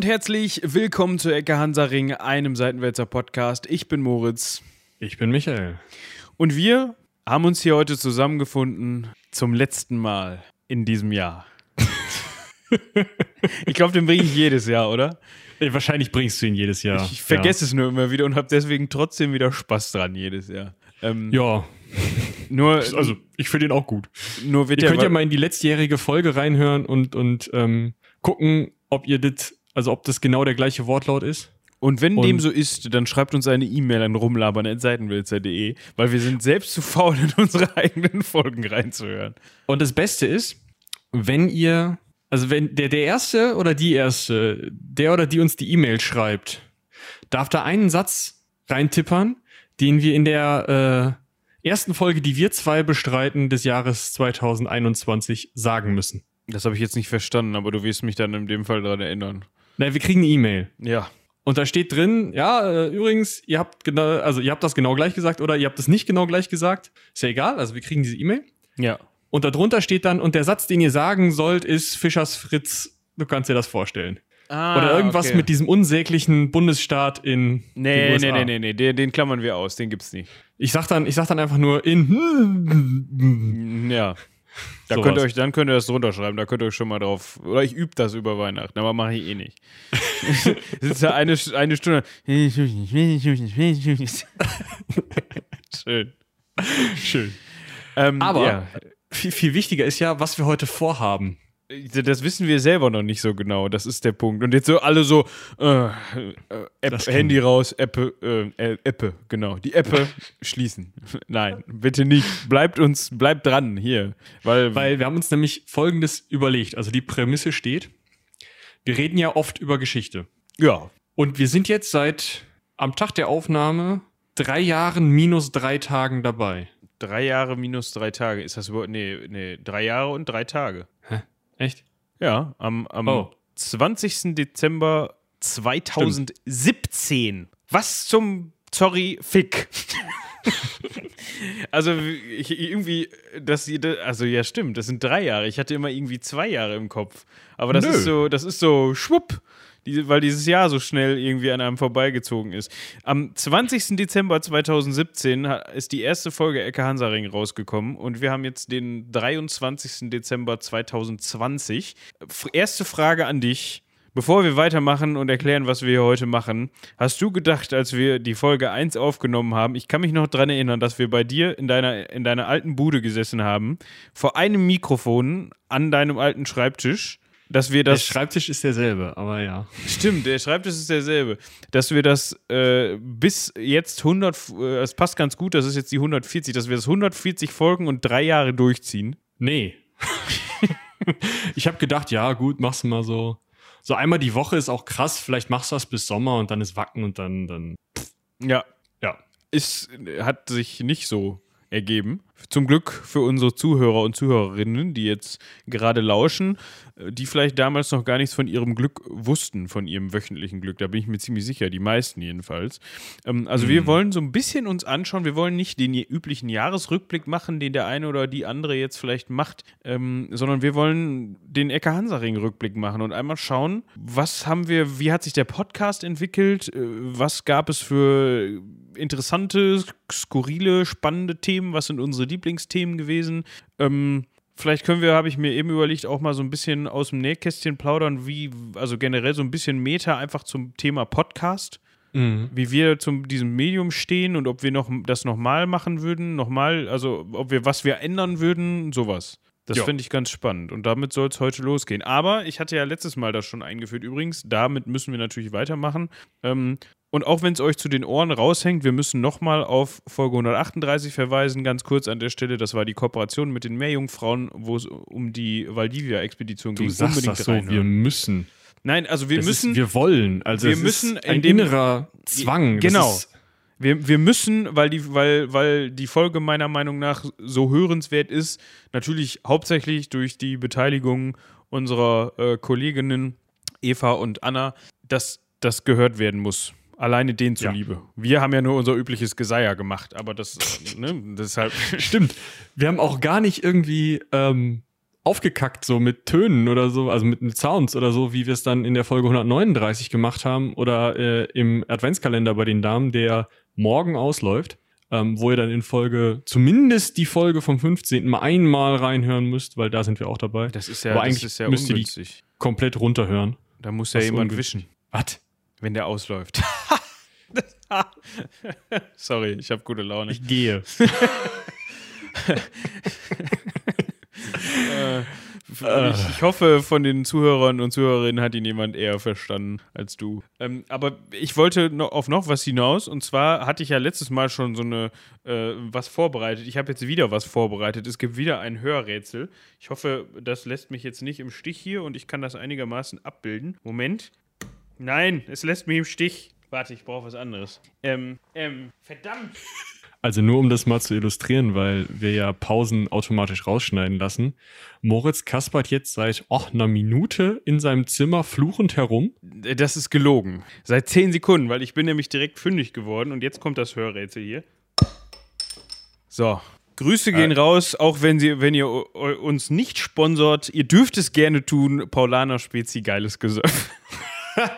und herzlich willkommen zu Ecke Hansaring, einem Seitenwälzer Podcast. Ich bin Moritz. Ich bin Michael. Und wir haben uns hier heute zusammengefunden zum letzten Mal in diesem Jahr. ich glaube, den bringe ich jedes Jahr, oder? Wahrscheinlich bringst du ihn jedes Jahr. Ich vergesse ja. es nur immer wieder und habe deswegen trotzdem wieder Spaß dran jedes Jahr. Ähm, ja. Nur, also, ich finde ihn auch gut. Nur wird ihr könnt ja mal in die letztjährige Folge reinhören und, und ähm, gucken, ob ihr das, also ob das genau der gleiche Wortlaut ist. Und wenn und dem so ist, dann schreibt uns eine E-Mail an rumlabern.seitenwälzer.de, weil wir sind selbst zu faul, in unsere eigenen Folgen reinzuhören. Und das Beste ist, wenn ihr, also wenn der, der Erste oder die Erste, der oder die uns die E-Mail schreibt, darf da einen Satz reintippern, den wir in der äh, ersten Folge, die wir zwei bestreiten, des Jahres 2021 sagen müssen. Das habe ich jetzt nicht verstanden, aber du wirst mich dann in dem Fall daran erinnern. Na, wir kriegen eine E-Mail. Ja. Und da steht drin, ja, äh, übrigens, ihr habt genau, also ihr habt das genau gleich gesagt oder ihr habt das nicht genau gleich gesagt. Ist ja egal, also wir kriegen diese E-Mail. Ja. Und darunter steht dann, und der Satz, den ihr sagen sollt, ist Fischers Fritz, du kannst dir das vorstellen. Ah, Oder irgendwas okay. mit diesem unsäglichen Bundesstaat in nee, USA. Nee, nee, nee, nee, den, den klammern wir aus, den gibt's nicht. Ich sag dann, ich sag dann einfach nur in Ja. Da so könnt ihr euch, dann könnt ihr das drunter schreiben, da könnt ihr euch schon mal drauf. Oder ich übe das über Weihnachten, aber mache ich eh nicht. Sitzt ja eine, eine Stunde. Schön. Schön. Ähm, aber ja. viel, viel wichtiger ist ja, was wir heute vorhaben. Das wissen wir selber noch nicht so genau. Das ist der Punkt. Und jetzt so alle so äh, äh, App, Handy raus, App, äh, äh, App, genau. Die App schließen. Nein, bitte nicht. Bleibt uns, bleibt dran hier. Weil, weil wir haben uns nämlich Folgendes überlegt. Also die Prämisse steht, wir reden ja oft über Geschichte. Ja. Und wir sind jetzt seit am Tag der Aufnahme drei Jahren minus drei Tagen dabei. Drei Jahre minus drei Tage. Ist das überhaupt. Nee, nee, drei Jahre und drei Tage. Echt? Ja, am, am oh. 20. Dezember 2017. Stimmt. Was zum Sorry, Fick. also ich, irgendwie, das, also ja stimmt, das sind drei Jahre. Ich hatte immer irgendwie zwei Jahre im Kopf. Aber das Nö. ist so, das ist so schwupp weil dieses Jahr so schnell irgendwie an einem vorbeigezogen ist. Am 20. Dezember 2017 ist die erste Folge Ecke Hansaring rausgekommen und wir haben jetzt den 23. Dezember 2020. Erste Frage an dich. Bevor wir weitermachen und erklären, was wir hier heute machen, hast du gedacht, als wir die Folge 1 aufgenommen haben, ich kann mich noch daran erinnern, dass wir bei dir in deiner, in deiner alten Bude gesessen haben, vor einem Mikrofon an deinem alten Schreibtisch dass wir das. Der Schreibtisch ist derselbe, aber ja. Stimmt, der Schreibtisch ist derselbe. Dass wir das äh, bis jetzt 100, äh, es passt ganz gut, das ist jetzt die 140, dass wir das 140 Folgen und drei Jahre durchziehen. Nee. ich habe gedacht, ja, gut, machst du mal so. So einmal die Woche ist auch krass, vielleicht machst du das bis Sommer und dann ist Wacken und dann. dann ja. Ja. Ist, hat sich nicht so ergeben. Zum Glück für unsere Zuhörer und Zuhörerinnen, die jetzt gerade lauschen, äh, die vielleicht damals noch gar nichts von ihrem Glück wussten, von ihrem wöchentlichen Glück. Da bin ich mir ziemlich sicher, die meisten jedenfalls. Ähm, also mhm. wir wollen so ein bisschen uns anschauen, wir wollen nicht den üblichen Jahresrückblick machen, den der eine oder die andere jetzt vielleicht macht, ähm, sondern wir wollen den Ecke Hansaring Rückblick machen und einmal schauen, was haben wir, wie hat sich der Podcast entwickelt, äh, was gab es für interessante, skurrile, spannende Themen, was sind unsere Lieblingsthemen gewesen. Ähm, vielleicht können wir, habe ich mir eben überlegt, auch mal so ein bisschen aus dem Nähkästchen plaudern, wie, also generell so ein bisschen Meta einfach zum Thema Podcast. Mhm. Wie wir zu diesem Medium stehen und ob wir noch das nochmal machen würden, nochmal, also ob wir was wir ändern würden, sowas. Das finde ich ganz spannend. Und damit soll es heute losgehen. Aber ich hatte ja letztes Mal das schon eingeführt. Übrigens, damit müssen wir natürlich weitermachen. Ähm, und auch wenn es euch zu den Ohren raushängt, wir müssen nochmal auf Folge 138 verweisen, ganz kurz an der Stelle. Das war die Kooperation mit den Meerjungfrauen, wo es um die Valdivia-Expedition ging. Du sagst Unbedingt das so, reinhören. wir müssen. Nein, also wir das müssen. Ist, wir wollen. Also wir müssen ein innerer Zwang. Genau. Wir, wir müssen, weil die, weil, weil die Folge meiner Meinung nach so hörenswert ist, natürlich hauptsächlich durch die Beteiligung unserer äh, Kolleginnen Eva und Anna, dass das gehört werden muss. Alleine denen zuliebe. Ja. Wir haben ja nur unser übliches Geseier gemacht, aber das, ne, deshalb. Stimmt. Wir haben auch gar nicht irgendwie ähm, aufgekackt, so mit Tönen oder so, also mit, mit Sounds oder so, wie wir es dann in der Folge 139 gemacht haben oder äh, im Adventskalender bei den Damen, der morgen ausläuft, ähm, wo ihr dann in Folge, zumindest die Folge vom 15. mal einmal reinhören müsst, weil da sind wir auch dabei. Das ist ja, Aber das eigentlich ist ja müsst ihr die komplett runterhören. Da muss ja Was jemand wischen, Was? wenn der ausläuft. Sorry, ich habe gute Laune. Ich gehe. Äh, ich, ich hoffe, von den Zuhörern und Zuhörerinnen hat ihn jemand eher verstanden als du. Ähm, aber ich wollte noch auf noch was hinaus. Und zwar hatte ich ja letztes Mal schon so eine äh, was vorbereitet. Ich habe jetzt wieder was vorbereitet. Es gibt wieder ein Hörrätsel. Ich hoffe, das lässt mich jetzt nicht im Stich hier und ich kann das einigermaßen abbilden. Moment. Nein, es lässt mich im Stich. Warte, ich brauche was anderes. Ähm, ähm, verdammt. Also nur um das mal zu illustrieren, weil wir ja Pausen automatisch rausschneiden lassen. Moritz kaspert jetzt seit oh, einer Minute in seinem Zimmer fluchend herum. Das ist gelogen. Seit 10 Sekunden, weil ich bin nämlich direkt fündig geworden und jetzt kommt das Hörrätsel hier. So. Grüße gehen raus, auch wenn, sie, wenn ihr u- uns nicht sponsort. Ihr dürft es gerne tun. Paulaner Spezi, geiles Gesöff.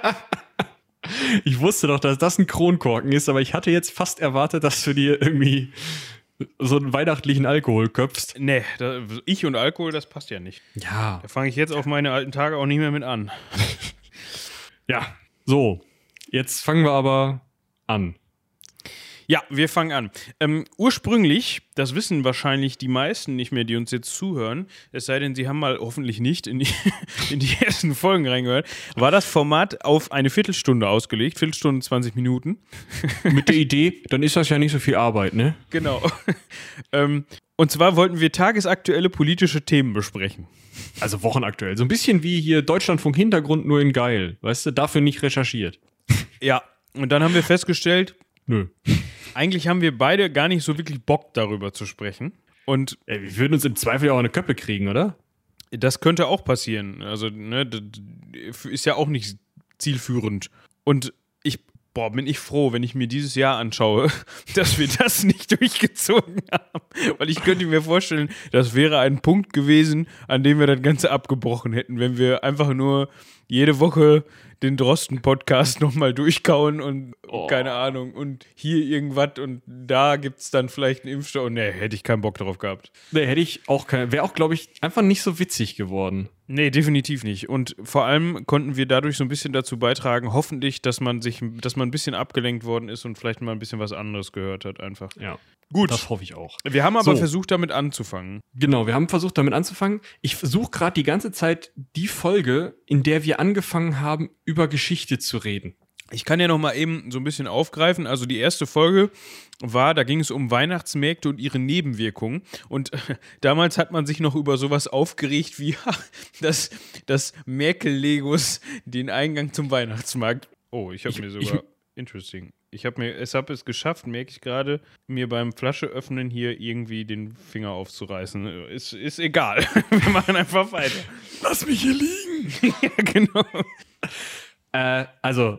Ich wusste doch, dass das ein Kronkorken ist, aber ich hatte jetzt fast erwartet, dass du dir irgendwie so einen weihnachtlichen Alkohol köpfst. Nee, da, ich und Alkohol, das passt ja nicht. Ja. Da fange ich jetzt auf meine alten Tage auch nicht mehr mit an. Ja. So. Jetzt fangen wir aber an. Ja, wir fangen an. Ähm, ursprünglich, das wissen wahrscheinlich die meisten nicht mehr, die uns jetzt zuhören, es sei denn, sie haben mal hoffentlich nicht in die, in die ersten Folgen reingehört, war das Format auf eine Viertelstunde ausgelegt, Viertelstunde 20 Minuten. Mit der Idee, dann ist das ja nicht so viel Arbeit, ne? Genau. ähm, und zwar wollten wir tagesaktuelle politische Themen besprechen. Also wochenaktuell. So ein bisschen wie hier Deutschlandfunk Hintergrund nur in geil. Weißt du, dafür nicht recherchiert. Ja. Und dann haben wir festgestellt, Nö. Eigentlich haben wir beide gar nicht so wirklich Bock darüber zu sprechen. Und Ey, wir würden uns im Zweifel auch eine Köppe kriegen, oder? Das könnte auch passieren. Also, ne, d- d- ist ja auch nicht zielführend. Und boah, bin ich froh, wenn ich mir dieses Jahr anschaue, dass wir das nicht durchgezogen haben. Weil ich könnte mir vorstellen, das wäre ein Punkt gewesen, an dem wir das Ganze abgebrochen hätten, wenn wir einfach nur jede Woche den Drosten-Podcast nochmal durchkauen und keine Ahnung und hier irgendwas und da gibt es dann vielleicht einen Impfstoff. Und ne, hätte ich keinen Bock drauf gehabt. Nee, hätte ich auch kein. Wäre auch, glaube ich, einfach nicht so witzig geworden. Nee, definitiv nicht. Und vor allem konnten wir dadurch so ein bisschen dazu beitragen, hoffentlich, dass man sich, dass man ein bisschen abgelenkt worden ist und vielleicht mal ein bisschen was anderes gehört hat, einfach. Ja. Gut. Das hoffe ich auch. Wir haben aber So. versucht, damit anzufangen. Genau, wir haben versucht, damit anzufangen. Ich versuche gerade die ganze Zeit die Folge, in der wir angefangen haben, über Geschichte zu reden. Ich kann ja noch mal eben so ein bisschen aufgreifen. Also die erste Folge war, da ging es um Weihnachtsmärkte und ihre Nebenwirkungen. Und damals hat man sich noch über sowas aufgeregt wie, dass, dass Merkel-Legos den Eingang zum Weihnachtsmarkt. Oh, ich habe Ich- mir ich- sogar. interesting. Ich habe mir, es habe es geschafft, merke ich gerade, mir beim Flasche öffnen hier irgendwie den Finger aufzureißen. Ist, ist egal. Wir machen einfach weiter. Lass mich hier liegen. ja, genau. Äh, also, äh,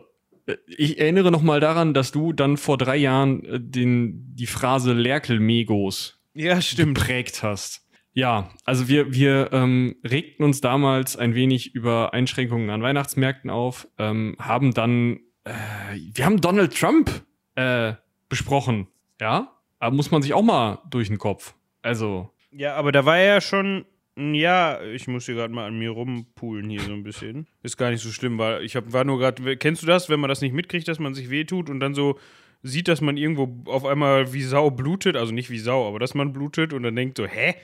ich erinnere noch mal daran, dass du dann vor drei Jahren äh, den, die Phrase Lerkel-Megos Ja, stimmt. geprägt hast. Ja, also wir, wir ähm, regten uns damals ein wenig über Einschränkungen an Weihnachtsmärkten auf, ähm, haben dann, äh, wir haben Donald Trump äh, besprochen, ja, aber muss man sich auch mal durch den Kopf. Also, Ja, aber da war er ja schon. Ja, ich muss hier gerade mal an mir rumpulen hier so ein bisschen. Ist gar nicht so schlimm, weil ich hab, war nur gerade. Kennst du das, wenn man das nicht mitkriegt, dass man sich wehtut und dann so sieht, dass man irgendwo auf einmal wie Sau blutet? Also nicht wie Sau, aber dass man blutet und dann denkt so, hä?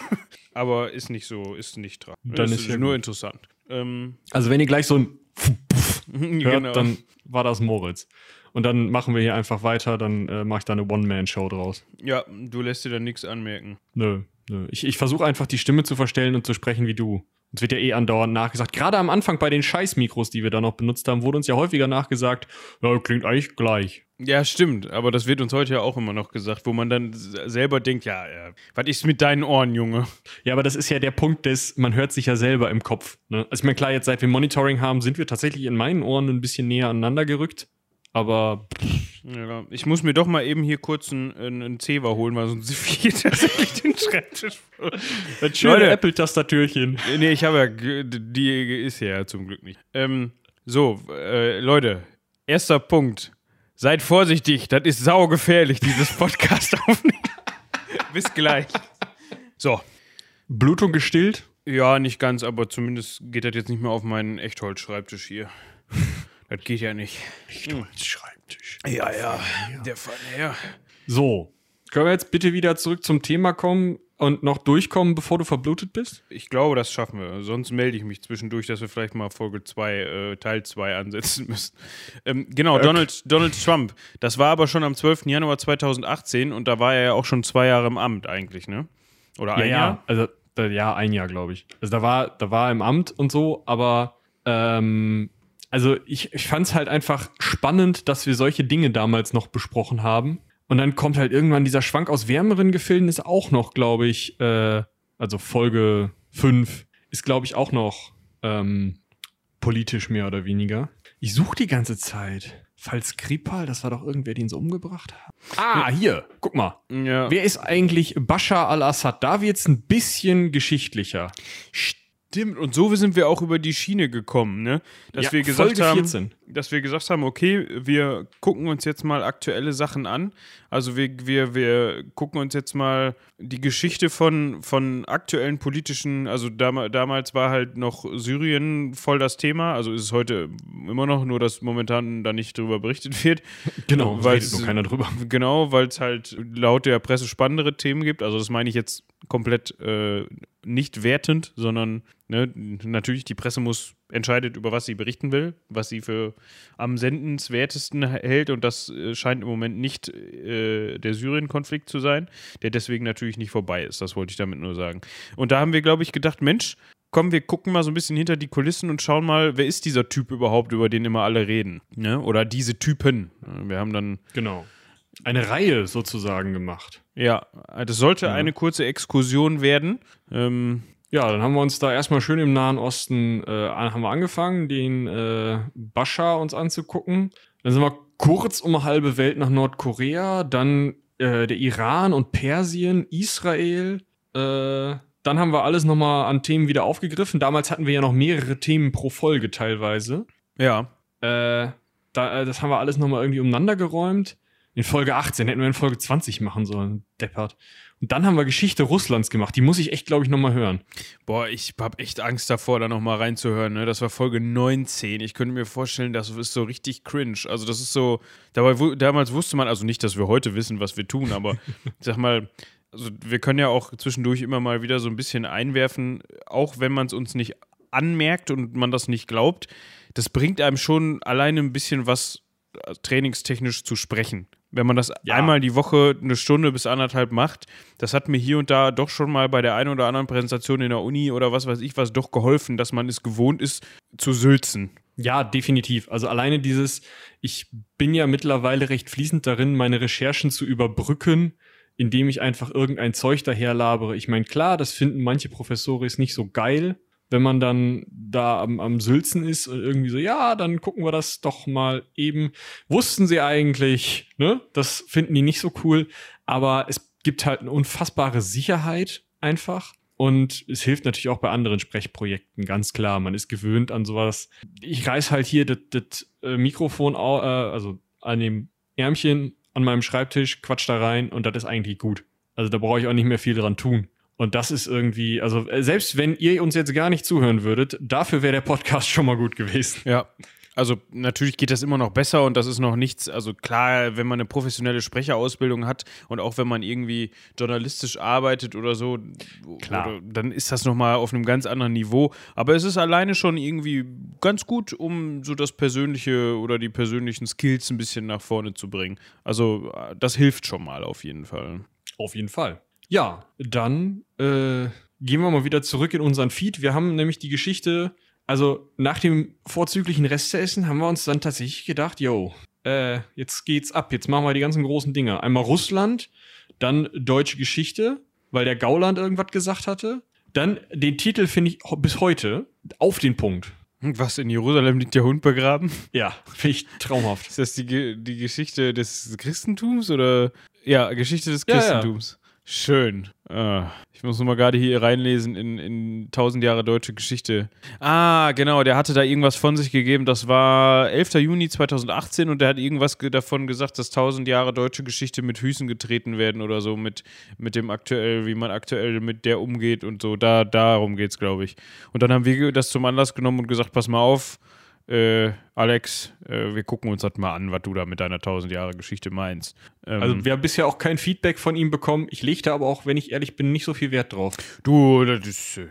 aber ist nicht so, ist nicht dran. Dann ist ja nur gut. interessant. Ähm, also wenn ihr gleich so ein hört, genau. dann war das Moritz. Und dann machen wir hier einfach weiter, dann äh, mache ich da eine One-Man-Show draus. ja, du lässt dir dann nichts anmerken. Nö. Ich, ich versuche einfach die Stimme zu verstellen und zu sprechen wie du. Uns wird ja eh andauernd nachgesagt. Gerade am Anfang bei den Scheiß-Mikros, die wir da noch benutzt haben, wurde uns ja häufiger nachgesagt, ja, klingt eigentlich gleich. Ja, stimmt, aber das wird uns heute ja auch immer noch gesagt, wo man dann selber denkt, ja, ja was ist mit deinen Ohren, Junge? Ja, aber das ist ja der Punkt des, man hört sich ja selber im Kopf. Ne? Also ich meine, klar, jetzt seit wir Monitoring haben, sind wir tatsächlich in meinen Ohren ein bisschen näher aneinander gerückt. Aber Ja, ich muss mir doch mal eben hier kurz einen, einen Zewa holen, weil sonst fliegt tatsächlich den Schreibtisch das schöne. Apple-Tastatürchen. Nee, ich habe ja, die ist ja zum Glück nicht. Ähm, so, äh, Leute, erster Punkt. Seid vorsichtig, das ist saugefährlich, dieses Podcast aufnehmen. Bis gleich. So. Blutung gestillt? Ja, nicht ganz, aber zumindest geht das jetzt nicht mehr auf meinen Echtholz-Schreibtisch hier. Das geht ja nicht. Schreibtisch. Ja, ja, der Fall, ja. So, können wir jetzt bitte wieder zurück zum Thema kommen und noch durchkommen, bevor du verblutet bist? Ich glaube, das schaffen wir. Sonst melde ich mich zwischendurch, dass wir vielleicht mal Folge 2, äh, Teil 2 ansetzen müssen. Ähm, genau, Donald, Donald Trump. Das war aber schon am 12. Januar 2018 und da war er ja auch schon zwei Jahre im Amt eigentlich, ne? Oder ein Jahr? Also, da, ja, ein Jahr, glaube ich. Also da war, da war er im Amt und so, aber ähm, also ich, ich fand es halt einfach spannend, dass wir solche Dinge damals noch besprochen haben. Und dann kommt halt irgendwann dieser Schwank aus wärmeren Gefilden, ist auch noch, glaube ich, äh, also Folge 5, ist, glaube ich, auch noch ähm, politisch mehr oder weniger. Ich suche die ganze Zeit. Fall Skripal, das war doch irgendwer, den sie umgebracht hat. Ah, hier, guck mal. Ja. Wer ist eigentlich Bashar al-Assad? Da wird's ein bisschen geschichtlicher. Stimmt, und so sind wir auch über die Schiene gekommen, ne? Dass Ja, wir gesagt Folge haben, 14. dass wir gesagt haben, okay, wir gucken uns jetzt mal aktuelle Sachen an. Also wir, wir, wir gucken uns jetzt mal die Geschichte von, von aktuellen politischen, also dam damals war halt noch Syrien voll das Thema, also ist es heute immer noch, nur dass momentan da nicht drüber berichtet wird. Genau, weil nur keiner drüber. Genau, weil es halt laut der Presse spannendere Themen gibt. Also das meine ich jetzt komplett äh, nicht wertend, sondern ne, natürlich die Presse muss entscheidet über was sie berichten will, was sie für am sendenswertesten hält und das äh, scheint im Moment nicht äh, der Syrien-Konflikt zu sein, der deswegen natürlich nicht vorbei ist. Das wollte ich damit nur sagen. Und da haben wir, glaube ich, gedacht, Mensch, komm, wir gucken mal so ein bisschen hinter die Kulissen und schauen mal, wer ist dieser Typ überhaupt, über den immer alle reden, ne? Oder diese Typen. Wir haben dann Genau. Eine Reihe sozusagen gemacht. Ja, das sollte eine kurze Exkursion werden. Ähm, Ja, dann haben wir uns da erstmal schön im Nahen Osten äh, haben wir angefangen, den äh, Bashar uns anzugucken. Dann sind wir kurz um eine halbe Welt nach Nordkorea, dann äh, der Iran und Persien, Israel. Äh, dann haben wir alles nochmal an Themen wieder aufgegriffen. Damals hatten wir ja noch mehrere Themen pro Folge teilweise. ja, Äh, da, äh, das haben wir alles nochmal irgendwie umeinander geräumt. In Folge 18 hätten wir in Folge 20 machen sollen, deppert. Und dann haben wir Geschichte Russlands gemacht. Die muss ich echt, glaube ich, nochmal hören. boah, ich habe echt Angst davor, da nochmal reinzuhören. Ne? Das war Folge 19. Ich könnte mir vorstellen, das ist so richtig cringe. Also, das ist so. Dabei, damals wusste man, also nicht, dass wir heute wissen, was wir tun, aber ich sag mal. Also wir können ja auch zwischendurch immer mal wieder so ein bisschen einwerfen, auch wenn man es uns nicht anmerkt und man das nicht glaubt. Das bringt einem schon alleine ein bisschen was äh, trainingstechnisch zu sprechen. Wenn man das Ja. einmal die Woche eine Stunde bis anderthalb macht, das hat mir hier und da doch schon mal bei der einen oder anderen Präsentation in der Uni oder was weiß ich was doch geholfen, dass man es gewohnt ist zu sülzen. Ja, definitiv. Also alleine dieses, ich bin ja mittlerweile recht fließend darin, meine Recherchen zu überbrücken, indem ich einfach irgendein Zeug daherlabere. Ich meine, klar, das finden manche Professoris nicht so geil, wenn man dann da am, am Sülzen ist und irgendwie so, ja, dann gucken wir das doch mal eben. Wussten sie eigentlich, ne? Das finden die nicht so cool, aber es gibt halt eine unfassbare Sicherheit einfach. Und es hilft natürlich auch bei anderen Sprechprojekten, ganz klar. Man ist gewöhnt an sowas. Ich reiß halt hier das, das äh, Mikrofon, äh, also an dem Ärmchen an meinem Schreibtisch, quatsch da rein und das ist eigentlich gut. Also da brauche ich auch nicht mehr viel dran tun. Und das ist irgendwie, also äh, selbst wenn ihr uns jetzt gar nicht zuhören würdet, dafür wäre der Podcast schon mal gut gewesen. Ja. Also natürlich geht das immer noch besser und das ist noch nichts, also klar, wenn man eine professionelle Sprecherausbildung hat und auch wenn man irgendwie journalistisch arbeitet oder so, Klar. Oder, dann ist das nochmal auf einem ganz anderen Niveau. Aber es ist alleine schon irgendwie ganz gut, um so das Persönliche oder die persönlichen Skills ein bisschen nach vorne zu bringen. Also äh, das hilft schon mal auf jeden Fall. Auf jeden Fall. Ja, dann äh, gehen wir mal wieder zurück in unseren Feed. Wir haben nämlich die Geschichte, also nach dem vorzüglichen Resteessen haben wir uns dann tatsächlich gedacht, yo, äh, jetzt geht's ab, jetzt machen wir die ganzen großen Dinge. Einmal Russland, dann deutsche Geschichte, weil der Gauland irgendwas gesagt hatte. Dann den Titel finde ich bis heute auf den Punkt. Was, in Jerusalem liegt der Hund begraben? Ja, finde ich traumhaft. Ist das die, die Geschichte des Christentums oder? Ja, Geschichte des Ja, ja. Schön. Ah, ich muss noch mal gerade hier reinlesen in, in 1000 Jahre deutsche Geschichte. Ah, genau, der hatte da irgendwas von sich gegeben. Das war 11. Juni 2018 und der hat irgendwas ge davon gesagt, dass 1000 Jahre deutsche Geschichte mit Füßen getreten werden oder so, mit, mit dem aktuell, wie man aktuell mit der umgeht und so. Da, darum geht's, glaube ich. Und dann haben wir das zum Anlass genommen und gesagt, pass mal auf, äh, Alex, äh, wir gucken uns das mal an, was du da mit deiner 1000 Jahre Geschichte meinst. Ähm, Also wir haben bisher auch kein Feedback von ihm bekommen. Ich lege da aber auch, wenn ich ehrlich bin, nicht so viel Wert drauf. du, das ist, äh,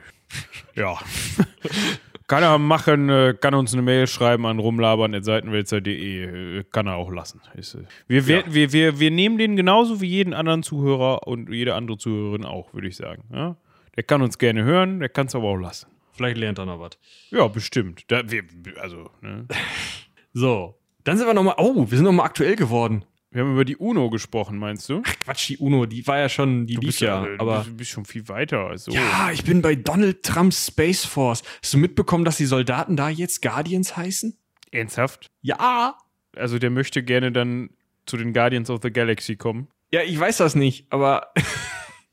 ja. kann er machen, äh, kann uns eine Mail schreiben an rumlabern.seitenwälzer.de, äh, kann er auch lassen. Ist, äh, wir, wir, wir, wir, wir nehmen den genauso wie jeden anderen Zuhörer und jede andere Zuhörerin auch, würde ich sagen. Ja? Der kann uns gerne hören, der kann es aber auch lassen. Vielleicht lernt er noch was. Ja, bestimmt. Da, wir, also, ne? So, dann sind wir nochmal, oh, wir sind nochmal aktuell geworden. Wir haben über die UNO gesprochen, meinst du? Quatsch, die UNO, die war ja schon, die lief ja, äh, aber... Du bist, bist schon viel weiter. Also. Ja, ich bin bei Donald Trumps Space Force. Hast du mitbekommen, dass die Soldaten da jetzt Guardians heißen? Ernsthaft? Ja. Also der möchte gerne dann zu den Guardians of the Galaxy kommen. Ja, ich weiß das nicht, aber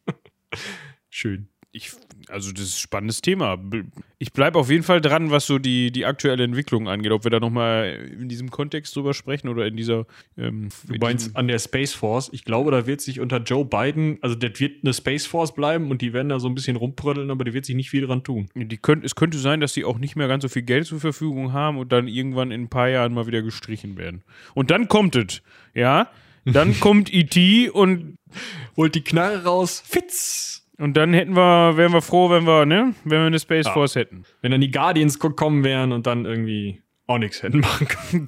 schön. Ich, also das ist ein spannendes Thema. Ich bleibe auf jeden Fall dran, was so die, die aktuelle Entwicklung angeht. Ob wir da nochmal in diesem Kontext drüber sprechen oder in dieser... Ähm, Du meinst an der Space Force. Ich glaube, da wird sich unter Joe Biden, also das wird eine Space Force bleiben und die werden da so ein bisschen rumprödeln, aber die wird sich nicht viel dran tun. die könnt, es könnte sein, dass die auch nicht mehr ganz so viel Geld zur Verfügung haben und dann irgendwann in ein paar Jahren mal wieder gestrichen werden. Und dann kommt es, ja? Dann kommt E.T. und Holt die Knarre raus, Fitz! Und dann hätten wir, wären wir froh, wenn wir, ne, wenn wir eine Space Ja. Force hätten. Wenn dann die Guardians gekommen wären und dann irgendwie auch nichts hätten machen können.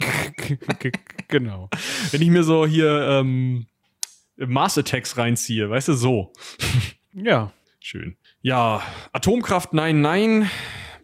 genau. Wenn ich mir so hier ähm, Mars Attacks reinziehe, weißt du, so. Ja. Schön. Ja, Atomkraft, nein, nein.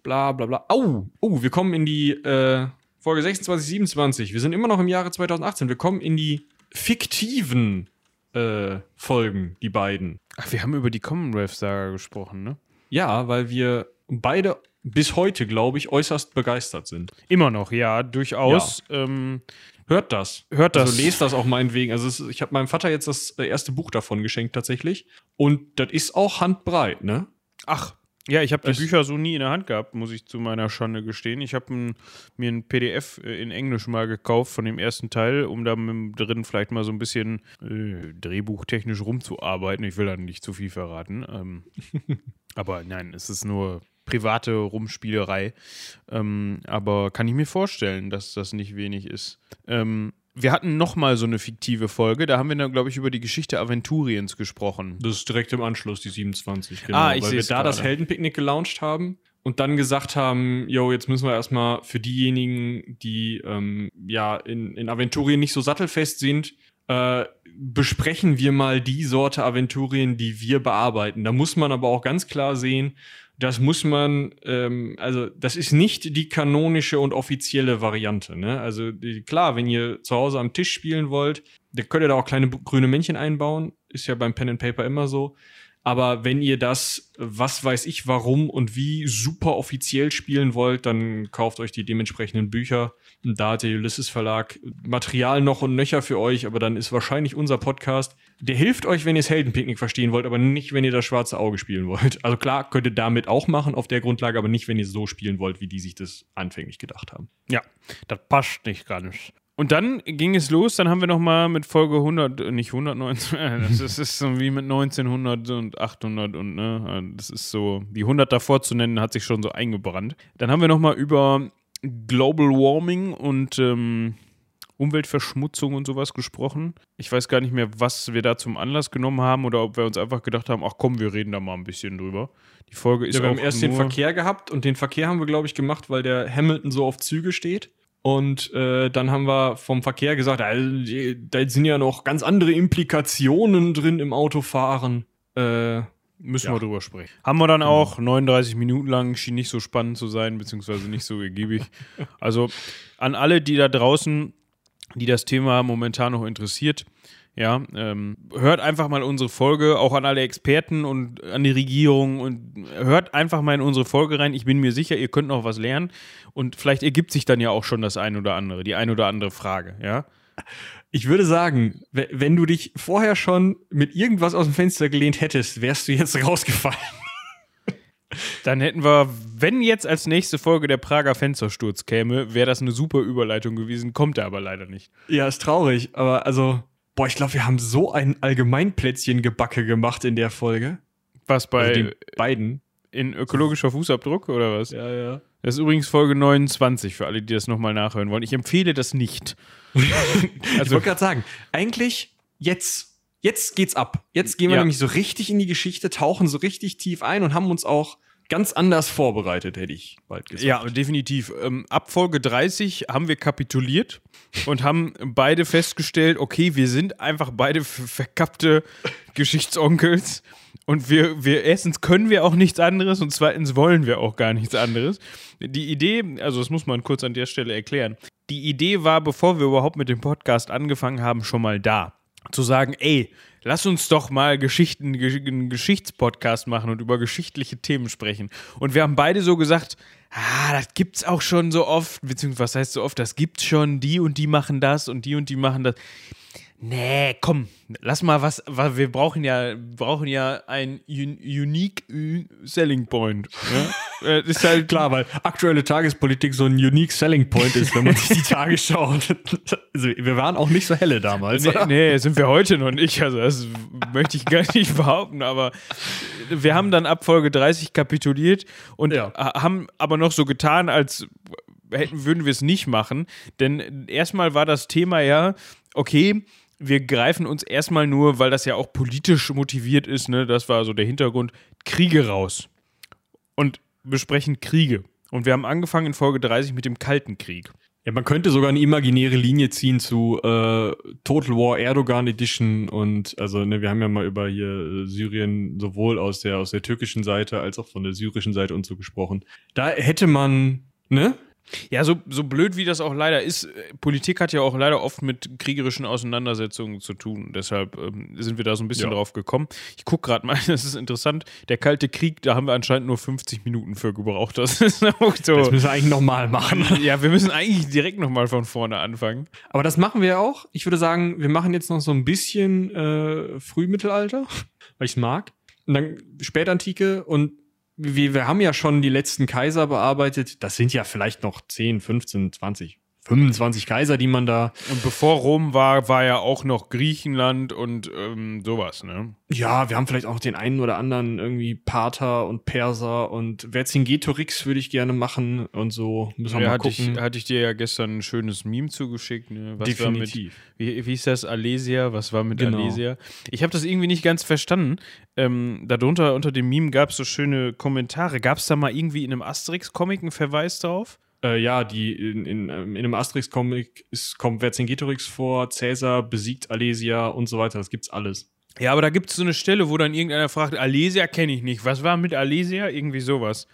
Bla bla bla. Au, oh, wir kommen in die äh, Folge 26, 27. Wir sind immer noch im Jahre 2018. Wir kommen in die fiktiven äh, Folgen, die beiden. Ach, wir haben über die Commonwealth-Saga gesprochen, ne? Ja, weil wir beide bis heute, glaube ich, äußerst begeistert sind. Immer noch, ja, durchaus. Ähm, Hört das. hört das. Also lest das auch meinetwegen. Also es, ich habe meinem Vater jetzt das erste Buch davon geschenkt tatsächlich. Und das ist auch handbreit, ne? Ach, ja, ich habe die Bücher so nie in der Hand gehabt, muss ich zu meiner Schande gestehen. Ich habe mir ein PDF äh, in Englisch mal gekauft von dem ersten Teil, um da drin vielleicht mal so ein bisschen äh, drehbuchtechnisch rumzuarbeiten. Ich will da nicht zu viel verraten. Ähm, aber nein, es ist nur private Rumspielerei. Ähm, aber kann ich mir vorstellen, dass das nicht wenig ist. Ähm, wir hatten noch mal so eine fiktive Folge, da haben wir dann, glaube ich, über die Geschichte Aventuriens gesprochen. Das ist direkt im Anschluss, die 27, genau. Ah, ich weil wir da das gerade. Heldenpicknick gelauncht haben und dann gesagt haben, yo, jetzt müssen wir erstmal für diejenigen, die ähm, ja in, in Aventurien nicht so sattelfest sind, äh, besprechen wir mal die Sorte Aventurien, die wir bearbeiten. Da muss man aber auch ganz klar sehen, das muss man, ähm, also das ist nicht die kanonische und offizielle Variante. Ne? Also die, klar, wenn ihr zu Hause am Tisch spielen wollt, da könnt ihr da auch kleine grüne Männchen einbauen. Ist ja beim Pen and Paper immer so. Aber wenn ihr das, was weiß ich, warum und wie super offiziell spielen wollt, dann kauft euch die dementsprechenden Bücher. Da hat der Ulysses Verlag Material noch und nöcher für euch, aber dann ist wahrscheinlich unser Podcast, der hilft euch, wenn ihr das Heldenpicknick verstehen wollt, aber nicht, wenn ihr das schwarze Auge spielen wollt. Also klar, könnt ihr damit auch machen auf der Grundlage, aber nicht, wenn ihr so spielen wollt, wie die sich das anfänglich gedacht haben. Ja, das passt nicht ganz. Und dann ging es los, dann haben wir noch mal mit Folge 100, äh, nicht 119, äh, das ist, ist so wie mit 1900 und 800 und ne, das ist so, die 100 davor zu nennen, hat sich schon so eingebrannt. Dann haben wir noch mal über Global Warming und ähm, Umweltverschmutzung und sowas gesprochen. Ich weiß gar nicht mehr, was wir da zum Anlass genommen haben oder ob wir uns einfach gedacht haben, ach komm, wir reden da mal ein bisschen drüber. Die Folge ist Ja, wir haben erst den Verkehr gehabt und den Verkehr haben wir, glaube ich, gemacht, weil der Hamilton so auf Züge steht. Und äh, dann haben wir vom Verkehr gesagt, die- da sind ja noch ganz andere Implikationen drin im Autofahren. Äh, Müssen Ja. wir drüber sprechen. Haben wir dann auch 39 Minuten lang, schien nicht so spannend zu sein, beziehungsweise nicht so ergiebig. Also an alle, die da draußen die das Thema momentan noch interessiert. Ja, ähm, hört einfach mal unsere Folge, auch an alle Experten und an die Regierung und hört einfach mal in unsere Folge rein. Ich bin mir sicher, ihr könnt noch was lernen und vielleicht ergibt sich dann ja auch schon das ein oder andere, die ein oder andere Frage, ja. Ich würde sagen, wenn du dich vorher schon mit irgendwas aus dem Fenster gelehnt hättest, wärst du jetzt rausgefallen. Dann hätten wir, wenn jetzt als nächste Folge der Prager Fenstersturz käme, wäre das eine super Überleitung gewesen, kommt er aber leider nicht. Ja, ist traurig, aber also Boah, ich glaube, wir haben so ein Allgemeinplätzchen-Gebacke gemacht in der Folge. Was bei also beiden? In ökologischer Fußabdruck oder was? Ja, ja. Das ist übrigens Folge 29 für alle, die das nochmal nachhören wollen. Ich empfehle das nicht. also, ich wollte gerade sagen, eigentlich jetzt, jetzt geht's ab. Jetzt gehen wir ja. nämlich so richtig in die Geschichte, tauchen so richtig tief ein und haben uns auch ganz anders vorbereitet, hätte ich bald gesagt. Ja, definitiv. Ähm, ab Folge 30 haben wir kapituliert und haben beide festgestellt, okay, wir sind einfach beide verkappte Geschichtsonkels und wir, wir erstens können wir auch nichts anderes und zweitens wollen wir auch gar nichts anderes. Die Idee, also das muss man kurz an der Stelle erklären, die Idee war, bevor wir überhaupt mit dem Podcast angefangen haben, schon mal da. Zu sagen, ey, lass uns doch mal Geschichten, einen Geschichtspodcast machen und über geschichtliche Themen sprechen. Und wir haben beide so gesagt, ah, das gibt's auch schon so oft, beziehungsweise was heißt so oft, das gibt's schon, die und die machen das und die und die machen das. Nee, komm, lass mal was, weil wir brauchen ja, brauchen ja ein unique Selling Point. Ne? Äh, ist halt klar, weil aktuelle Tagespolitik so ein unique Selling Point ist, wenn man sich die Tage schaut. Also, wir waren auch nicht so helle damals. Nee, nee, sind wir heute noch nicht. Also, das möchte ich gar nicht behaupten, aber wir haben dann ab Folge 30 kapituliert und ja. haben aber noch so getan, als hätten, würden wir es nicht machen. Denn erstmal war das Thema ja, okay, wir greifen uns erstmal nur, weil das ja auch politisch motiviert ist, ne, das war so der Hintergrund, Kriege raus. Und besprechen Kriege. Und wir haben angefangen in Folge 30 mit dem Kalten Krieg. Ja, man könnte sogar eine imaginäre Linie ziehen zu äh, Total War Erdogan Edition und also ne, wir haben ja mal über hier äh, Syrien sowohl aus der aus der türkischen Seite als auch von der syrischen Seite und so gesprochen. Da hätte man ne ja, so, so blöd wie das auch leider ist, äh, Politik hat ja auch leider oft mit kriegerischen Auseinandersetzungen zu tun. Deshalb ähm, sind wir da so ein bisschen ja. drauf gekommen. Ich gucke gerade mal, das ist interessant. Der Kalte Krieg, da haben wir anscheinend nur 50 Minuten für gebraucht. Das ist auch so. Das müssen wir eigentlich nochmal machen. Ja, wir müssen eigentlich direkt nochmal von vorne anfangen. Aber das machen wir auch. Ich würde sagen, wir machen jetzt noch so ein bisschen äh, Frühmittelalter, weil ich es mag. Und dann Spätantike und wir, wir haben ja schon die letzten Kaiser bearbeitet. Das sind ja vielleicht noch 10, 15, 20, 25 Kaiser, die man da. Und bevor Rom war, war ja auch noch Griechenland und ähm, sowas, ne? Ja, wir haben vielleicht auch den einen oder anderen irgendwie Parther und Perser und Vercingetorix würde ich gerne machen und so. Müssen wir ja, mal hatte gucken. Ich, hatte ich dir ja gestern ein schönes Meme zugeschickt, ne? Was Definitiv. Mit, wie, wie hieß das? Alesia? Was war mit genau. Alesia? Ich habe das irgendwie nicht ganz verstanden. Ähm, darunter, unter dem Meme gab es so schöne Kommentare. Gab es da mal irgendwie in einem Asterix-Comic einen Verweis drauf? Äh, ja, die in, in, ähm, in einem Asterix-Comic kommt Vercingetorix vor, Cäsar besiegt Alesia und so weiter. Das gibt's alles. Ja, aber da gibt es so eine Stelle, wo dann irgendeiner fragt, Alesia kenne ich nicht. Was war mit Alesia? Irgendwie sowas.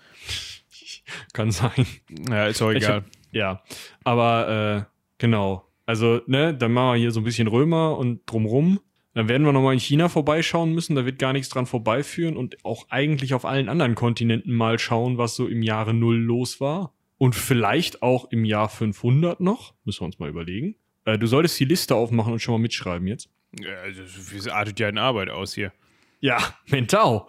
Kann sein. Ja, ist auch egal. Hab, ja, aber äh, genau. Also, ne, dann machen wir hier so ein bisschen Römer und drumrum. Dann werden wir nochmal in China vorbeischauen müssen. Da wird gar nichts dran vorbeiführen und auch eigentlich auf allen anderen Kontinenten mal schauen, was so im Jahre Null los war und vielleicht auch im Jahr 500 noch. Müssen wir uns mal überlegen. Äh, du solltest die Liste aufmachen und schon mal mitschreiben jetzt. Ja, das artet ja in Arbeit aus hier. Ja, mental.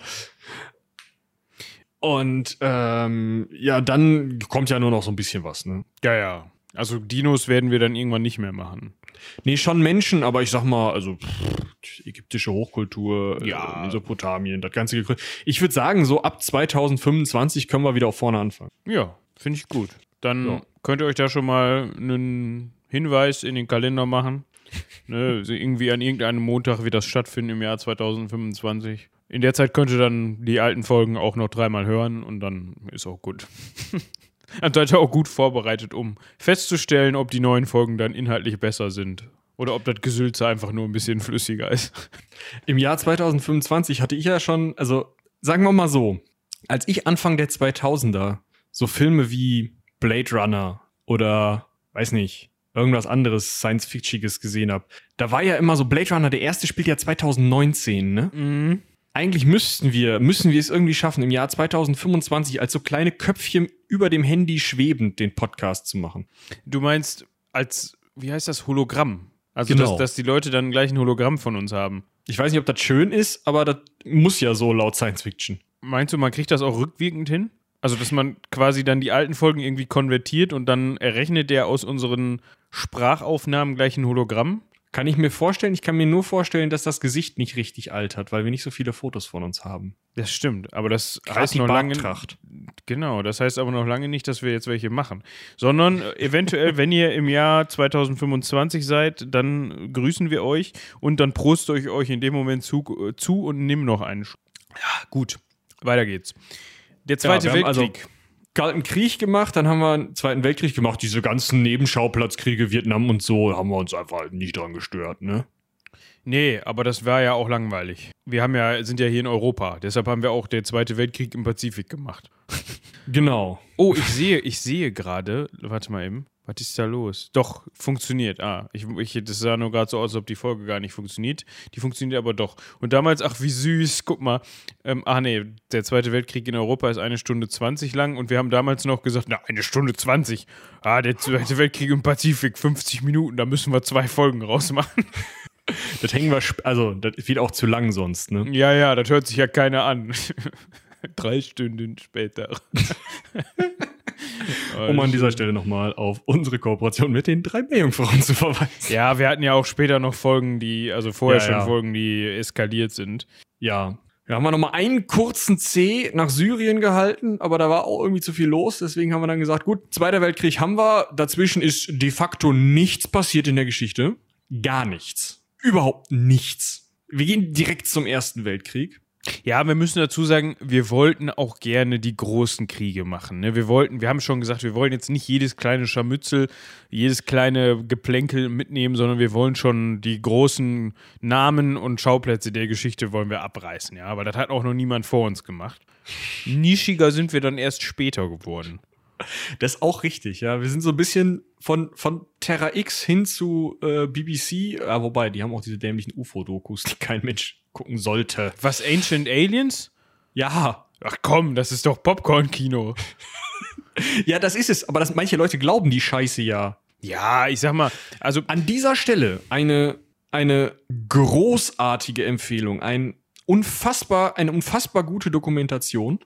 Und ähm, ja, dann kommt ja nur noch so ein bisschen was, ne? Ja, ja. Also Dinos werden wir dann irgendwann nicht mehr machen. Nee, schon Menschen, aber ich sag mal, also pff, ägyptische Hochkultur, äh, ja. Mesopotamien, das ganze Gekrö Ich würde sagen, so ab 2025 können wir wieder auf vorne anfangen. Ja, Finde ich gut. Dann ja. könnt ihr euch da schon mal einen Hinweis in den Kalender machen. ne, irgendwie an irgendeinem Montag wird das stattfinden im Jahr 2025. In der Zeit könnt ihr dann die alten Folgen auch noch dreimal hören und dann ist auch gut. dann seid ihr auch gut vorbereitet, um festzustellen, ob die neuen Folgen dann inhaltlich besser sind. Oder ob das Gesülze einfach nur ein bisschen flüssiger ist. Im Jahr 2025 hatte ich ja schon, also sagen wir mal so, als ich Anfang der 2000er so Filme wie Blade Runner oder, weiß nicht, irgendwas anderes Science-Fictiges gesehen habe. Da war ja immer so Blade Runner, der erste spielt ja 2019, ne? Mhm. Eigentlich müssten wir, müssen wir es irgendwie schaffen, im Jahr 2025 als so kleine Köpfchen über dem Handy schwebend den Podcast zu machen. Du meinst als, wie heißt das, Hologramm? Also, Genau. dass, dass die Leute dann gleich ein Hologramm von uns haben. Ich weiß nicht, ob das schön ist, aber das muss ja so laut Science Fiction. Meinst du, man kriegt das auch rückwirkend hin? Also, dass man quasi dann die alten Folgen irgendwie konvertiert und dann errechnet der aus unseren Sprachaufnahmen gleich ein Hologramm? Kann ich mir vorstellen, ich kann mir nur vorstellen, dass das Gesicht nicht richtig altert, weil wir nicht so viele Fotos von uns haben. Das stimmt, aber das Gerade heißt noch lange. Genau, das heißt aber noch lange nicht, dass wir jetzt welche machen, sondern äh, eventuell, wenn ihr im Jahr 2025 seid, dann grüßen wir euch und dann prost euch euch in dem Moment zu, äh, zu und nimm noch einen. Sch ja, gut, weiter geht's. Der Zweite wir haben also- Weltkrieg. Kalten Krieg gemacht, dann haben wir einen Zweiten Weltkrieg gemacht. Diese ganzen Nebenschauplatzkriege, Vietnam und so, haben wir uns einfach nicht dran gestört, ne? Nee, aber das war ja auch langweilig. Wir haben ja, sind ja hier in Europa, deshalb haben wir auch der Zweite Weltkrieg im Pazifik gemacht. Genau. Oh, ich sehe, ich sehe gerade, warte mal eben, was ist da los? Doch, funktioniert. Ah, ich, ich, das sah nur gerade so aus, als ob die Folge gar nicht funktioniert. Die funktioniert aber doch. Und damals, ach, wie süß, guck mal. Ähm, ach nee, der Zweite Weltkrieg in Europa ist eine Stunde 20 lang und wir haben damals noch gesagt, na, eine Stunde 20. Ah, der Zweite Weltkrieg im Pazifik, 50 Minuten, da müssen wir zwei Folgen rausmachen. Das hängen wir, also, das wird auch zu lang sonst, ne? Ja, ja, das hört sich ja keiner an. Drei Stunden später. Um an dieser Stelle nochmal auf unsere Kooperation mit den drei Meerjungfrauen zu verweisen. Ja, wir hatten ja auch später noch Folgen, die, also vorher Ja, schon ja. Folgen, die eskaliert sind. Ja. Da haben wir nochmal einen kurzen C nach Syrien gehalten, aber da war auch irgendwie zu viel los. Deswegen haben wir dann gesagt, gut, Zweiter Weltkrieg haben wir. Dazwischen ist de facto nichts passiert in der Geschichte. Gar nichts. Überhaupt nichts. Wir gehen direkt zum Ersten Weltkrieg. Ja, wir müssen dazu sagen, wir wollten auch gerne die großen Kriege machen. Ne? Wir wollten, wir haben schon gesagt, wir wollen jetzt nicht jedes kleine Scharmützel, jedes kleine Geplänkel mitnehmen, sondern wir wollen schon die großen Namen und Schauplätze der Geschichte wollen wir abreißen. Ja, aber das hat auch noch niemand vor uns gemacht. Nischiger sind wir dann erst später geworden. Das ist auch richtig, ja. Wir sind so ein bisschen von, von Terra X hin zu äh, BBC, ja, wobei, die haben auch diese dämlichen UFO-Dokus, die kein Mensch gucken sollte. Was, Ancient Aliens? Ja, Ach komm, das ist doch Popcorn-Kino. ja, das ist es. Aber das, manche Leute glauben die Scheiße ja. Ja, ich sag mal, also An dieser Stelle eine, eine großartige Empfehlung, ein unfassbar, eine unfassbar gute Dokumentation.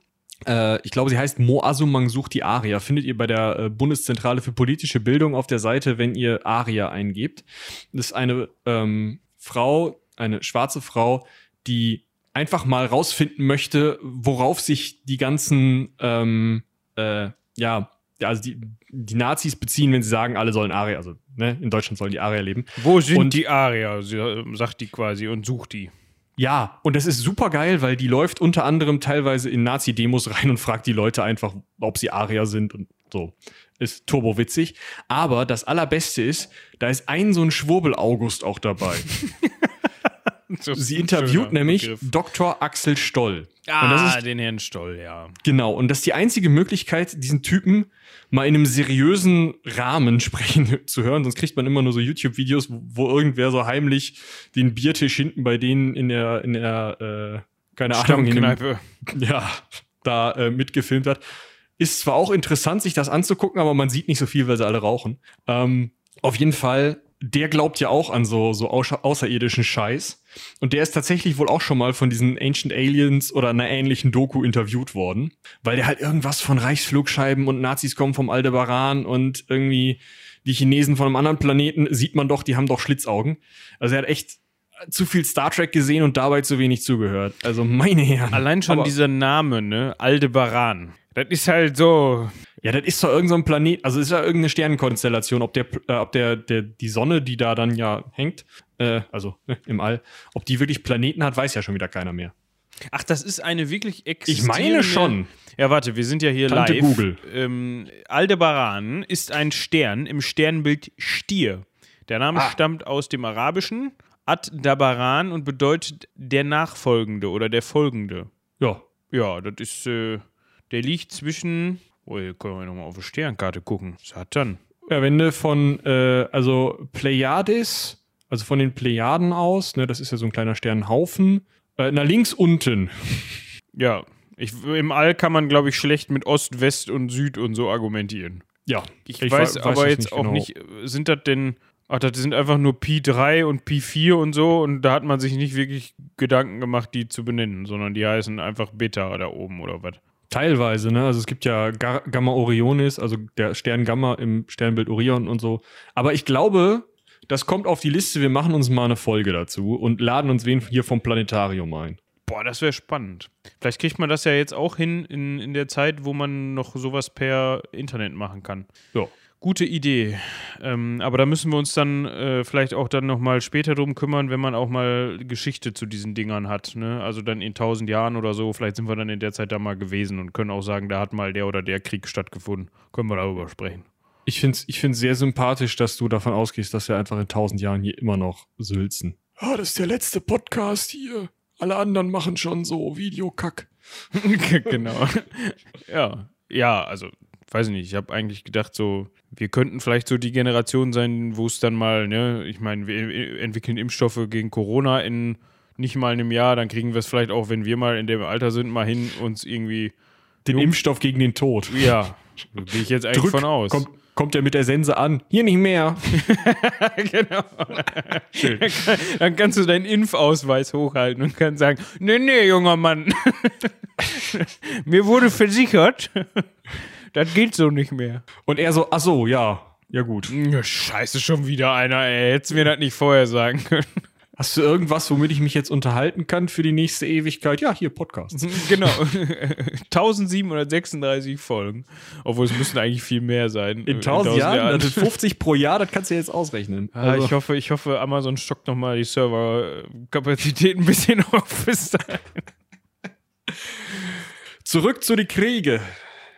Äh, ich glaube, sie heißt Mo Asumang sucht die Aria. Findet ihr bei der äh, Bundeszentrale für politische Bildung auf der Seite, wenn ihr Aria eingebt. Das ist eine ähm, Frau, eine schwarze Frau, die einfach mal rausfinden möchte, worauf sich die ganzen, ähm, äh, ja, also die, die Nazis beziehen, wenn sie sagen, alle sollen Aria, also ne, in Deutschland sollen die Aria leben. wo sind Und- die Arier? Sie, äh, sagt die quasi und sucht die. Ja, und das ist super geil, weil die läuft unter anderem teilweise in Nazi-Demos rein und fragt die Leute einfach, ob sie Arier sind und so. Ist turbowitzig. Aber das Allerbeste ist, da ist ein so ein Schwurbel-August auch dabei. Sie interviewt nämlich Dr. Axel Stoll. Ah, ist den Herrn Stoll, ja. Genau, und das ist die einzige Möglichkeit, diesen Typen mal in einem seriösen Rahmen sprechen zu hören. Sonst kriegt man immer nur so YouTube-Videos, wo, wo irgendwer so heimlich den Biertisch hinten bei denen in der, in der, äh, keine Ahnung, in dem, ja, da äh, mitgefilmt hat. Ist zwar auch interessant, sich das anzugucken, aber man sieht nicht so viel, weil sie alle rauchen. Ähm, auf jeden Fall, der glaubt ja auch an so, so außer- außerirdischen Scheiß. Und der ist tatsächlich wohl auch schon mal von diesen Ancient Aliens oder einer ähnlichen Doku interviewt worden. Weil der halt irgendwas von Reichsflugscheiben und Nazis kommen vom Aldebaran und irgendwie die Chinesen von einem anderen Planeten sieht man doch, die haben doch Schlitzaugen. Also er hat echt zu viel Star Trek gesehen und dabei zu wenig zugehört. Also meine Herren. Allein schon Aber- dieser Name, ne? Aldebaran. Das ist halt so. Ja, das ist doch irgendein so ein Planet, also ist ja irgendeine Sternenkonstellation, ob der, äh, ob der, der, die Sonne, die da dann ja hängt, äh, also äh, im All, ob die wirklich Planeten hat, weiß ja schon wieder keiner mehr. Ach, das ist eine wirklich Ich existierende. meine schon. Ja, warte, wir sind ja hier Tante live. Google. Ähm, Aldebaran ist ein Stern im Sternbild Stier. Der Name Ah. stammt aus dem Arabischen Ad-Dabaran und bedeutet der Nachfolgende oder der Folgende. Ja. Ja, das ist, äh, der liegt zwischen. Oh, hier können wir nochmal auf die Sternkarte gucken. Satan. Ja, wenn du von, äh, also Pleiades, also von den Plejaden aus, ne, das ist ja so ein kleiner Sternenhaufen, äh, na links unten. Ja. Ich, Im All kann man, glaube ich, schlecht mit Ost, West und Süd und so argumentieren. Ja, Ich, weiß, aber es jetzt nicht auch genau. nicht, sind das denn, ach, das sind einfach nur Pi 3 und Pi 4 und so und da hat man sich nicht wirklich Gedanken gemacht, die zu benennen, sondern die heißen einfach Beta da oben oder was. Teilweise, ne? Also es gibt ja Ga Gamma Orionis, also der Stern Gamma im Sternbild Orion und so. Aber ich glaube, das kommt auf die Liste. Wir machen uns mal eine Folge dazu und laden uns wen hier vom Planetarium ein. Boah, das wäre spannend. Vielleicht kriegt man das ja jetzt auch hin in, in der Zeit, wo man noch sowas per Internet machen kann. Ja. Gute Idee. Ähm, aber da müssen wir uns dann äh, vielleicht auch dann nochmal später drum kümmern, wenn man auch mal Geschichte zu diesen Dingern hat. Ne? Also dann in tausend Jahren oder so. Vielleicht sind wir dann in der Zeit da mal gewesen und können auch sagen, da hat mal der oder der Krieg stattgefunden. Können wir darüber sprechen. Ich finde es ich find's sehr sympathisch, dass du davon ausgehst, dass wir einfach in tausend Jahren hier immer noch sülzen. Ah, das ist der letzte Podcast hier. Alle anderen machen schon so Videokack. genau. ja. Ja, also, weiß ich nicht. Ich habe eigentlich gedacht, so, wir könnten vielleicht so die Generation sein, wo es dann mal, ne, ich meine, wir entwickeln Impfstoffe gegen Corona in nicht mal einem Jahr, dann kriegen wir es vielleicht auch, wenn wir mal in dem Alter sind, mal hin, uns irgendwie, Den. Impfstoff gegen den Tod. ja, gehe ich jetzt eigentlich Drück, von aus. Kommt, kommt er mit der Sense an. Hier nicht mehr. genau. Dann kannst du deinen Impfausweis hochhalten und kannst sagen, nee, nee, junger Mann, mir wurde versichert, das geht so nicht mehr. Und er so, ach so, ja. Ja gut. Scheiße, schon wieder einer, ey. Hättest du mir das nicht vorher sagen können. Hast du irgendwas, womit ich mich jetzt unterhalten kann für die nächste Ewigkeit? Ja, hier Podcast. genau. 1736 Folgen. Obwohl es müssten eigentlich viel mehr sein. In 1000 Jahren, das ist 50 pro Jahr, das kannst du jetzt ausrechnen. Ah, Also, ich, hoffe, ich hoffe, Amazon stockt nochmal die Serverkapazität ein bisschen auf bis dahin. zurück zu den Kriege.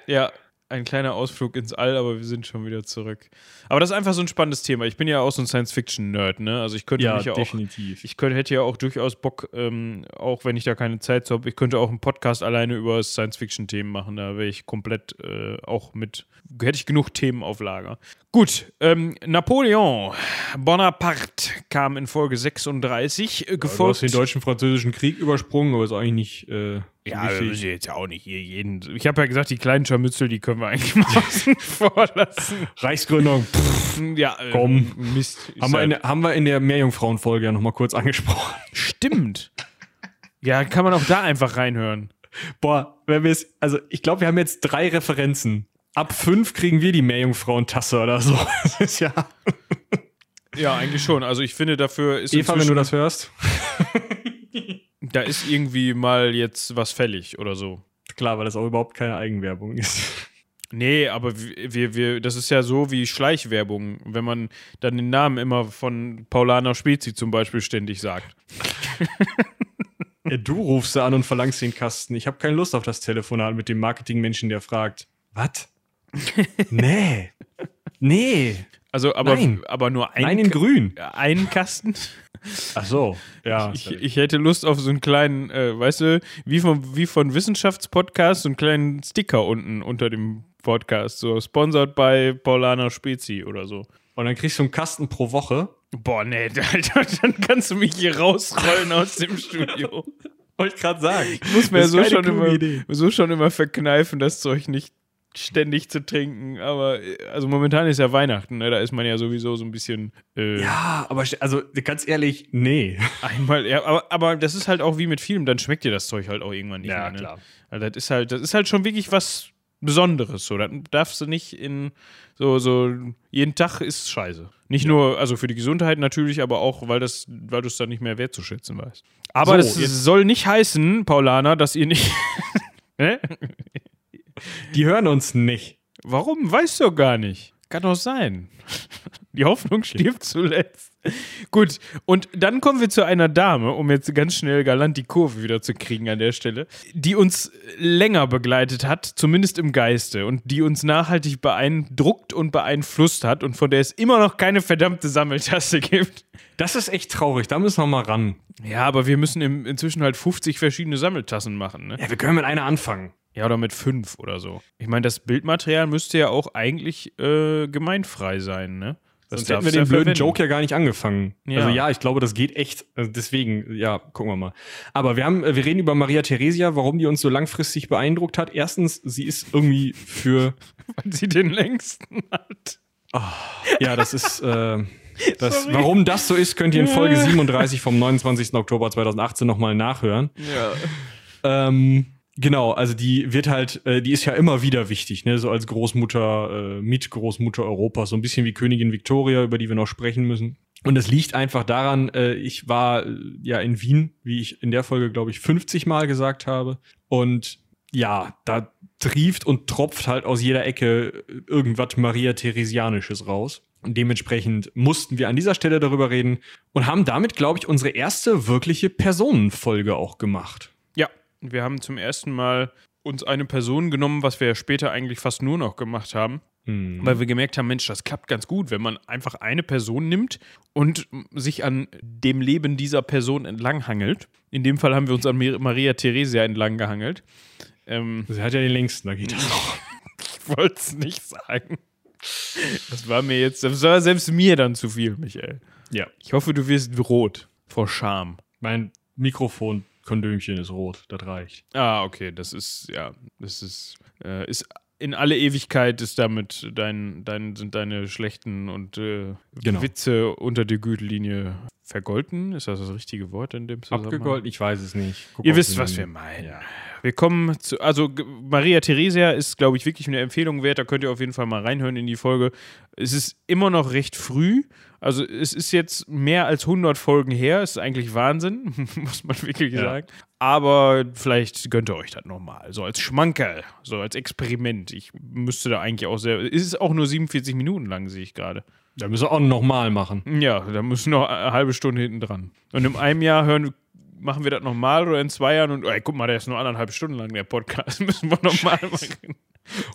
Ja, ein kleiner Ausflug ins All, aber wir sind schon wieder zurück. Aber das ist einfach so ein spannendes Thema. Ich bin ja auch so ein Science-Fiction-Nerd, ne? Also ich könnte Ja, mich ja auch definitiv. Ich könnte, hätte ja auch durchaus Bock, ähm, auch wenn ich da keine Zeit zu habe, ich könnte auch einen Podcast alleine über Science-Fiction-Themen machen. Da wäre ich komplett äh, auch mit, hätte ich genug Themen auf Lager. Gut, ähm, Napoleon Bonaparte kam in Folge 36, äh, Du hast gefolgt. den deutschen-französischen Krieg übersprungen, aber ist eigentlich nicht äh, ja, wir müssen jetzt ja auch nicht hier jeden. Ich habe ja gesagt, die kleinen Scharmützel, die können wir eigentlich mal außen vor lassen. Reichsgründung. Pff, Ja, äh, Komm. Mist. Ist haben, wir in der, haben wir in der Meerjungfrauen-Folge ja nochmal kurz angesprochen. Stimmt. Ja, kann man auch da einfach reinhören. Boah, wenn wir es, also ich glaube, wir haben jetzt drei Referenzen. Ab fünf kriegen wir die Meerjungfrauen-Tasse oder so. Das ist ja. Ja, eigentlich schon. Also ich finde, dafür ist Eva, wenn du das hörst. da ist irgendwie mal jetzt was fällig oder so. Klar, weil das auch überhaupt keine Eigenwerbung ist. Nee, aber wir, wir, das ist ja so wie Schleichwerbung, wenn man dann den Namen immer von Paulana Spezi zum Beispiel ständig sagt. Ja, du rufst sie an und verlangst den Kasten. Ich habe keine Lust auf das Telefonat mit dem Marketingmenschen, der fragt: Was? nee. Nee. Also, aber, Nein. aber nur ein, Nein in grün. ein Kasten. Ach so. Ja. Ich, ich hätte Lust auf so einen kleinen, äh, weißt du, wie von, wie von Wissenschaftspodcast, so einen kleinen Sticker unten unter dem Podcast, so sponsored bei Paulana Spezi oder so. und dann kriegst du einen Kasten pro Woche. Boah, nee, Alter, dann kannst du mich hier rausrollen aus dem Studio. Wollte ich gerade sagen. Ich muss mir so schon, immer, Idee. so schon immer verkneifen, das Zeug nicht ständig zu trinken. Aber also momentan ist ja Weihnachten, ne? da ist man ja sowieso so ein bisschen äh, Ja, aber also ganz ehrlich, nee. einmal. Ja, aber, aber das ist halt auch wie mit Filmen, dann schmeckt dir das Zeug halt auch irgendwann nicht mehr. Ne? Also das ist halt, das ist halt schon wirklich was Besonderes. So, das darfst du nicht in so, so jeden Tag ist scheiße. Nicht nur, also für die Gesundheit natürlich, aber auch, weil das, weil du es dann nicht mehr wertzuschätzen weißt. Aber So, das jetzt- soll nicht heißen, Paulana, dass ihr nicht. Die hören uns nicht. Warum? Weißt du gar nicht. Kann doch sein. Die Hoffnung stirbt zuletzt. Gut, und dann kommen wir zu einer Dame, um jetzt ganz schnell galant die Kurve wieder zu kriegen an der Stelle, die uns länger begleitet hat, zumindest im Geiste, und die uns nachhaltig beeindruckt und beeinflusst hat und von der es immer noch keine verdammte Sammeltasse gibt. Das ist echt traurig. Da müssen wir mal ran. Ja, aber wir müssen im, inzwischen halt 50 verschiedene Sammeltassen machen, ne? Ja, wir können mit einer anfangen. Ja, oder mit fünf oder so. Ich meine, das Bildmaterial müsste ja auch eigentlich äh, gemeinfrei sein, ne? Das Sonst hätten wir den blöden. Joke ja gar nicht angefangen. Ja. Also ja, ich glaube, das geht echt. Also deswegen, ja, gucken wir mal. Aber wir haben, äh, wir reden über Maria Theresia, warum die uns so langfristig beeindruckt hat. Erstens, sie ist irgendwie für, Weil sie den längsten hat. ja, das ist, äh, das, warum das so ist, könnt ihr in Folge Ja. 37 vom 29. Oktober 2018 nochmal nachhören. Ja. Ähm, genau, also die wird halt, äh, die ist ja immer wieder wichtig, ne, so als Großmutter, äh, Mitgroßmutter Europas, so ein bisschen wie Königin Victoria, über die wir noch sprechen müssen. Und es liegt einfach daran, äh, ich war äh, ja in Wien, wie ich in der Folge, glaube ich, 50 Mal gesagt habe. Und ja, da trieft und tropft halt aus jeder Ecke irgendwas Maria Theresianisches raus. Und dementsprechend mussten wir an dieser Stelle darüber reden und haben damit, glaube ich, unsere erste wirkliche Personenfolge auch gemacht. Wir haben zum ersten Mal uns eine Person genommen, was wir ja später eigentlich fast nur noch gemacht haben. Hm. Weil wir gemerkt haben, Mensch, das klappt ganz gut, wenn man einfach eine Person nimmt und sich an dem Leben dieser Person entlanghangelt. In dem Fall haben wir uns an Mar- Maria Theresia entlang gehangelt. Ähm, Sie hat ja den längsten, da geht das auch. ich wollte es nicht sagen. Das war mir jetzt, das war selbst mir dann zu viel, Michael. Ja. Ich hoffe, du wirst rot vor Scham. Mein Mikrofon-Kondömchen ist rot, das reicht. Ah, okay, das ist, ja, das ist, äh, ist in alle Ewigkeit ist damit dein, dein, sind deine schlechten und äh, Genau. Witze unter der Gürtellinie vergolten. Ist das das richtige Wort in dem Zusammenhang? Abgegolten? Ich weiß es nicht. Guck Ihr wisst, was wir meinen. Ja. Wir kommen zu, also Maria Theresia ist, glaube ich, wirklich eine Empfehlung wert. Da könnt ihr auf jeden Fall mal reinhören in die Folge. Es ist immer noch recht früh. Also es ist jetzt mehr als 100 Folgen her. Es ist eigentlich Wahnsinn, muss man wirklich Ja. sagen. Aber vielleicht gönnt ihr euch das nochmal. So als Schmankerl, so als Experiment. Ich müsste da eigentlich auch sehr. Es ist auch nur 47 Minuten lang, sehe ich gerade. Da müssen wir auch nochmal machen. Ja, da müssen noch eine halbe Stunde hinten dran. Und in einem Jahr hören, machen wir das nochmal oder in zwei Jahren und ey, guck mal, der ist nur anderthalb Stunden lang, der Podcast. Müssen wir nochmal machen.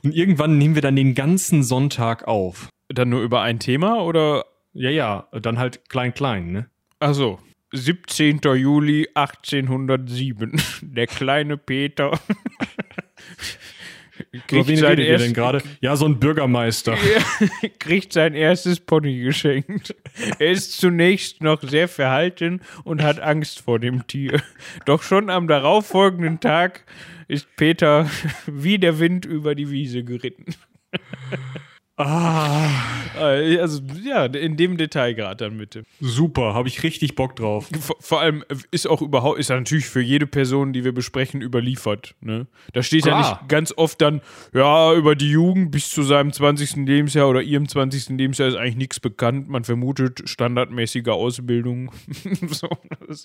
Und irgendwann nehmen wir dann den ganzen Sonntag auf. Dann nur über ein Thema oder? Ja, ja, dann halt klein, klein, ne? Achso. 17. Juli 1807. Der kleine Peter. Über wen redet ihr denn gerade? Ja, so ein Bürgermeister. kriegt sein erstes Pony geschenkt. Er ist zunächst noch sehr verhalten und hat Angst vor dem Tier. Doch schon am darauffolgenden Tag ist Peter wie der Wind über die Wiese geritten. Ah, Äh, Also, ja, in dem Detail gerade dann bitte. super, habe ich richtig Bock drauf. Vor, vor allem ist auch überhaupt, ist ja natürlich für jede Person, die wir besprechen, überliefert. Ne? Da steht ja Klar. nicht ganz oft dann, ja, über die Jugend bis zu seinem 20. Lebensjahr oder ihrem 20. Lebensjahr ist eigentlich nichts bekannt. Man vermutet standardmäßige Ausbildung. so,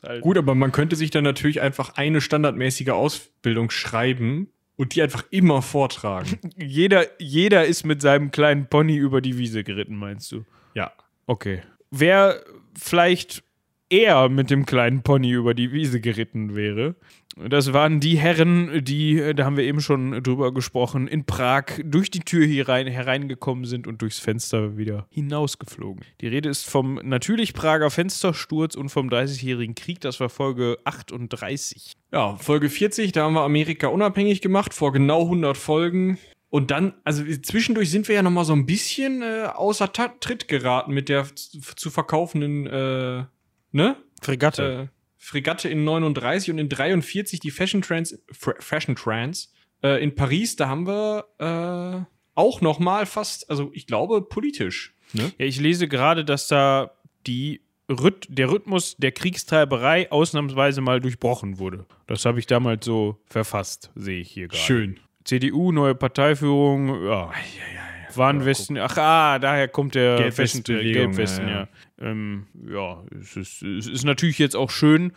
halt. Gut, aber man könnte sich dann natürlich einfach eine standardmäßige Ausbildung schreiben und die einfach immer vortragen. Jeder, jeder ist mit seinem kleinen Pony über die Wiese geritten, meinst du? ja. Okay. Wer vielleicht eher mit dem kleinen Pony über die Wiese geritten wäre, das waren die Herren, die, äh, da haben wir eben schon drüber gesprochen, in Prag durch die Tür hier rein, hereingekommen sind und durchs Fenster wieder hinausgeflogen. Die Rede ist vom natürlich Prager Fenstersturz und vom 30-jährigen Krieg, das war Folge 38. Ja, Folge 40, da haben wir Amerika unabhängig gemacht, vor genau 100 Folgen. Und dann, also zwischendurch sind wir ja noch mal so ein bisschen äh, außer Tritt geraten mit der zu, zu verkaufenden, äh, ne? Fregatte. Äh, Fregatte in 39 und in 43 die Fashion Trans, Fra- Fashion Trans. Äh, in Paris, da haben wir äh, auch noch mal fast, also ich glaube politisch, ne? Ja, ich lese gerade, dass da die Rhyth der Rhythmus der Kriegstreiberei ausnahmsweise mal durchbrochen wurde. Das habe ich damals so verfasst, sehe ich hier gerade. Schön. CDU, neue Parteiführung, ja. Warnwesten, ach ah, daher kommt der Gelbwestenbewegung, Gelbwesten, ja, ja. Ja. Ähm, ja, es ist, es ist natürlich jetzt auch schön.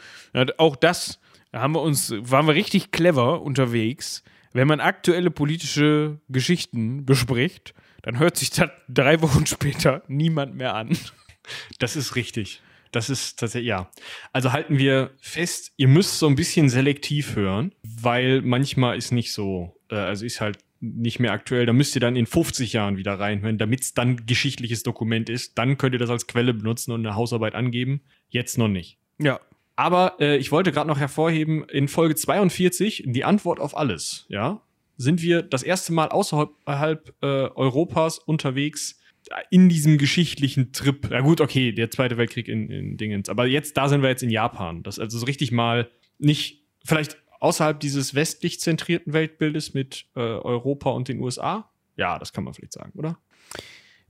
Auch das haben wir uns, waren wir richtig clever unterwegs. Wenn man aktuelle politische Geschichten bespricht, dann hört sich das drei Wochen später niemand mehr an. Das ist richtig. Das ist tatsächlich, ja. Also halten wir fest, ihr müsst so ein bisschen selektiv hören, weil manchmal ist nicht so, äh, also ist halt nicht mehr aktuell. Da müsst ihr dann in 50 Jahren wieder reinhören, damit es dann geschichtliches Dokument ist. Dann könnt ihr das als Quelle benutzen und eine Hausarbeit angeben. Jetzt noch nicht. Ja. Aber äh, ich wollte gerade noch hervorheben, in Folge 42 die Antwort auf alles, ja. sind wir das erste Mal außerhalb äh, Europas unterwegs in diesem geschichtlichen Trip. Ja gut, okay, der Zweite Weltkrieg in, in Dingens. Aber jetzt, da sind wir jetzt in Japan. Das ist also so richtig mal nicht, vielleicht außerhalb dieses westlich zentrierten Weltbildes mit äh, Europa und den USA. Ja, das kann man vielleicht sagen, oder?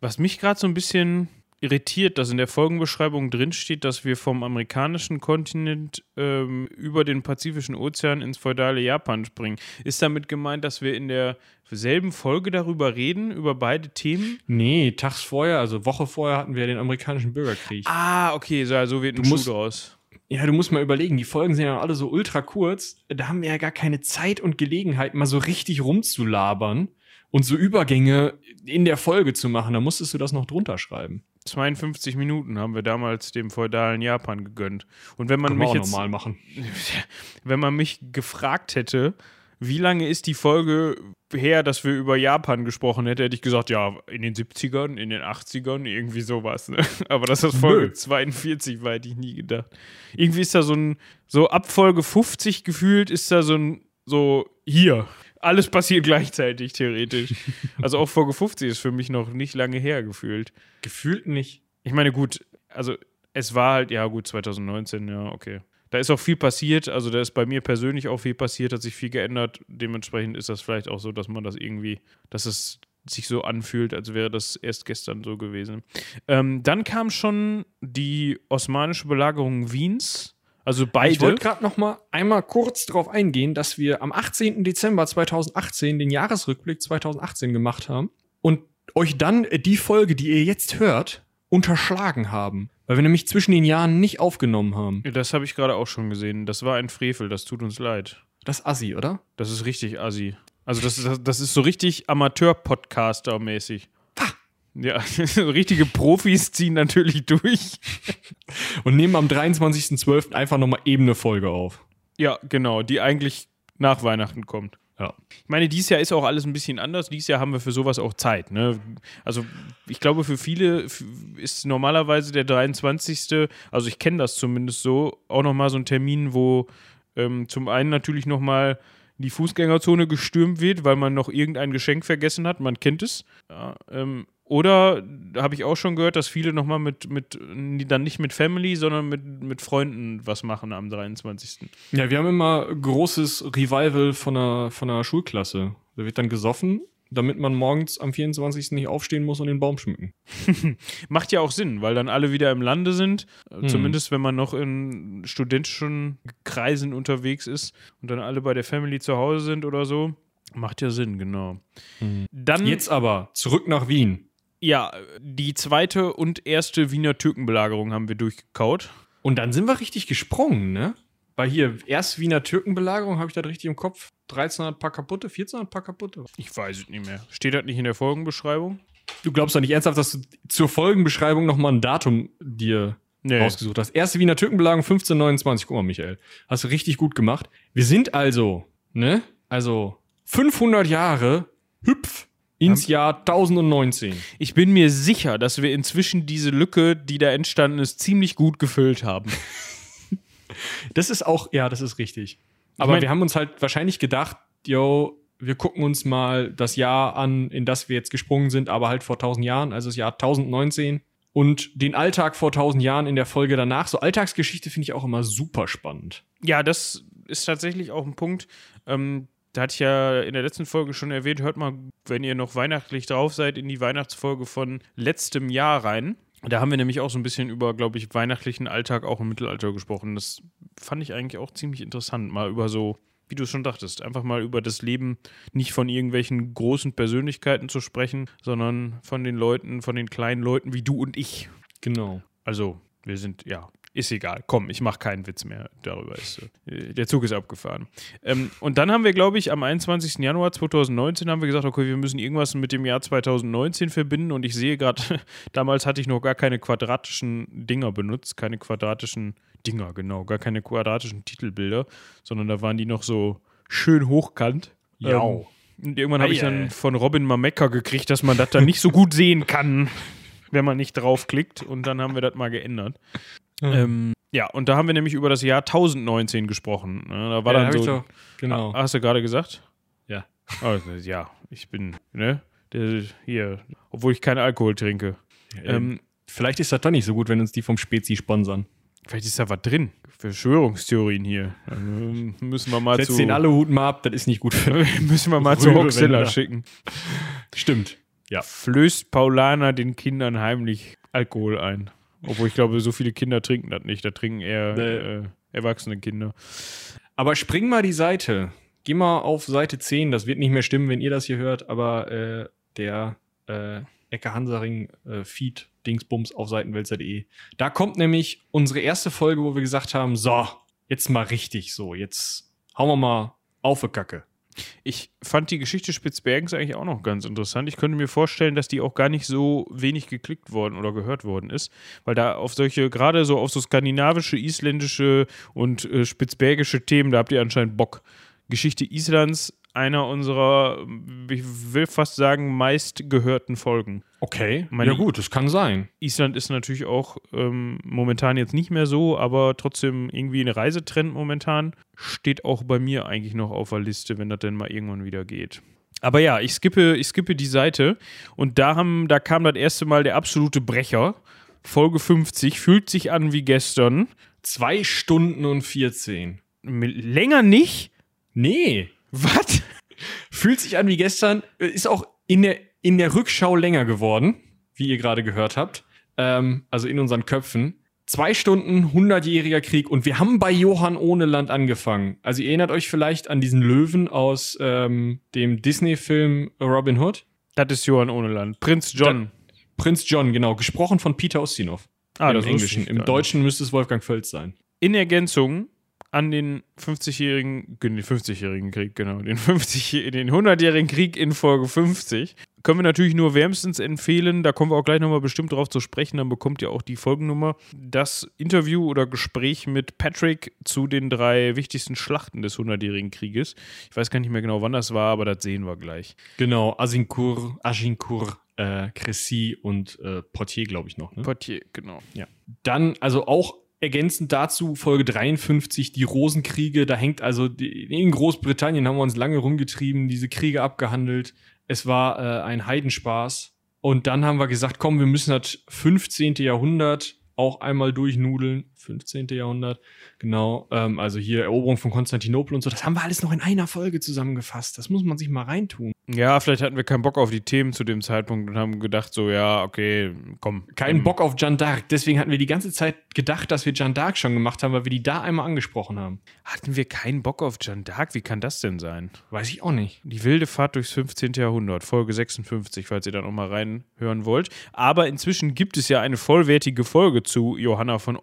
Was mich gerade so ein bisschen irritiert, dass in der Folgenbeschreibung drinsteht, dass wir vom amerikanischen Kontinent ähm, über den Pazifischen Ozean ins feudale Japan springen. Ist damit gemeint, dass wir in derselben Folge darüber reden, über beide Themen? Nee, tags vorher, also Woche vorher hatten wir den amerikanischen Bürgerkrieg. Ah, okay, so, so wird ein Schuh draus. Ja, du musst mal überlegen, die Folgen sind ja alle so ultra kurz. Da haben wir ja gar keine Zeit und Gelegenheit, mal so richtig rumzulabern und so Übergänge in der Folge zu machen. Da musstest du das noch drunter schreiben. 52 Minuten haben wir damals dem feudalen Japan gegönnt. Und wenn man wir mich auch jetzt normal machen. wenn man mich gefragt hätte, wie lange ist die Folge her, dass wir über Japan gesprochen hätten, hätte ich gesagt, ja, in den 70ern, in den 80ern, irgendwie sowas. Ne? Aber dass das Folge Nö. 42 war, hätte ich nie gedacht. Irgendwie ist da so ein, so ab Folge 50 gefühlt, ist da so ein, so hier. Alles passiert gleichzeitig, theoretisch. Also auch Folge 50 ist für mich noch nicht lange her gefühlt. Gefühlt nicht. Ich meine, gut, also es war halt, ja gut, 2019, ja, okay. Da ist auch viel passiert, also da ist bei mir persönlich auch viel passiert, hat sich viel geändert. Dementsprechend ist das vielleicht auch so, dass man das irgendwie, dass es sich so anfühlt, als wäre das erst gestern so gewesen. Ähm, dann kam schon die osmanische Belagerung Wiens, also Ich beide. wollte gerade noch mal einmal kurz darauf eingehen, dass wir am 18. Dezember 2018 den Jahresrückblick 2018 gemacht haben und euch dann die Folge, die ihr jetzt hört, unterschlagen haben, weil wir nämlich zwischen den Jahren nicht aufgenommen haben. Das habe ich gerade auch schon gesehen. Das war ein Frevel, das tut uns leid. Das ist assi, oder? Das ist richtig assi. Also das ist, das ist so richtig Amateur-Podcaster-mäßig. Ja, richtige Profis ziehen natürlich durch. Und nehmen am 23.12. einfach noch mal eben eine Folge auf. Ja, genau, die eigentlich nach Weihnachten kommt. Ja. Ich meine, dieses Jahr ist auch alles ein bisschen anders. Dieses Jahr haben wir für sowas auch Zeit. Ne? Also ich glaube, für viele ist normalerweise der 23. Also ich kenne das zumindest so, auch nochmal so ein Termin, wo ähm, zum einen natürlich nochmal die Fußgängerzone gestürmt wird, weil man noch irgendein Geschenk vergessen hat. Man kennt es. Ja, ähm, oder habe ich auch schon gehört, dass viele nochmal mit, mit, dann nicht mit Family, sondern mit, mit Freunden was machen am 23. Ja, wir haben immer großes Revival von einer, von einer Schulklasse. Da wird dann gesoffen, damit man morgens am 24. nicht aufstehen muss und den Baum schmücken. Macht ja auch Sinn, weil dann alle wieder im Lande sind. Mhm. Zumindest wenn man noch in studentischen Kreisen unterwegs ist und dann alle bei der Family zu Hause sind oder so. Macht ja Sinn, genau. Dann, Jetzt aber zurück nach Wien. ja, die zweite und erste Wiener Türkenbelagerung haben wir durchgekaut. Und dann sind wir richtig gesprungen, ne? Weil hier, erst Wiener Türkenbelagerung, habe ich das richtig im Kopf? 1300 paar kaputte, 1400 paar kaputte. Ich weiß es nicht mehr. Steht das nicht in der Folgenbeschreibung? Du glaubst doch nicht ernsthaft, dass du zur Folgenbeschreibung nochmal ein Datum dir Nee. rausgesucht hast. Erste Wiener Türkenbelagerung 1529. Guck mal, Michael. Hast du richtig gut gemacht. Wir sind also, ne? Also 500 Jahre hüpf ins Jahr 1019. Ich bin mir sicher, dass wir inzwischen diese Lücke, die da entstanden ist, ziemlich gut gefüllt haben. Das ist auch, ja, das ist richtig. Aber mein- wir haben uns halt wahrscheinlich gedacht, yo, wir gucken uns mal das Jahr an, in das wir jetzt gesprungen sind, aber halt vor 1000 Jahren, also das Jahr 1019 und den Alltag vor 1000 Jahren in der Folge danach. So Alltagsgeschichte finde ich auch immer super spannend. Ja, das ist tatsächlich auch ein Punkt. Ähm, da hatte ich ja in der letzten Folge schon erwähnt, hört mal, wenn ihr noch weihnachtlich drauf seid, in die Weihnachtsfolge von letztem Jahr rein. Da haben wir nämlich auch so ein bisschen über, glaube ich, weihnachtlichen Alltag auch im Mittelalter gesprochen. Das fand ich eigentlich auch ziemlich interessant, mal über so, wie du es schon dachtest, einfach mal über das Leben nicht von irgendwelchen großen Persönlichkeiten zu sprechen, sondern von den Leuten, von den kleinen Leuten wie du und ich. Genau. Also, wir sind, ja, ist egal. Komm, ich mache keinen Witz mehr darüber. Ist, äh, der Zug ist abgefahren. Ähm, und dann haben wir, glaube ich, am 21. Januar 2019 haben wir gesagt, okay, wir müssen irgendwas mit dem Jahr 2019 verbinden. Und ich sehe gerade, damals hatte ich noch gar keine quadratischen Dinger benutzt, keine quadratischen Dinger, genau, gar keine quadratischen Titelbilder, sondern da waren die noch so schön hochkant. Ja. Ähm, und irgendwann habe ich dann von Robin mal Mecker gekriegt, dass man das dann nicht so gut sehen kann, wenn man nicht draufklickt. Und dann haben wir das mal geändert. Ähm, ja, und da haben wir nämlich über das Jahr 1019 gesprochen. Ne? Da war Ja, dann hab ich so. doch, genau. Ah, Hast du gerade gesagt? Ja. Also, ja, ich bin, ne? Hier, obwohl ich keinen Alkohol trinke. Ähm, vielleicht ist das doch nicht so gut, wenn uns die vom Spezi sponsern. Vielleicht ist da was drin. Verschwörungstheorien hier. Dann müssen wir mal Setz zu. den Aluhut mal ab, das ist nicht gut für müssen wir mal zu Hoxilla schicken. Stimmt. Ja. Flößt Paulaner den Kindern heimlich Alkohol ein. Obwohl ich glaube, so viele Kinder trinken das nicht. Da trinken eher Nee. äh, erwachsene Kinder. Aber spring mal die Seite. Geh mal auf Seite 10. Das wird nicht mehr stimmen, wenn ihr das hier hört, aber äh, der äh, Ecke Hansaring äh, Feed Dingsbums auf Seitenwälzer.de. Da kommt nämlich unsere erste Folge, wo wir gesagt haben: So, jetzt mal richtig so. Jetzt hauen wir mal auf die Kacke. Ich fand die Geschichte Spitzbergens eigentlich auch noch ganz interessant. Ich könnte mir vorstellen, dass die auch gar nicht so wenig geklickt worden oder gehört worden ist, weil da auf solche, gerade so auf so skandinavische, isländische und äh, spitzbergische Themen, da habt ihr anscheinend Bock. Geschichte Islands, einer unserer, ich will fast sagen, meist gehörten Folgen. Okay. Meine- ja, gut, das kann sein. Island ist natürlich auch ähm, momentan jetzt nicht mehr so, aber trotzdem irgendwie ein Reisetrend momentan. Steht auch bei mir eigentlich noch auf der Liste, wenn das denn mal irgendwann wieder geht. Aber ja, ich skippe, ich skippe die Seite und da, haben, da kam das erste Mal der absolute Brecher. Folge 50, fühlt sich an wie gestern. Zwei Stunden und 14. M- Länger nicht? Nee. Was? Fühlt sich an wie gestern, äh, ist auch in der, in der Rückschau länger geworden, wie ihr gerade gehört habt. Ähm, also in unseren Köpfen. Zwei Stunden, 100-jähriger Krieg und wir haben bei Johann Ohneland angefangen. Also ihr erinnert euch vielleicht an diesen Löwen aus ähm, dem Disney-Film Robin Hood. Das ist Johann Ohneland. Prinz John. Prinz John, genau, gesprochen von Peter Ustinov. ah, Im Englischen. Im. Deutschen müsste es Wolfgang Völz sein. in Ergänzung an den 50-jährigen, den 50-jährigen Krieg, genau, den 50, den 100-jährigen Krieg in Folge 50, können wir natürlich nur wärmstens empfehlen, da kommen wir auch gleich nochmal bestimmt drauf zu sprechen, dann bekommt ihr auch die Folgennummer, das Interview oder Gespräch mit Patrick zu den drei wichtigsten Schlachten des 100-jährigen Krieges. Ich weiß gar nicht mehr genau, wann das war, aber das sehen wir gleich. Genau, Agincourt, Agincourt, äh, Cressy und äh, Portier, glaube ich noch. Ne? Portier, genau. Dann, also auch ergänzend dazu, Folge 53, die Rosenkriege. Da hängt also, in Großbritannien haben wir uns lange rumgetrieben, diese Kriege abgehandelt. Es war äh, ein Heidenspaß. Und dann haben wir gesagt, komm, wir müssen das 15. Jahrhundert auch einmal durchnudeln. 15. Jahrhundert, genau. Ähm, also hier Eroberung von Konstantinopel und so. Das haben wir alles noch in einer Folge zusammengefasst. Das muss man sich mal reintun. Ja, vielleicht hatten wir keinen Bock auf die Themen zu dem Zeitpunkt und haben gedacht, so, ja, okay, komm. Keinen ähm, Bock auf Jeanne d'Arc. Deswegen hatten wir die ganze Zeit gedacht, dass wir Jeanne d'Arc schon gemacht haben, weil wir die da einmal angesprochen haben. Hatten wir keinen Bock auf Jeanne d'Arc? Wie kann das denn sein? Weiß ich auch nicht. Die wilde Fahrt durchs 15. Jahrhundert, Folge 56, falls ihr da nochmal reinhören wollt. Aber inzwischen gibt es ja eine vollwertige Folge zu Johanna von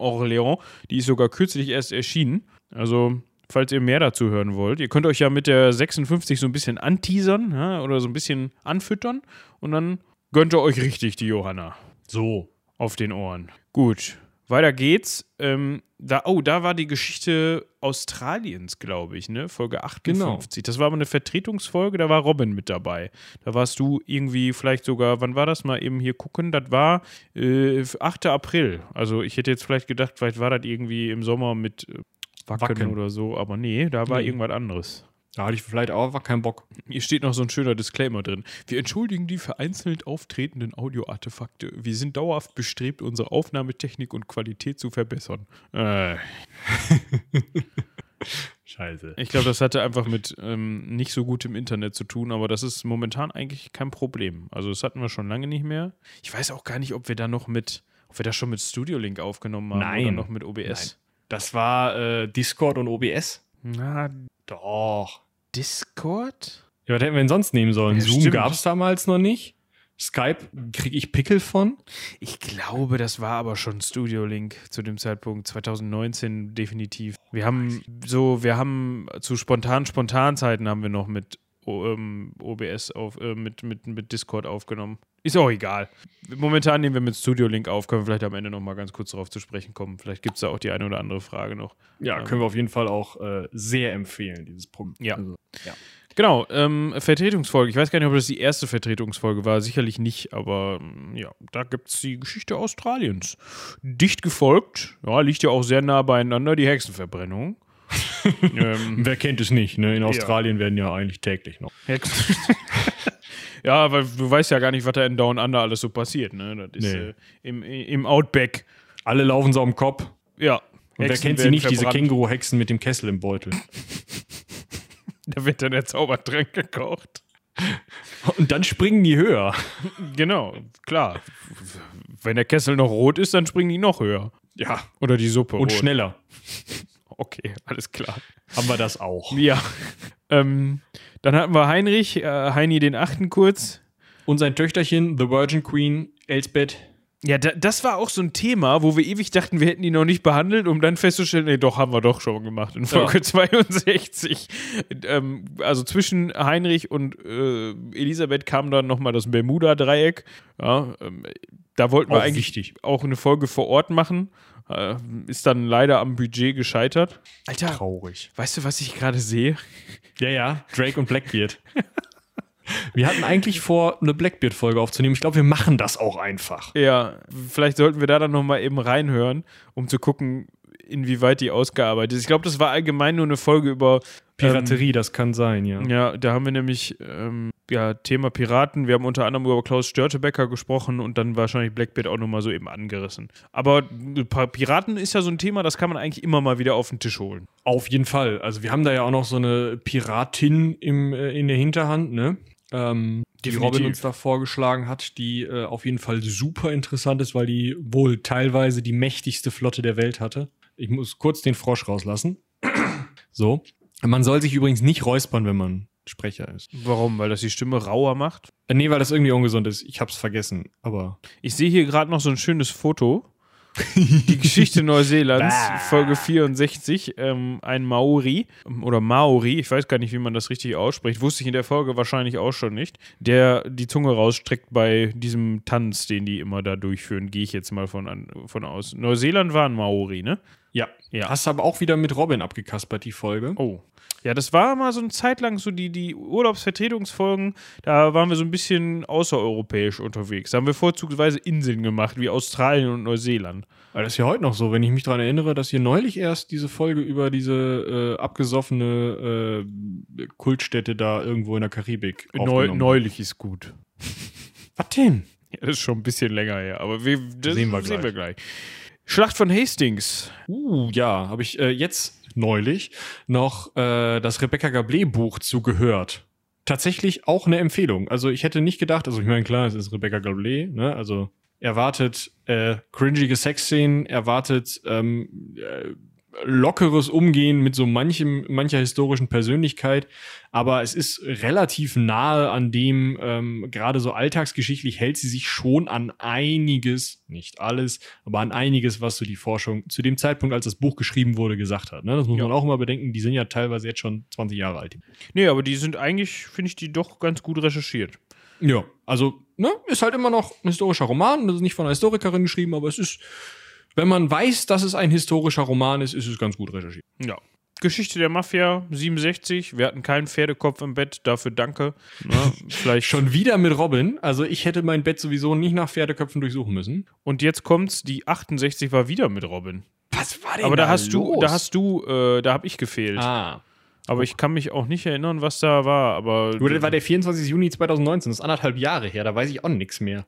Orléans. Die ist sogar kürzlich erst erschienen. Also, falls ihr mehr dazu hören wollt, ihr könnt euch ja mit der 56 so ein bisschen anteasern ja, oder so ein bisschen anfüttern und dann gönnt ihr euch richtig die Johanna So. auf den Ohren. Gut, weiter geht's. Ähm, da, oh, da war die Geschichte Australiens, glaube ich, ne? Folge 58. Das war aber eine Vertretungsfolge, da war Robin mit dabei. Da warst du irgendwie vielleicht sogar, wann war das mal eben hier gucken? Das war äh, 8. April. Also ich hätte jetzt vielleicht gedacht, vielleicht war das irgendwie im Sommer mit äh, Wacken, Wacken. oder so, aber nee, da war Nee. irgendwas anderes. Da hatte ich vielleicht auch einfach keinen Bock. Hier steht noch so ein schöner Disclaimer drin. Wir entschuldigen die vereinzelt auftretenden Audioartefakte. Wir sind dauerhaft bestrebt, unsere Aufnahmetechnik und Qualität zu verbessern. Äh, Scheiße. ich glaube, das hatte einfach mit ähm, nicht so gutem Internet zu tun, aber das ist momentan eigentlich kein Problem. Also das hatten wir schon lange nicht mehr. Ich weiß auch gar nicht, ob wir da noch mit, ob wir das schon mit Studio Link aufgenommen haben oder Nein. noch mit OBS. Das war äh, Discord und OBS. Na, Doch. Discord? Ja, was hätten wir denn sonst nehmen sollen? Ja, Zoom gab es damals noch nicht. Skype kriege ich Pickel von. Ich glaube, das war aber schon Studio Link zu dem Zeitpunkt 2019 definitiv. Wir haben so, wir haben zu spontan spontan Zeiten haben wir noch mit ähm, OBS auf äh, mit, mit, mit Discord aufgenommen. Ist auch egal. Momentan nehmen wir mit Studio Link auf, können wir vielleicht am Ende noch mal ganz kurz darauf zu sprechen kommen. Vielleicht gibt es da auch die eine oder andere Frage noch. Ja, können wir auf jeden Fall auch äh, sehr empfehlen, dieses Programm. Ja. Also, Genau, ähm, Vertretungsfolge. Ich weiß gar nicht, ob das die erste Vertretungsfolge war. Sicherlich nicht, aber ähm, ja, da gibt es die Geschichte Australiens. Dicht gefolgt, ja, liegt ja auch sehr nah beieinander, die Hexenverbrennung. ähm, Wer kennt es nicht, ne? In Australien werden ja eigentlich täglich noch. ja, weil du weißt ja gar nicht, was da in Down Under alles so passiert. Ne? Das ist Nee. äh, im, im Outback. Alle laufen so am Kopf. Ja. Und wer Hexen kennt sie nicht, diese verbrannt. Känguru-Hexen mit dem Kessel im Beutel? Da wird dann der Zaubertrank gekocht. Und dann springen die höher. Genau, klar. Wenn der Kessel noch rot ist, dann springen die noch höher. Ja. Oder die Suppe Und rot. schneller. Okay, alles klar. Haben wir das auch. Ja. ähm, dann hatten wir Heinrich, äh, Heini den Achten kurz. Und sein Töchterchen, The Virgin Queen, Elsbeth. Ja, da, das war auch so ein Thema, wo wir ewig dachten, wir hätten die noch nicht behandelt, um dann festzustellen, nee, doch, haben wir doch schon gemacht in Folge Ja. 62. Ähm, also zwischen Heinrich und äh, Elisabeth kam dann nochmal das Bermuda-Dreieck. Ja, ähm, da wollten wir Auch eigentlich wichtig. auch eine Folge vor Ort machen. Äh, ist dann leider am Budget gescheitert. Alter, Traurig. weißt du, was ich gerade sehe? Ja, ja. Drake und Blackbeard. wir hatten eigentlich vor, eine Blackbeard-Folge aufzunehmen. Ich glaube, wir machen das auch einfach. Ja, vielleicht sollten wir da dann nochmal eben reinhören, um zu gucken, inwieweit die ausgearbeitet ist. Ich glaube, das war allgemein nur eine Folge über Piraterie, das kann sein, ja. Ähm, ja, da haben wir nämlich ähm, ja, Thema Piraten. Wir haben unter anderem über Klaus Störtebecker gesprochen und dann wahrscheinlich Blackbeard auch nochmal so eben angerissen. Aber paar Piraten ist ja so ein Thema, das kann man eigentlich immer mal wieder auf den Tisch holen. Auf jeden Fall. Also wir haben da ja auch noch so eine Piratin im, äh, in der Hinterhand, ne? Ähm, die Definitiv. Robin uns da vorgeschlagen hat, die äh, auf jeden Fall super interessant ist, weil die wohl teilweise die mächtigste Flotte der Welt hatte. Ich muss kurz den Frosch rauslassen. so. Man soll sich übrigens nicht räuspern, wenn man Sprecher ist. Warum? Weil das die Stimme rauer macht? Äh, nee, weil das irgendwie ungesund ist. Ich hab's vergessen. Aber Ich sehe hier gerade noch so ein schönes Foto. Die Geschichte Neuseelands, Folge 64, ähm, ein Maori oder Maori, ich weiß gar nicht, wie man das richtig ausspricht, wusste ich in der Folge wahrscheinlich auch schon nicht, der die Zunge rausstreckt bei diesem Tanz, den die immer da durchführen, gehe ich jetzt mal von, an, von aus. Neuseeland war ein Maori, ne? ja. Ja. Hast aber auch wieder mit Robin abgekaspert, die Folge. Oh. Ja, das war mal so eine Zeit lang so die, die Urlaubsvertretungsfolgen, da waren wir so ein bisschen außereuropäisch unterwegs. Da haben wir vorzugsweise Inseln gemacht, wie Australien und Neuseeland. Weil das ist ja heute noch so, wenn ich mich daran erinnere, dass ihr neulich erst diese Folge über diese äh, abgesoffene äh, Kultstätte da irgendwo in der Karibik Neu, neulich ist gut. Was denn? Ja, das ist schon ein bisschen länger her, aber wir, das Sehen wir sehen gleich. wir gleich. Schlacht von Hastings. Uh, ja, habe ich äh, jetzt neulich noch äh, das Rebecca Gablé Buch zugehört. Tatsächlich auch eine Empfehlung. Also ich hätte nicht gedacht, also ich meine, klar, es ist Rebecca Gablé, ne? Also erwartet äh, cringige Sexszenen, erwartet ähm, äh, lockeres Umgehen mit so manchem, mancher historischen Persönlichkeit, aber es ist relativ nahe an dem, ähm, gerade so alltagsgeschichtlich hält sie sich schon an einiges, nicht alles, aber an einiges, was so die Forschung zu dem Zeitpunkt, als das Buch geschrieben wurde, gesagt hat. Ne? Das muss Ja. man auch immer bedenken, die sind ja teilweise jetzt schon 20 Jahre alt. Nee, aber die sind eigentlich, finde ich, die doch ganz gut recherchiert. Ja, also, ne, ist halt immer noch ein historischer Roman, das ist nicht von einer Historikerin geschrieben, aber es ist, wenn man weiß, dass es ein historischer Roman ist, ist es ganz gut recherchiert. Ja. Geschichte der Mafia, 67. Wir hatten keinen Pferdekopf im Bett, dafür danke. Na, vielleicht Schon wieder mit Robin. Also ich hätte mein Bett sowieso nicht nach Pferdeköpfen durchsuchen müssen. Und jetzt kommt's, die 68 war wieder mit Robin. Was war denn Aber da hast du, da hast du, äh, da habe ich gefehlt. Ah. Aber ich kann mich auch nicht erinnern, was da war. Aber Du, das war der 24. Juni 2019, das ist anderthalb Jahre her, da weiß ich auch nichts mehr.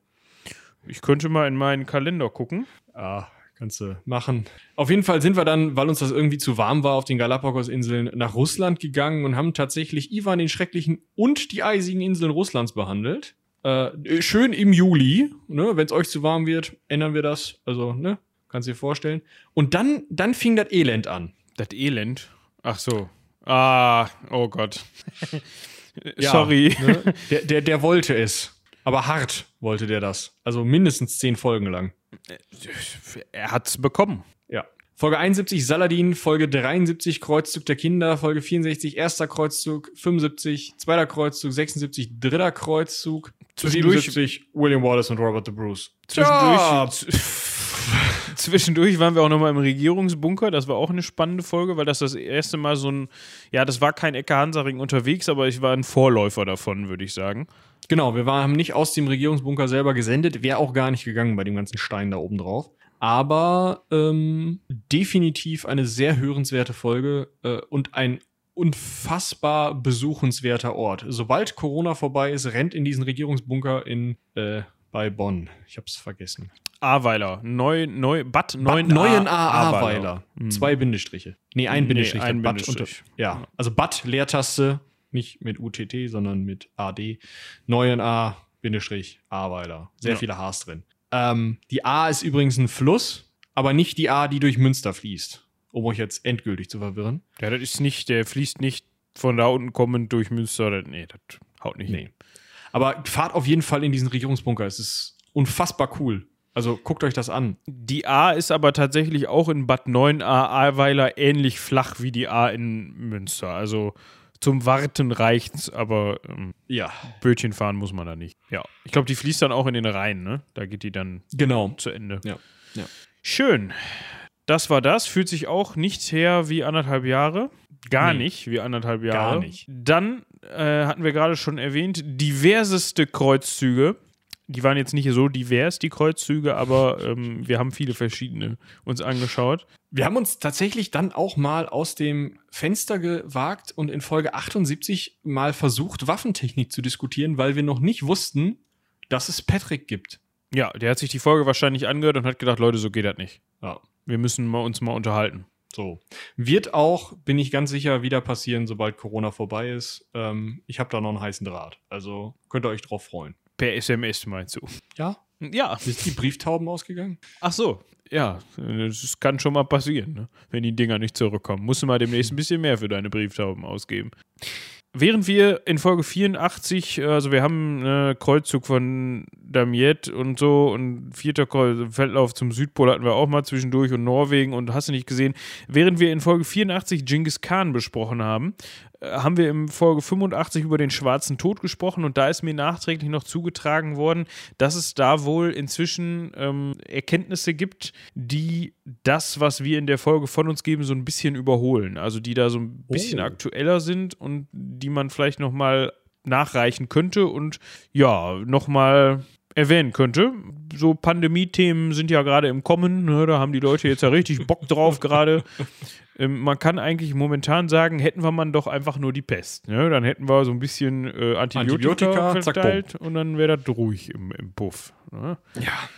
ich könnte mal in meinen Kalender gucken. Ah, kannst du machen. Auf jeden Fall sind wir dann, weil uns das irgendwie zu warm war auf den Galapagos-Inseln, nach Russland gegangen und haben tatsächlich Ivan den Schrecklichen und die eisigen Inseln Russlands behandelt. Äh, schön im Juli, ne? wenn es euch zu warm wird, ändern wir das. Also, ne? Kannst dir vorstellen. Und dann, dann fing das Elend an. Das Elend. Ach so. Ah, oh Gott. Ja, Sorry. Ne? Der, der, der wollte es. Aber hart wollte der das. Also mindestens zehn Folgen lang. Er hat's bekommen. Ja. Folge 71 Saladin, Folge 73 Kreuzzug der Kinder, Folge 64 erster Kreuzzug, 75 zweiter Kreuzzug, 76 dritter Kreuzzug, Zwischendurch- 77 William Wallace und Robert the Bruce. Zwischendurch, zwischendurch waren wir auch nochmal im Regierungsbunker. Das war auch eine spannende Folge, weil das das erste Mal so ein, ja, das war kein Ecke Hansaring unterwegs, aber ich war ein Vorläufer davon, würde ich sagen. Genau, wir waren, haben nicht aus dem Regierungsbunker selber gesendet, wäre auch gar nicht gegangen bei dem ganzen Stein da oben drauf. Aber ähm, definitiv eine sehr hörenswerte Folge äh, und ein unfassbar besuchenswerter Ort. Sobald Corona vorbei ist, rennt in diesen Regierungsbunker in äh, bei Bonn. Ich hab's vergessen. Aweiler. Neu, neu, Bad, Bad 9 Neuen A- Aweiler. Aweiler. Zwei Bindestriche. Nee, ein Nee, Bindestrich. ein Bad Bindestrich. Unter, ja, also Bad Leertaste, nicht mit UTT, sondern mit AD. Neuen A Bindestrich Aweiler. Sehr Ja. viele Hs drin. Ähm, die A ist übrigens ein Fluss, aber nicht die A, die durch Münster fließt. Um euch jetzt endgültig zu verwirren. Ja, das ist nicht, der fließt nicht von da unten kommend durch Münster. Das, nee, das haut nicht Nee. hin. Aber fahrt auf jeden Fall in diesen Regierungsbunker. Es ist unfassbar cool. Also guckt euch das an. Die A ist aber tatsächlich auch in Bad 9a Ahrweiler ähnlich flach wie die A in Münster. Also zum Warten reicht's, aber ähm, Ja. Bötchen fahren muss man da nicht. Ja. Ich glaube, die fließt dann auch in den Rhein, ne? Da geht die dann Genau. zu Ende. Ja. Ja. Schön. Das war das. Fühlt sich auch nicht her wie anderthalb Jahre. Gar Nee. nicht wie anderthalb Jahre. nicht. Dann äh, hatten wir gerade schon erwähnt, diverseste Kreuzzüge. Die waren jetzt nicht so divers, die Kreuzzüge, aber ähm, wir haben viele verschiedene uns angeschaut. Wir haben uns tatsächlich dann auch mal aus dem Fenster gewagt und in Folge 78 mal versucht, Waffentechnik zu diskutieren, weil wir noch nicht wussten, dass es Patrick gibt. Ja, der hat sich die Folge wahrscheinlich angehört und hat gedacht, Leute, so geht das nicht. Ja. Wir müssen mal, uns mal unterhalten. So. Wird auch, bin ich ganz sicher, wieder passieren, sobald Corona vorbei ist. Ähm, ich habe da noch einen heißen Draht. Also könnt ihr euch drauf freuen. Per SMS meinst du? Ja? Ja. Sind die Brieftauben ausgegangen? Ach so. Ja, das kann schon mal passieren, ne? wenn die Dinger nicht zurückkommen. Musst du mal demnächst ein bisschen mehr für deine Brieftauben ausgeben. Während wir in Folge 84, also wir haben einen Kreuzzug von Damiette und so und vierter Kreuz, Feldlauf zum Südpol hatten wir auch mal zwischendurch und Norwegen und hast du nicht gesehen. Während wir in Folge 84 Genghis Khan besprochen haben, äh, haben wir in Folge 85 über den schwarzen Tod gesprochen und da ist mir nachträglich noch zugetragen worden, dass es da wohl inzwischen ähm, Erkenntnisse gibt, die das, was wir in der Folge von uns geben, so ein bisschen überholen. Also die da so ein bisschen Oh. aktueller sind und die man vielleicht nochmal nachreichen könnte und ja, nochmal erwähnen könnte. So Pandemie-Themen sind ja gerade im Kommen, ne? da haben die Leute jetzt ja richtig Bock drauf gerade. Ähm, man kann eigentlich momentan sagen, hätten wir man doch einfach nur die Pest. Ne? Dann hätten wir so ein bisschen äh, Antibiotika, Antibiotika, zack, verteilt und dann wäre das ruhig im, im Puff. Ne? Ja.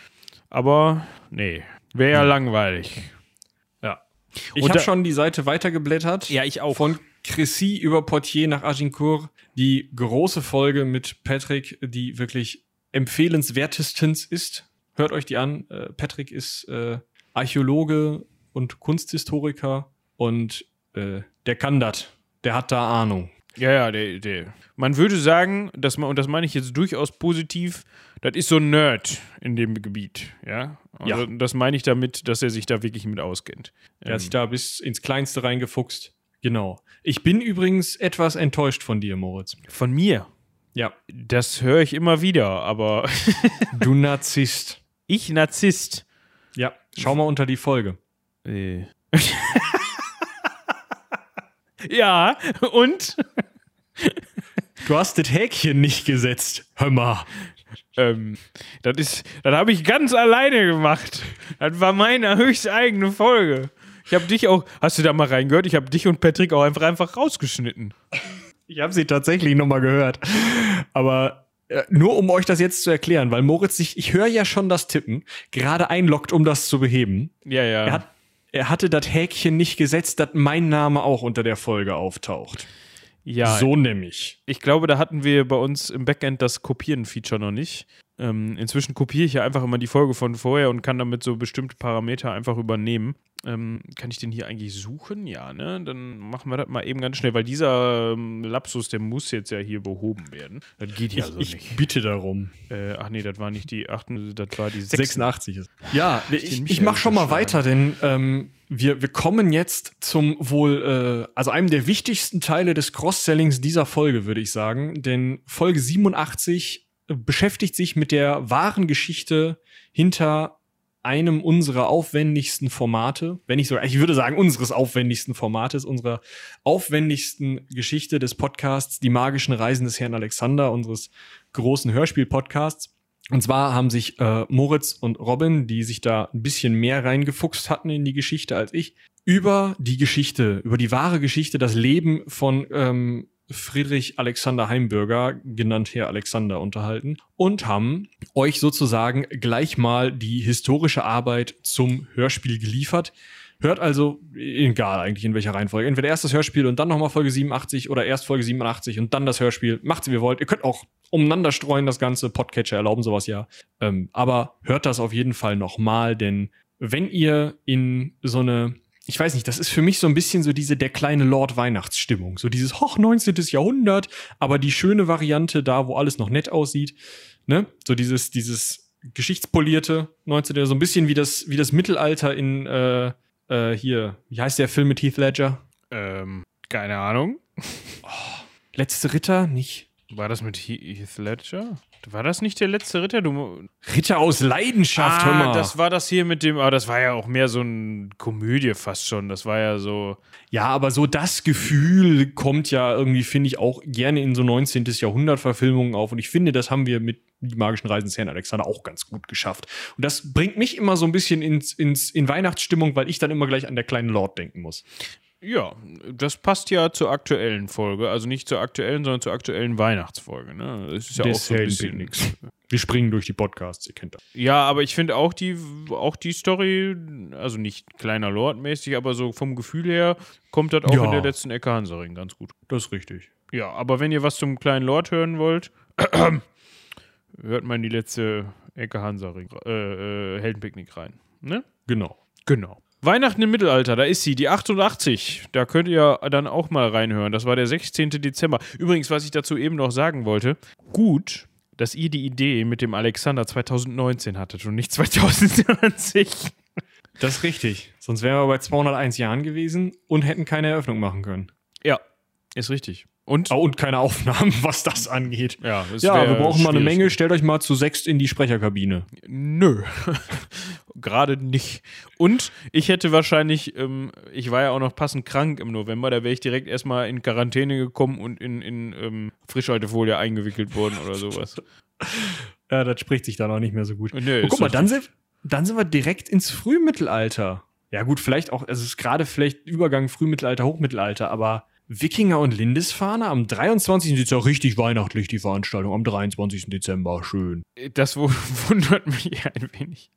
Aber nee, wäre ja langweilig. Ja. Ich habe schon die Seite weitergeblättert. Ja, ich auch. Von Chrissy über Portier nach Agincourt. Die große Folge mit Patrick, die wirklich empfehlenswertestens ist. Hört euch die an. Äh, Patrick ist äh, Archäologe und Kunsthistoriker und äh, der kann das. Der hat da Ahnung. Ja, ja, der, der. Man würde sagen, dass man, und das meine ich jetzt durchaus positiv, das ist so ein Nerd in dem Gebiet, ja. Also Ja. das meine ich damit, dass er sich da wirklich mit auskennt. Der hat sich da bis ins Kleinste reingefuchst. Genau. Ich bin übrigens etwas enttäuscht von dir, Moritz. Von mir. Ja. Das höre ich immer wieder, aber Du Narzisst. ich Narzisst. Ja. Schau mal unter die Folge. Äh. ja, und Du hast das Häkchen nicht gesetzt. Hör mal. ähm, das ist, das habe ich ganz alleine gemacht. Das war meine höchst eigene Folge. Ich habe dich auch, hast du da mal reingehört? Ich habe dich und Patrick auch einfach, einfach rausgeschnitten. Ich habe sie tatsächlich nochmal gehört. Aber äh, nur um euch das jetzt zu erklären, weil Moritz sich, ich höre ja schon das Tippen, gerade einloggt, um das zu beheben. Ja, ja. Er, hat, er hatte das Häkchen nicht gesetzt, dass mein Name auch unter der Folge auftaucht. ja, So nämlich. Ich glaube, da hatten wir bei uns im Backend das Kopieren-Feature noch nicht. Ähm, inzwischen kopiere ich ja einfach immer die Folge von vorher und kann damit so bestimmte Parameter einfach übernehmen. Ähm, kann ich den hier eigentlich suchen? Ja, ne? Dann machen wir das mal eben ganz schnell, weil dieser ähm, Lapsus, der muss jetzt ja hier behoben werden. Das geht ja so ich nicht. bitte darum. Äh, ach nee, das war nicht die 8, das war die 6. 86 ist. Ja, den ich, ich Michael mach schon mal weiter, denn ähm, wir, wir kommen jetzt zum wohl, äh, also einem der wichtigsten Teile des Cross-Sellings dieser Folge, würde ich sagen. Denn Folge 87 beschäftigt sich mit der wahren Geschichte hinter einem unserer aufwendigsten Formate, wenn ich so, ich würde sagen, unseres aufwendigsten Formates, unserer aufwendigsten Geschichte des Podcasts, die magischen Reisen des Herrn Alexander, unseres großen Hörspiel-Podcasts. Und zwar haben sich äh, Moritz und Robin, die sich da ein bisschen mehr reingefuchst hatten in die Geschichte als ich, über die Geschichte, über die wahre Geschichte, das Leben von ähm, Friedrich Alexander Heimbürger, genannt Herr Alexander, unterhalten und haben euch sozusagen gleich mal die historische Arbeit zum Hörspiel geliefert. Hört also, egal eigentlich in welcher Reihenfolge, entweder erst das Hörspiel und dann nochmal Folge 87 oder erst Folge 87 und dann das Hörspiel. Macht wie ihr wollt. Ihr könnt auch umeinander streuen, das ganze Podcatcher erlauben sowas ja. Ähm, aber hört das auf jeden Fall nochmal, denn wenn ihr in so eine ich weiß nicht, das ist für mich so ein bisschen so diese der kleine Lord Weihnachtsstimmung. So dieses hoch 19. Jahrhundert, aber die schöne Variante da, wo alles noch nett aussieht. Ne? So dieses, dieses geschichtspolierte 19. So ein bisschen wie das, wie das Mittelalter in, äh, äh, hier, wie heißt der Film mit Heath Ledger? Ähm, keine Ahnung. Oh, Letzte Ritter? Nicht. War das mit Heath Ledger? War das nicht der letzte Ritter? Du, Ritter aus Leidenschaft, hör ah, mal. das war das hier mit dem, aber das war ja auch mehr so eine Komödie fast schon. Das war ja so. Ja, aber so das Gefühl kommt ja irgendwie, finde ich, auch gerne in so 19. Jahrhundert-Verfilmungen auf. Und ich finde, das haben wir mit die magischen Reisen des Herrn Alexander auch ganz gut geschafft. Und das bringt mich immer so ein bisschen ins, ins, in Weihnachtsstimmung, weil ich dann immer gleich an der kleinen Lord denken muss. Ja, das passt ja zur aktuellen Folge. Also nicht zur aktuellen, sondern zur aktuellen Weihnachtsfolge. Ne? Das ist ja Des auch so ein bisschen. Heldenpicknicks. Wir springen durch die Podcasts, ihr kennt das. Ja, aber ich finde auch die, auch die Story, also nicht kleiner Lord-mäßig, aber so vom Gefühl her kommt das auch Ja. in der letzten Ecke Hansaring ganz gut. Das ist richtig. Ja, aber wenn ihr was zum kleinen Lord hören wollt, hört mal in die letzte Ecke Hansaring, äh, äh, Heldenpicknick rein. Ne? Genau. Genau. Weihnachten im Mittelalter, da ist sie, die 88. Da könnt ihr dann auch mal reinhören. Das war der 16. Dezember. Übrigens, was ich dazu eben noch sagen wollte, gut, dass ihr die Idee mit dem Alexander 2019 hattet und nicht 2020. Das ist richtig. Sonst wären wir bei 201 Jahren gewesen und hätten keine Eröffnung machen können. Ja, ist richtig. Und? Oh, und keine Aufnahmen, was das angeht. Ja, Ja, wir brauchen mal eine. Menge. Stellt euch mal zu sechst in die Sprecherkabine. Nö. Gerade nicht. Und ich hätte wahrscheinlich, ähm, ich war ja auch noch passend krank im November, da wäre ich direkt erstmal in Quarantäne gekommen und in, in ähm, Frischhaltefolie eingewickelt worden oder sowas. Ja, das spricht sich da noch nicht mehr so gut. Nee, Oh, guck mal, dann sind, dann sind wir direkt ins Frühmittelalter. Ja, gut, vielleicht auch, also es ist gerade vielleicht Übergang Frühmittelalter, Hochmittelalter, aber Wikinger und Lindisfahne am 23. ist ja richtig weihnachtlich, die Veranstaltung, am 23. Dezember, schön. Das wu- wundert mich ein wenig.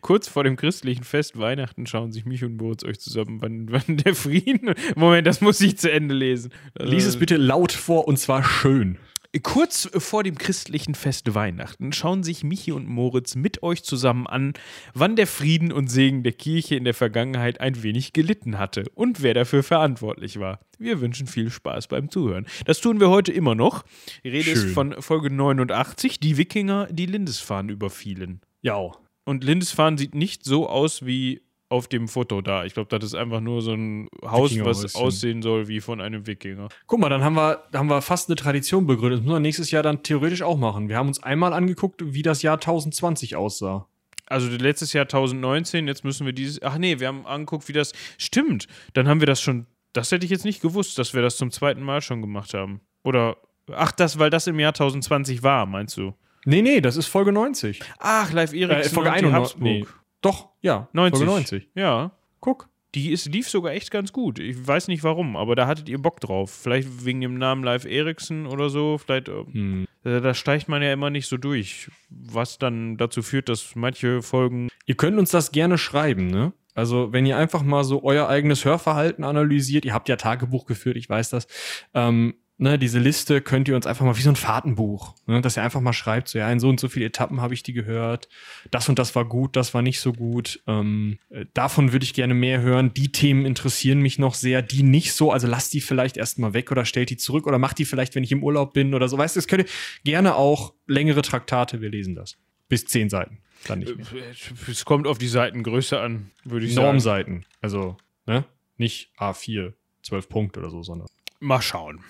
Kurz vor dem christlichen Fest Weihnachten schauen sich mich und Moritz euch zusammen, wann, wann der Frieden. Moment, das muss ich zu Ende lesen. Lies es bitte laut vor und zwar schön. Kurz vor dem christlichen Fest Weihnachten schauen sich Michi und Moritz mit euch zusammen an, wann der Frieden und Segen der Kirche in der Vergangenheit ein wenig gelitten hatte und wer dafür verantwortlich war. Wir wünschen viel Spaß beim Zuhören. Das tun wir heute immer noch. Die Rede ist Schön. von Folge 89, die Wikinger, die Lindisfarne überfielen. Ja. Und Lindisfarne sieht nicht so aus wie auf dem Foto da. Ich glaube, das ist einfach nur so ein Haus, was aussehen soll wie von einem Wikinger. Guck mal, dann haben wir, haben wir fast eine Tradition begründet. Das müssen wir nächstes Jahr dann theoretisch auch machen. Wir haben uns einmal angeguckt, wie das Jahr 1020 aussah. Also letztes Jahr 2019, jetzt müssen wir dieses. Ach nee, wir haben angeguckt, wie das. Stimmt, dann haben wir das schon. Das hätte ich jetzt nicht gewusst, dass wir das zum zweiten Mal schon gemacht haben. Oder. Ach, das, weil das im Jahr 1020 war, meinst du? Nee, nee, das ist Folge 90. Ach, Live Äh, Eriksen Folge und die 91. Habsburg. Nee. Doch, ja. 90. Folge 90. Ja. Guck. Die ist, lief sogar echt ganz gut. Ich weiß nicht warum, aber da hattet ihr Bock drauf. Vielleicht wegen dem Namen Live Eriksen oder so. Vielleicht. äh, Hm. Da da steigt man ja immer nicht so durch. Was dann dazu führt, dass manche Folgen. Ihr könnt uns das gerne schreiben, ne? Also, wenn ihr einfach mal so euer eigenes Hörverhalten analysiert, ihr habt ja Tagebuch geführt, ich weiß das. Ähm, ne, diese Liste könnt ihr uns einfach mal wie so ein Fahrtenbuch, ne, dass ihr einfach mal schreibt, so ja, in so und so viele Etappen habe ich die gehört. Das und das war gut, das war nicht so gut. Ähm, äh, davon würde ich gerne mehr hören. Die Themen interessieren mich noch sehr, die nicht so. Also lasst die vielleicht erstmal weg oder stellt die zurück oder macht die vielleicht, wenn ich im Urlaub bin oder so. Weißt du, es könnt ihr gerne auch längere Traktate, wir lesen das. Bis zehn Seiten. Dann nicht mehr. Es kommt auf die Seitengröße an, würde ich sagen. Normseiten. Also, ne? Nicht A4, 12 Punkte oder so, sondern. Mal schauen,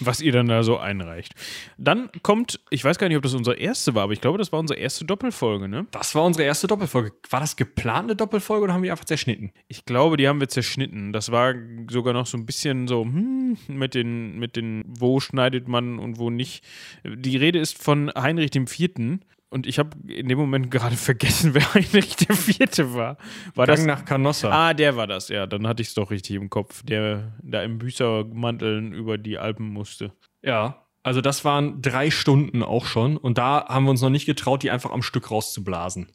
was ihr dann da so einreicht. Dann kommt, ich weiß gar nicht, ob das unsere erste war, aber ich glaube, das war unsere erste Doppelfolge, ne? Das war unsere erste Doppelfolge. War das geplante Doppelfolge oder haben wir einfach zerschnitten? Ich glaube, die haben wir zerschnitten. Das war sogar noch so ein bisschen so, hm, mit den, mit den, wo schneidet man und wo nicht. Die Rede ist von Heinrich IV. Und ich habe in dem Moment gerade vergessen, wer Heinrich IV. war. War Gang das nach Canossa. Ah, der war das, ja. Dann hatte ich es doch richtig im Kopf. Der da im Büßermanteln über die Alpen musste. Ja, also das waren drei Stunden auch schon. Und da haben wir uns noch nicht getraut, die einfach am Stück rauszublasen.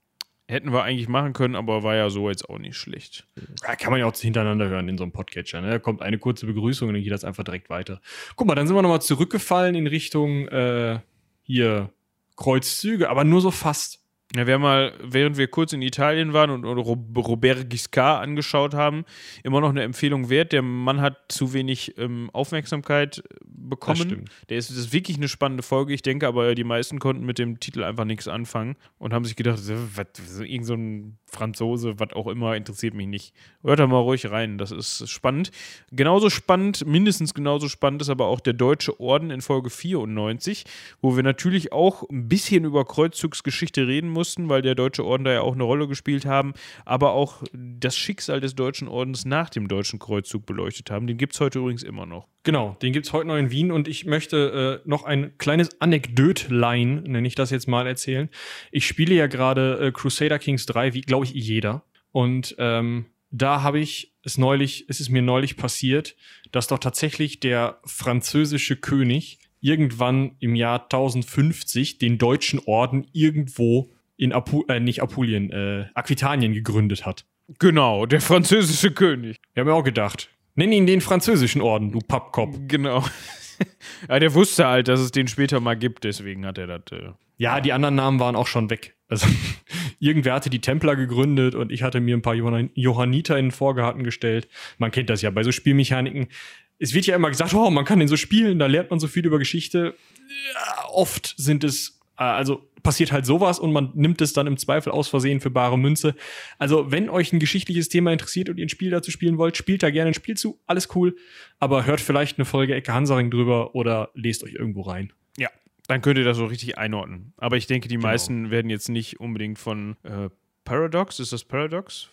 Hätten wir eigentlich machen können, aber war ja so jetzt auch nicht schlecht. Ja, kann man ja auch hintereinander hören in so einem Podcatcher. Ne? Da kommt eine kurze Begrüßung und dann geht das einfach direkt weiter. Guck mal, dann sind wir nochmal zurückgefallen in Richtung äh, hier Kreuzzüge, aber nur so fast. Ja, wir haben mal, während wir kurz in Italien waren und, und Robert Giscard angeschaut haben, immer noch eine Empfehlung wert. Der Mann hat zu wenig ähm, Aufmerksamkeit bekommen. Das stimmt. Der ist, das ist wirklich eine spannende Folge. Ich denke aber, die meisten konnten mit dem Titel einfach nichts anfangen und haben sich gedacht, was, irgend so ein Franzose, was auch immer, interessiert mich nicht. Hört da mal ruhig rein, das ist spannend. Genauso spannend, mindestens genauso spannend ist aber auch der Deutsche Orden in Folge 94, wo wir natürlich auch ein bisschen über Kreuzzugsgeschichte reden mussten, weil der Deutsche Orden da ja auch eine Rolle gespielt haben, aber auch das Schicksal des Deutschen Ordens nach dem Deutschen Kreuzzug beleuchtet haben. Den gibt es heute übrigens immer noch. Genau, den gibt es heute noch in Wien und ich möchte äh, noch ein kleines Anekdötlein, nenne ich das jetzt mal, erzählen. Ich spiele ja gerade äh, Crusader Kings 3, wie glaube ich jeder. Und ähm, da habe ich es neulich, es ist mir neulich passiert, dass doch tatsächlich der französische König irgendwann im Jahr 1050 den deutschen Orden irgendwo in Apu äh, nicht Apulien, äh, Aquitanien gegründet hat. Genau, der französische König. Wir haben ja auch gedacht, nenn ihn den französischen Orden, du Pappkopf. Genau. ja, der wusste halt, dass es den später mal gibt, deswegen hat er das. Äh Ja, die anderen Namen waren auch schon weg. Also irgendwer hatte die Templer gegründet und ich hatte mir ein paar Johann Johanniter in den Vorgarten gestellt. Man kennt das ja bei so Spielmechaniken. Es wird ja immer gesagt, oh, man kann den so spielen, da lernt man so viel über Geschichte. Ja, oft sind es, also passiert halt sowas und man nimmt es dann im Zweifel aus Versehen für bare Münze. Also, wenn euch ein geschichtliches Thema interessiert und ihr ein Spiel dazu spielen wollt, spielt da gerne ein Spiel zu, alles cool. Aber hört vielleicht eine Folge Ecke Hansaring drüber oder lest euch irgendwo rein. Ja, dann könnt ihr das so richtig einordnen. Aber ich denke, die Genau. meisten werden jetzt nicht unbedingt von äh, Paradox, ist das Paradox?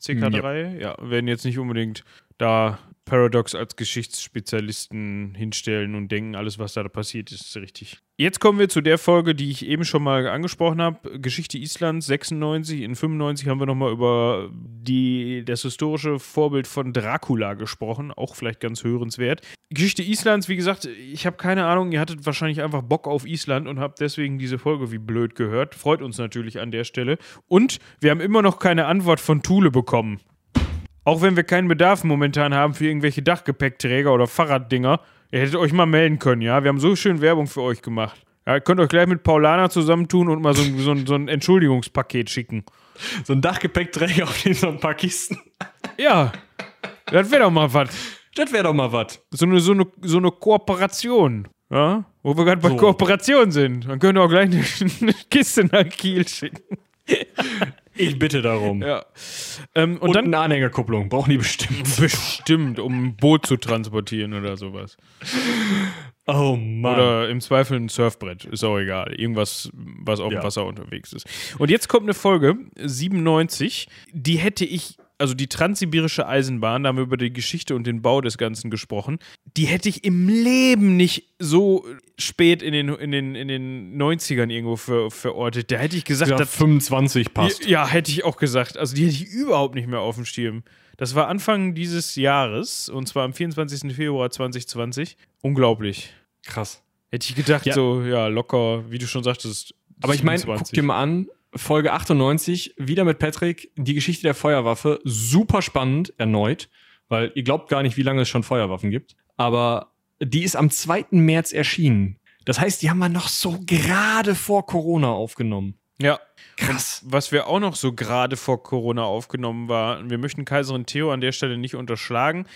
CK3? Ja. werden jetzt nicht unbedingt da Paradox als Geschichtsspezialisten hinstellen und denken, alles, was da passiert, ist richtig. Jetzt kommen wir zu der Folge, die ich eben schon mal angesprochen habe. Geschichte Islands 96. In 95 haben wir nochmal über die, das historische Vorbild von Dracula gesprochen. Auch vielleicht ganz hörenswert. Geschichte Islands, wie gesagt, ich habe keine Ahnung. Ihr hattet wahrscheinlich einfach Bock auf Island und habt deswegen diese Folge wie blöd gehört. Freut uns natürlich an der Stelle. Und wir haben immer noch keine Antwort von Thule bekommen. Auch wenn wir keinen Bedarf momentan haben für irgendwelche Dachgepäckträger oder Fahrraddinger, ihr hättet euch mal melden können, ja? Wir haben so schön Werbung für euch gemacht. Ja, ihr könnt euch gleich mit Paulana zusammentun und mal so, ein- so, ein- so ein Entschuldigungspaket schicken. So ein Dachgepäckträger auf den so ein paar Kisten. Ja, das wäre doch mal was. Das wäre doch mal was. So eine, so, eine, so eine Kooperation. Ja? Wo wir gerade bei So. Kooperation sind. Dann könnt ihr auch gleich eine, eine Kiste nach Kiel schicken. Ich bitte darum. Ja. Ähm, und, Und, dann eine Anhängerkupplung. Brauchen die bestimmt. bestimmt, um ein Boot zu transportieren oder sowas. Oh Mann. Oder im Zweifel ein Surfbrett, ist auch egal. Irgendwas, was auf dem Ja. Wasser unterwegs ist. Und jetzt kommt eine Folge, 97, die hätte ich, also die transsibirische Eisenbahn, da haben wir über die Geschichte und den Bau des Ganzen gesprochen, die hätte ich im Leben nicht so spät in den, in den, in den 90ern irgendwo ver, verortet. Da hätte ich gesagt, ja, das 25 passt. ja, hätte ich auch gesagt. Also die hätte ich überhaupt nicht mehr auf dem Schirm. Das war Anfang dieses Jahres und zwar am 24. Februar 2020. Unglaublich. Krass. Hätte ich gedacht, Ja. so, ja, locker, wie du schon sagtest. Aber ich meine, guck 27. dir mal an, Folge 98, wieder mit Patrick, die Geschichte der Feuerwaffe, super spannend, erneut, weil ihr glaubt gar nicht, wie lange es schon Feuerwaffen gibt. Aber die ist am 2. März erschienen. Das heißt, die haben wir noch so gerade vor Corona aufgenommen. Ja. Krass. Und was wir auch noch so gerade vor Corona aufgenommen war, wir möchten Kaiserin Theo an der Stelle nicht unterschlagen,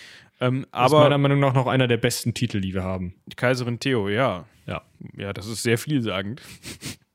ähm, Aber aber meiner Meinung nach noch einer der besten Titel, die wir haben. Kaiserin Theo, ja. Ja. Ja, das ist sehr vielsagend.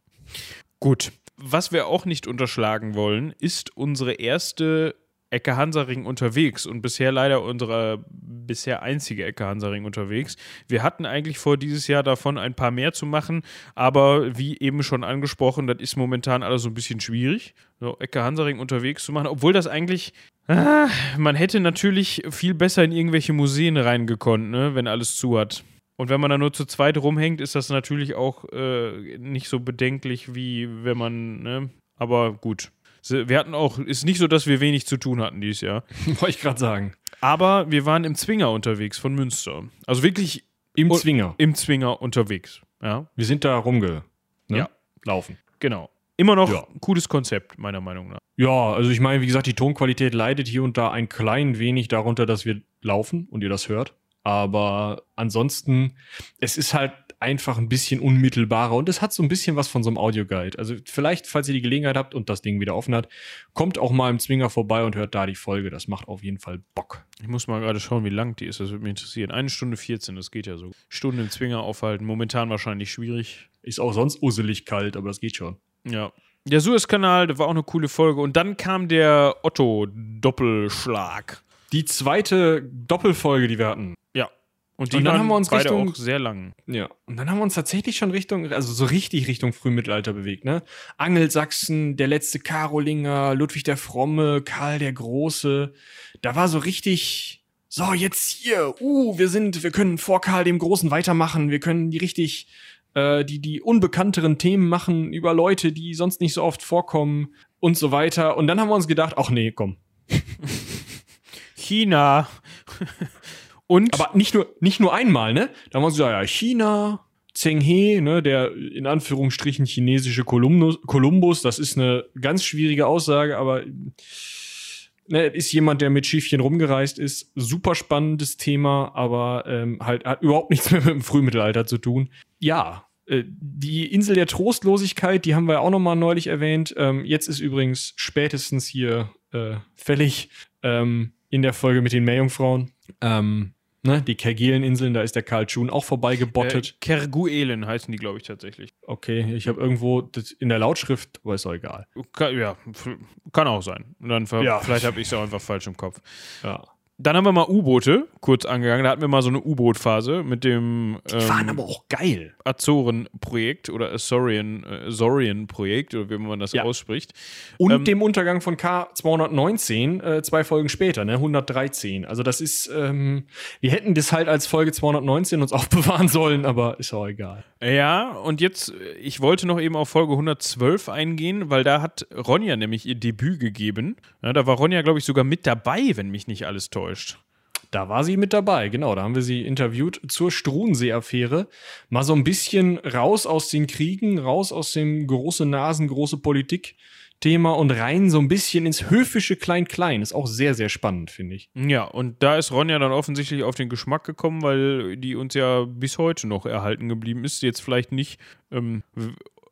Gut. Was wir auch nicht unterschlagen wollen, ist unsere erste Ecke Hansaring unterwegs und bisher leider unsere bisher einzige Ecke Hansaring unterwegs. Wir hatten eigentlich vor, dieses Jahr davon ein paar mehr zu machen, aber wie eben schon angesprochen, das ist momentan alles so ein bisschen schwierig, so Ecke Hansaring unterwegs zu machen, obwohl das eigentlich Ah, man hätte natürlich viel besser in irgendwelche Museen reingekonnt, ne, wenn alles zu hat. Und wenn man da nur zu zweit rumhängt, ist das natürlich auch äh, nicht so bedenklich, wie wenn man, ne? Aber gut. Wir hatten auch, ist nicht so, dass wir wenig zu tun hatten dieses Jahr. Wollte ich gerade sagen. Aber wir waren im Zwinger unterwegs von Münster. Also wirklich Im Zwinger. im Zwinger unterwegs. Ja, Wir sind da rumge... Ne? Ja. Laufen. genau. Immer noch Ja. ein cooles Konzept, meiner Meinung nach. Ja, also ich meine, wie gesagt, die Tonqualität leidet hier und da ein klein wenig darunter, dass wir laufen und ihr das hört. Aber ansonsten, es ist halt einfach ein bisschen unmittelbarer und es hat so ein bisschen was von so einem Audioguide. Also vielleicht, falls ihr die Gelegenheit habt und das Ding wieder offen hat, kommt auch mal im Zwinger vorbei und hört da die Folge. Das macht auf jeden Fall Bock. Ich muss mal gerade schauen, wie lang die ist. Das würde mich interessieren. Eine Stunde 14, das geht ja so. Stunde im Zwinger aufhalten. Momentan wahrscheinlich schwierig. Ist auch sonst usselig kalt, aber das geht schon. Ja. Der Suezkanal, das war auch eine coole Folge. Und dann kam der Otto-Doppelschlag. Die zweite Doppelfolge, die wir hatten. Und die Und dann haben wir uns beide Richtung- auch sehr lang. Ja. Und dann haben wir uns tatsächlich schon Richtung, also so richtig Richtung Frühmittelalter bewegt, ne? Angelsachsen, der letzte Karolinger, Ludwig der Fromme, Karl der Große. Da war so richtig, so jetzt hier, uh, wir sind, wir können vor Karl dem Großen weitermachen, wir können die richtig, äh, die, die unbekannteren Themen machen über Leute, die sonst nicht so oft vorkommen und so weiter. Und dann haben wir uns gedacht, ach nee, komm. China. Und Aber nicht nur, nicht nur einmal, ne? Da haben wir gesagt, ja, China, Zheng He, ne, der in Anführungsstrichen chinesische Kolumbus, das ist eine ganz schwierige Aussage, aber ne, ist jemand, der mit Schiffchen rumgereist ist. Super spannendes Thema, aber ähm, halt hat überhaupt nichts mehr mit dem Frühmittelalter zu tun. Ja, äh, die Insel der Trostlosigkeit, die haben wir auch noch mal neulich erwähnt. Ähm, jetzt ist übrigens spätestens hier äh, fällig ähm, in der Folge mit den Meerjungfrauen. Ähm, ne, die Kerguelen-Inseln, da ist der Karl June auch äh, vorbeigebottet. Kerguelen heißen die, glaube ich, tatsächlich. Okay, ich habe irgendwo das in der Lautschrift, aber ist auch egal. Kann, ja, kann auch sein. Und dann Ja. vielleicht habe ich es auch einfach falsch im Kopf. Ja. Dann haben wir mal U-Boote kurz angegangen. Da hatten wir mal so eine U-Boot-Phase mit dem ähm, auch geil. Azoren-Projekt oder Azorian, äh, Azorian-Projekt oder wie man das Ja. ausspricht. Und Ähm, dem Untergang von K219, äh, zwei Folgen später, ne, 113. Also das ist, ähm, wir hätten das halt als Folge 219 uns aufbewahren sollen, aber ist auch egal. Ja, und jetzt, äh, ich wollte noch eben auf Folge 112 eingehen, weil da hat Ronja nämlich ihr Debüt gegeben. Ja, da war Ronja, glaube ich, sogar mit dabei, wenn mich nicht alles täuscht. Da war sie mit dabei, genau. Da haben wir sie interviewt zur Struensee-Affäre. Mal so ein bisschen raus aus den Kriegen, raus aus dem große Nasen, große Politik-Thema und rein so ein bisschen ins höfische Klein-Klein. Ist auch sehr, sehr spannend, finde ich. Ja, und da ist Ronja dann offensichtlich auf den Geschmack gekommen, weil die uns ja bis heute noch erhalten geblieben ist. Jetzt vielleicht nicht ähm,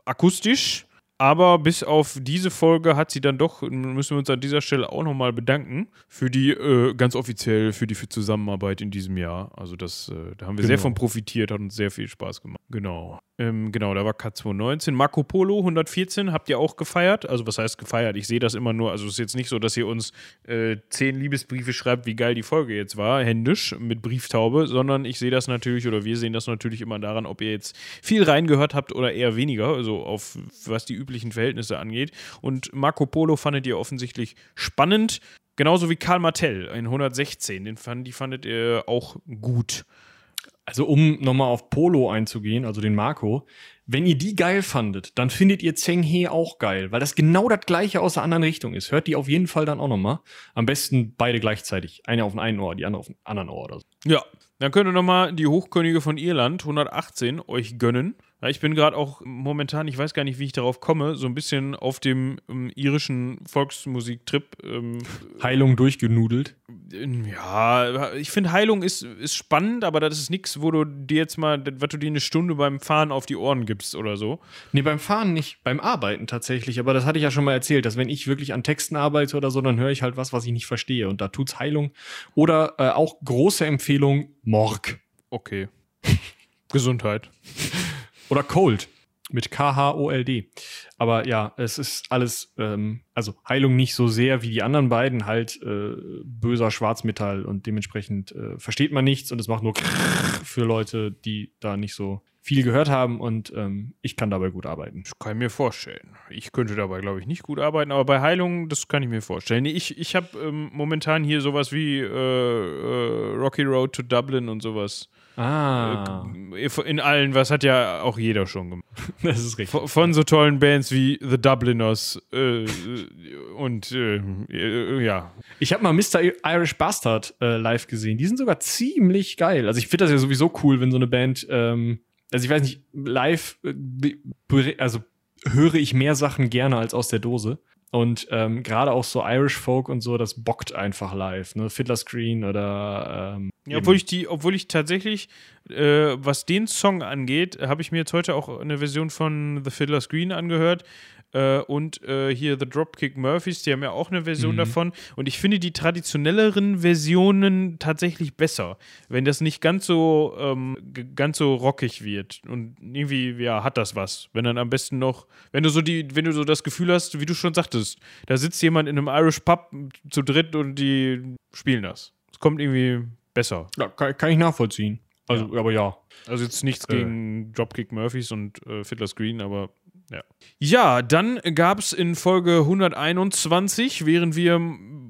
akustisch, aber bis auf diese Folge hat sie dann doch, müssen wir uns an dieser Stelle auch nochmal bedanken, für die, äh, ganz offiziell, für die für Zusammenarbeit in diesem Jahr. Also das, äh, da haben wir sehr Genau. von profitiert, hat uns sehr viel Spaß gemacht. Genau. Ähm, genau, da war K219. Marco Polo 114 habt ihr auch gefeiert. Also was heißt gefeiert? Ich sehe das immer nur, also es ist jetzt nicht so, dass ihr uns äh, zehn Liebesbriefe schreibt, wie geil die Folge jetzt war, händisch mit Brieftaube, sondern ich sehe das natürlich oder wir sehen das natürlich immer daran, ob ihr jetzt viel reingehört habt oder eher weniger, also auf was die üblichen Verhältnisse angeht. Und Marco Polo fandet ihr offensichtlich spannend. Genauso wie Karl Martell in 116, den fand, die fandet ihr auch gut. Also um nochmal auf Polo einzugehen, also den Marco, wenn ihr die geil fandet, dann findet ihr Zheng He auch geil, weil das genau das gleiche aus der anderen Richtung ist. Hört die auf jeden Fall dann auch nochmal. Am besten beide gleichzeitig. Eine auf dem einen Ohr, die andere auf dem anderen Ohr oder so. Ja, dann könnt ihr nochmal die Hochkönige von Irland 118 euch gönnen. Ja, ich bin gerade auch momentan, ich weiß gar nicht, wie ich darauf komme, so ein bisschen auf dem ähm, irischen Volksmusiktrip. Ähm, Heilung durchgenudelt. ja, ich finde Heilung ist, ist spannend, aber das ist nichts, wo du dir jetzt mal, was du dir eine Stunde beim Fahren auf die Ohren gibst oder so. Nee, beim Fahren nicht, beim Arbeiten tatsächlich. Aber das hatte ich ja schon mal erzählt, dass wenn ich wirklich an Texten arbeite oder so, dann höre ich halt was, was ich nicht verstehe. Und da tut's Heilung. Oder äh, auch große Empfehlung, Morg. Okay. Gesundheit. Oder Cold. Mit K-H-O-L-D. Aber ja, es ist alles, ähm, also Heilung nicht so sehr wie die anderen beiden, halt äh, böser Schwarzmetall und dementsprechend äh, versteht man nichts und es macht nur für Leute, die da nicht so viel gehört haben und ähm, ich kann dabei gut arbeiten. Das kann ich mir vorstellen. Ich könnte dabei, glaube ich, nicht gut arbeiten, aber bei Heilung, das kann ich mir vorstellen. Ich, ich habe ähm, momentan hier sowas wie äh, äh, Rocky Road to Dublin und sowas. Ah. Äh, in allen, was hat ja auch jeder schon gemacht. Das ist richtig. Von, von so tollen Bands wie The Dubliners äh, und äh, äh, ja. Ich habe mal Mr. Irish Bastard äh, live gesehen. Die sind sogar ziemlich geil. Also ich finde das ja sowieso cool, wenn so eine Band, ähm, also ich weiß nicht, live, äh, also höre ich mehr Sachen gerne als aus der Dose. Und ähm, gerade auch so Irish Folk und so, das bockt einfach live, ne? Fiddler Screen oder ähm, ja, obwohl ich die, obwohl ich tatsächlich, äh, was den Song angeht, habe ich mir jetzt heute auch eine Version von The Fiddler Screen angehört. Äh, und äh, hier The Dropkick Murphys, die haben ja auch eine Version mhm. davon. Und ich finde die traditionelleren Versionen tatsächlich besser, wenn das nicht ganz so, ähm, ganz so rockig wird. Und irgendwie, ja, hat das was. Wenn dann am besten noch, wenn du so die, wenn du so das Gefühl hast, wie du schon sagtest, da sitzt jemand in einem Irish Pub zu dritt und die spielen das. Es kommt irgendwie besser. Ja, kann, kann ich nachvollziehen. Also, ja. aber ja. Also jetzt nichts äh. gegen Dropkick Murphys und äh, Fiddler's Green, aber ja. Ja, dann gab es in Folge 121, während wir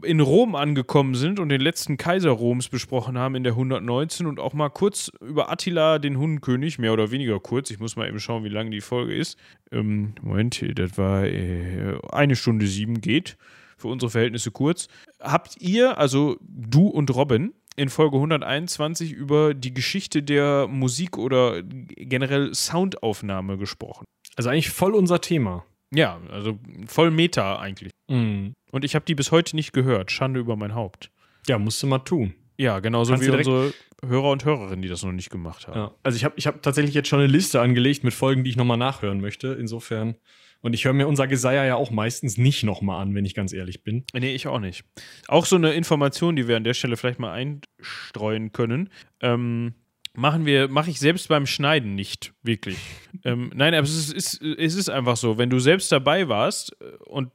in Rom angekommen sind und den letzten Kaiser Roms besprochen haben in der 119 und auch mal kurz über Attila, den Hundenkönig, mehr oder weniger kurz. Ich muss mal eben schauen, wie lang die Folge ist. Ähm, Moment, das war äh, eine Stunde sieben geht. Für unsere Verhältnisse kurz. Habt ihr, also du und Robin, in Folge 121 über die Geschichte der Musik oder generell Soundaufnahme gesprochen. Also eigentlich voll unser Thema. Ja, also voll Meta eigentlich. Mhm. Und ich habe die bis heute nicht gehört. Schande über mein Haupt. Ja, musst du mal tun. Ja, genauso Kannst wie unsere Hörer und Hörerinnen, die das noch nicht gemacht haben. Ja. Also ich habe ich hab tatsächlich jetzt schon eine Liste angelegt mit Folgen, die ich nochmal nachhören möchte. Insofern. Und ich höre mir unser Geseier ja auch meistens nicht nochmal an, wenn ich ganz ehrlich bin. Nee, ich auch nicht. Auch so eine Information, die wir an der Stelle vielleicht mal einstreuen können. Ähm, machen wir, mache ich selbst beim Schneiden nicht, wirklich. ähm, nein, aber es ist, es ist einfach so, wenn du selbst dabei warst äh, und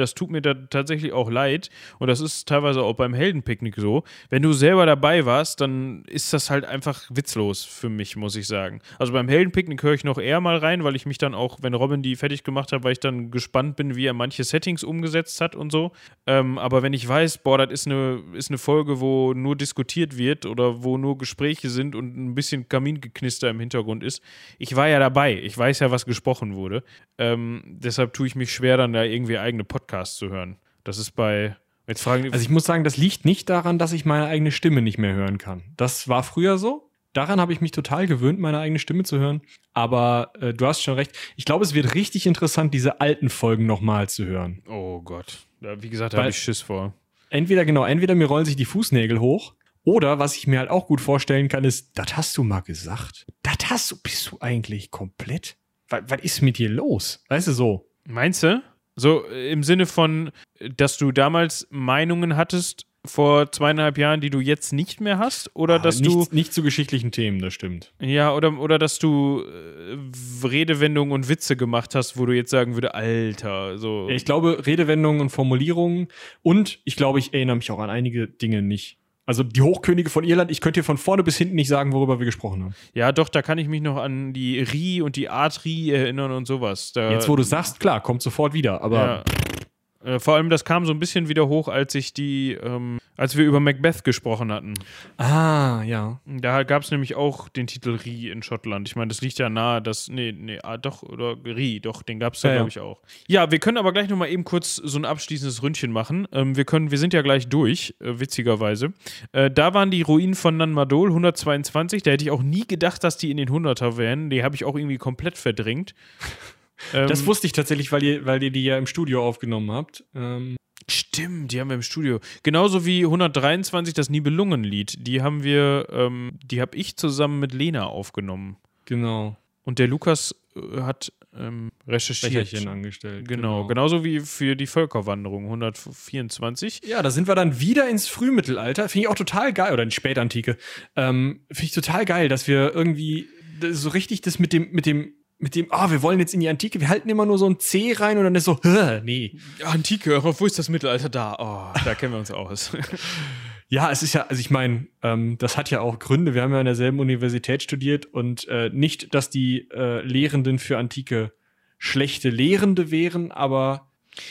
das tut mir da tatsächlich auch leid. Und das ist teilweise auch beim Heldenpicknick so. Wenn du selber dabei warst, dann ist das halt einfach witzlos für mich, muss ich sagen. Also beim Heldenpicknick höre ich noch eher mal rein, weil ich mich dann auch, wenn Robin die fertig gemacht hat, weil ich dann gespannt bin, wie er manche Settings umgesetzt hat und so. Ähm, aber wenn ich weiß, boah, das ist eine, ist eine Folge, wo nur diskutiert wird oder wo nur Gespräche sind und ein bisschen Kamingeknister im Hintergrund ist, ich war ja dabei. Ich weiß ja, was gesprochen wurde. Ähm, deshalb tue ich mich schwer, dann da irgendwie eigene Podcasts Podcast zu hören. Das ist bei. Jetzt fragen also ich muss sagen, das liegt nicht daran, dass ich meine eigene Stimme nicht mehr hören kann. Das war früher so. Daran habe ich mich total gewöhnt, meine eigene Stimme zu hören. Aber äh, du hast schon recht. Ich glaube, es wird richtig interessant, diese alten Folgen nochmal zu hören. Oh Gott. Ja, wie gesagt, da habe ich Schiss vor. Entweder, genau, entweder mir rollen sich die Fußnägel hoch. Oder was ich mir halt auch gut vorstellen kann, ist, das hast du mal gesagt. Das hast du, bist du eigentlich komplett? Was, was ist mit dir los? Weißt du so? Meinst du? So äh, im Sinne von, dass du damals Meinungen hattest vor zweieinhalb Jahren, die du jetzt nicht mehr hast? Oder ah, dass nicht, du. Nicht zu geschichtlichen Themen, das stimmt. Ja, oder, oder dass du äh, Redewendungen und Witze gemacht hast, wo du jetzt sagen würde, Alter, so. Ich glaube, Redewendungen und Formulierungen und ich glaube, ich erinnere mich auch an einige Dinge nicht. Also die Hochkönige von Irland, ich könnte dir von vorne bis hinten nicht sagen, worüber wir gesprochen haben. Ja, doch, da kann ich mich noch an die Ri und die Atri erinnern und sowas. Da, Jetzt, wo du sagst, klar, kommt sofort wieder, aber. Ja. Äh, vor allem, das kam so ein bisschen wieder hoch, als ich die, ähm, als wir über Macbeth gesprochen hatten. Ah, ja. Da gab es nämlich auch den Titel Ri in Schottland. Ich meine, das liegt ja nahe, dass, nee, nee, ah, doch, oder Ri, doch, den gab es da, ja, glaube ich, auch. Ja, wir können aber gleich nochmal eben kurz so ein abschließendes Ründchen machen. Ähm, wir können, wir sind ja gleich durch, äh, witzigerweise. Äh, da waren die Ruinen von Nanmadol, 122. Da hätte ich auch nie gedacht, dass die in den 100er wären. Die habe ich auch irgendwie komplett verdrängt. Das ähm, wusste ich tatsächlich, weil ihr, weil ihr die ja im Studio aufgenommen habt. Ähm. Stimmt, die haben wir im Studio. Genauso wie 123 das Nibelungenlied. Die haben wir, ähm, die habe ich zusammen mit Lena aufgenommen. Genau. Und der Lukas äh, hat ähm, recherchiert. angestellt. Genau. genau, genauso wie für die Völkerwanderung 124. Ja, da sind wir dann wieder ins Frühmittelalter. Finde ich auch total geil, oder in Spätantike. Ähm, Finde ich total geil, dass wir irgendwie so richtig das mit dem, mit dem mit dem, ah, oh, wir wollen jetzt in die Antike, wir halten immer nur so ein C rein und dann ist so, nee. Antike, wo ist das Mittelalter da? Oh, da kennen wir uns aus. Ja, es ist ja, also ich meine, ähm, das hat ja auch Gründe. Wir haben ja an derselben Universität studiert und äh, nicht, dass die äh, Lehrenden für Antike schlechte Lehrende wären, aber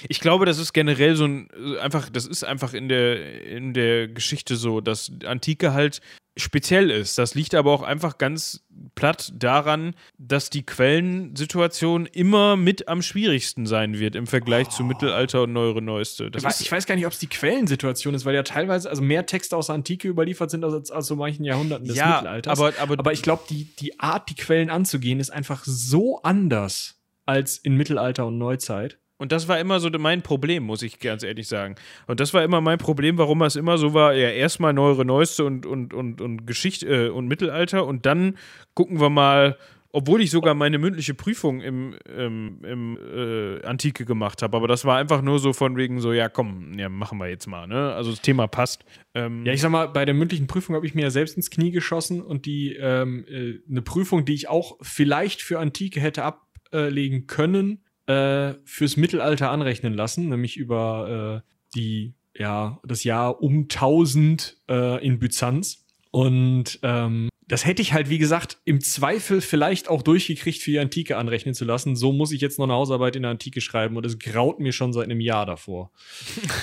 ich glaube, das ist generell so ein einfach, das ist einfach in der in der Geschichte so, dass Antike halt speziell ist. Das liegt aber auch einfach ganz platt daran, dass die Quellensituation immer mit am schwierigsten sein wird im Vergleich oh. zu Mittelalter und Neuere Neueste. Ich weiß, ich, weiß, gar nicht, ob es die Quellensituation ist, weil ja teilweise also mehr Texte aus der Antike überliefert sind als aus so manchen Jahrhunderten des ja, Mittelalters. Aber, aber, aber ich glaube, die, die Art, die Quellen anzugehen, ist einfach so anders als in Mittelalter und Neuzeit. Und das war immer so mein Problem, muss ich ganz ehrlich sagen. Und das war immer mein Problem, warum es immer so war, ja, erstmal neuere Neueste und, und, und, und Geschichte äh, und Mittelalter und dann gucken wir mal, obwohl ich sogar meine mündliche Prüfung im, im, im äh, Antike gemacht habe. Aber das war einfach nur so von wegen so, ja komm, ja, machen wir jetzt mal, ne? Also das Thema passt. Ähm ja, ich sag mal, bei der mündlichen Prüfung habe ich mir ja selbst ins Knie geschossen und die ähm, äh, eine Prüfung, die ich auch vielleicht für Antike hätte ablegen können, äh, fürs Mittelalter anrechnen lassen, nämlich über äh, die, ja, das Jahr um 1000 äh, in Byzanz. Und ähm, das hätte ich halt, wie gesagt, im Zweifel vielleicht auch durchgekriegt, für die Antike anrechnen zu lassen. So muss ich jetzt noch eine Hausarbeit in der Antike schreiben und es graut mir schon seit einem Jahr davor.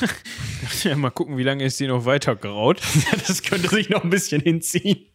ja, mal gucken, wie lange es dir noch weiter graut. das könnte sich noch ein bisschen hinziehen.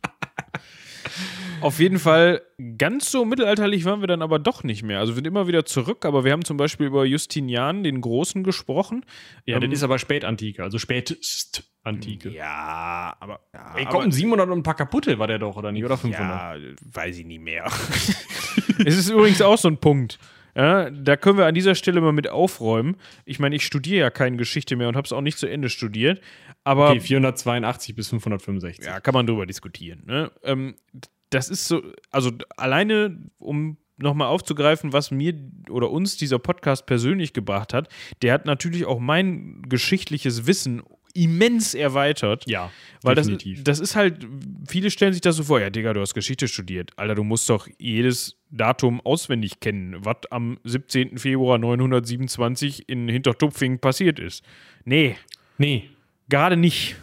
Auf jeden Fall, ganz so mittelalterlich waren wir dann aber doch nicht mehr. Also wir sind immer wieder zurück, aber wir haben zum Beispiel über Justinian, den Großen, gesprochen. Ja, ähm, das ist aber Spätantike, also Spätantike. Ja, aber. Ja, Ey, komm, 700 und ein paar kaputte war der doch, oder nicht? Oder 500? Ja, weiß ich nicht mehr. es ist übrigens auch so ein Punkt. Ja, da können wir an dieser Stelle mal mit aufräumen. Ich meine, ich studiere ja keine Geschichte mehr und habe es auch nicht zu Ende studiert. Aber okay, 482 bis 565. Ja, kann man drüber diskutieren. Ne? Ähm, das ist so, also alleine, um nochmal aufzugreifen, was mir oder uns dieser Podcast persönlich gebracht hat, der hat natürlich auch mein geschichtliches Wissen immens erweitert. Ja, weil definitiv. Das, das ist halt, viele stellen sich das so vor, ja, Digga, du hast Geschichte studiert. Alter, du musst doch jedes Datum auswendig kennen, was am 17. Februar 927 in Hintertupfing passiert ist. Nee. Nee. Gerade nicht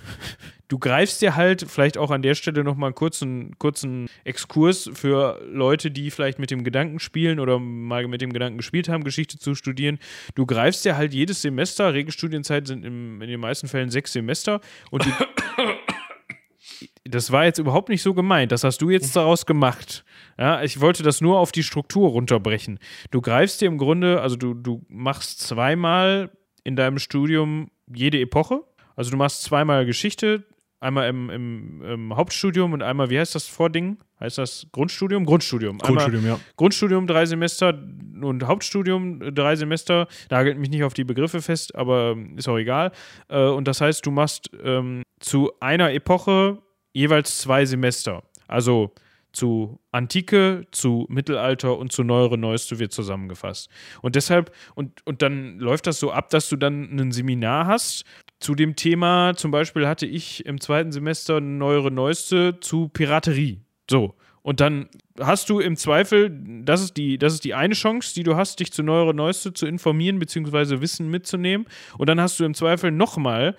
du greifst dir halt vielleicht auch an der Stelle nochmal einen kurzen, kurzen Exkurs für Leute, die vielleicht mit dem Gedanken spielen oder mal mit dem Gedanken gespielt haben, Geschichte zu studieren. Du greifst dir halt jedes Semester, Regelstudienzeit sind im, in den meisten Fällen sechs Semester und du, das war jetzt überhaupt nicht so gemeint. Das hast du jetzt daraus gemacht. Ja, ich wollte das nur auf die Struktur runterbrechen. Du greifst dir im Grunde, also du, du machst zweimal in deinem Studium jede Epoche. Also du machst zweimal Geschichte, Einmal im, im, im, Hauptstudium und einmal, wie heißt das Vording? Heißt das Grundstudium? Grundstudium. Grundstudium, einmal ja. Grundstudium drei Semester und Hauptstudium drei Semester. Nagelt mich nicht auf die Begriffe fest, aber ist auch egal. Äh, und das heißt, du machst ähm, zu einer Epoche jeweils zwei Semester. Also zu Antike, zu Mittelalter und zu Neuere Neueste wird zusammengefasst. Und deshalb, und, und dann läuft das so ab, dass du dann ein Seminar hast zu dem Thema, zum Beispiel hatte ich im zweiten Semester neuere Neueste zu Piraterie. So. Und dann hast du im Zweifel, das ist die, das ist die eine Chance, die du hast, dich zu neuere Neueste zu informieren, beziehungsweise Wissen mitzunehmen. Und dann hast du im Zweifel nochmal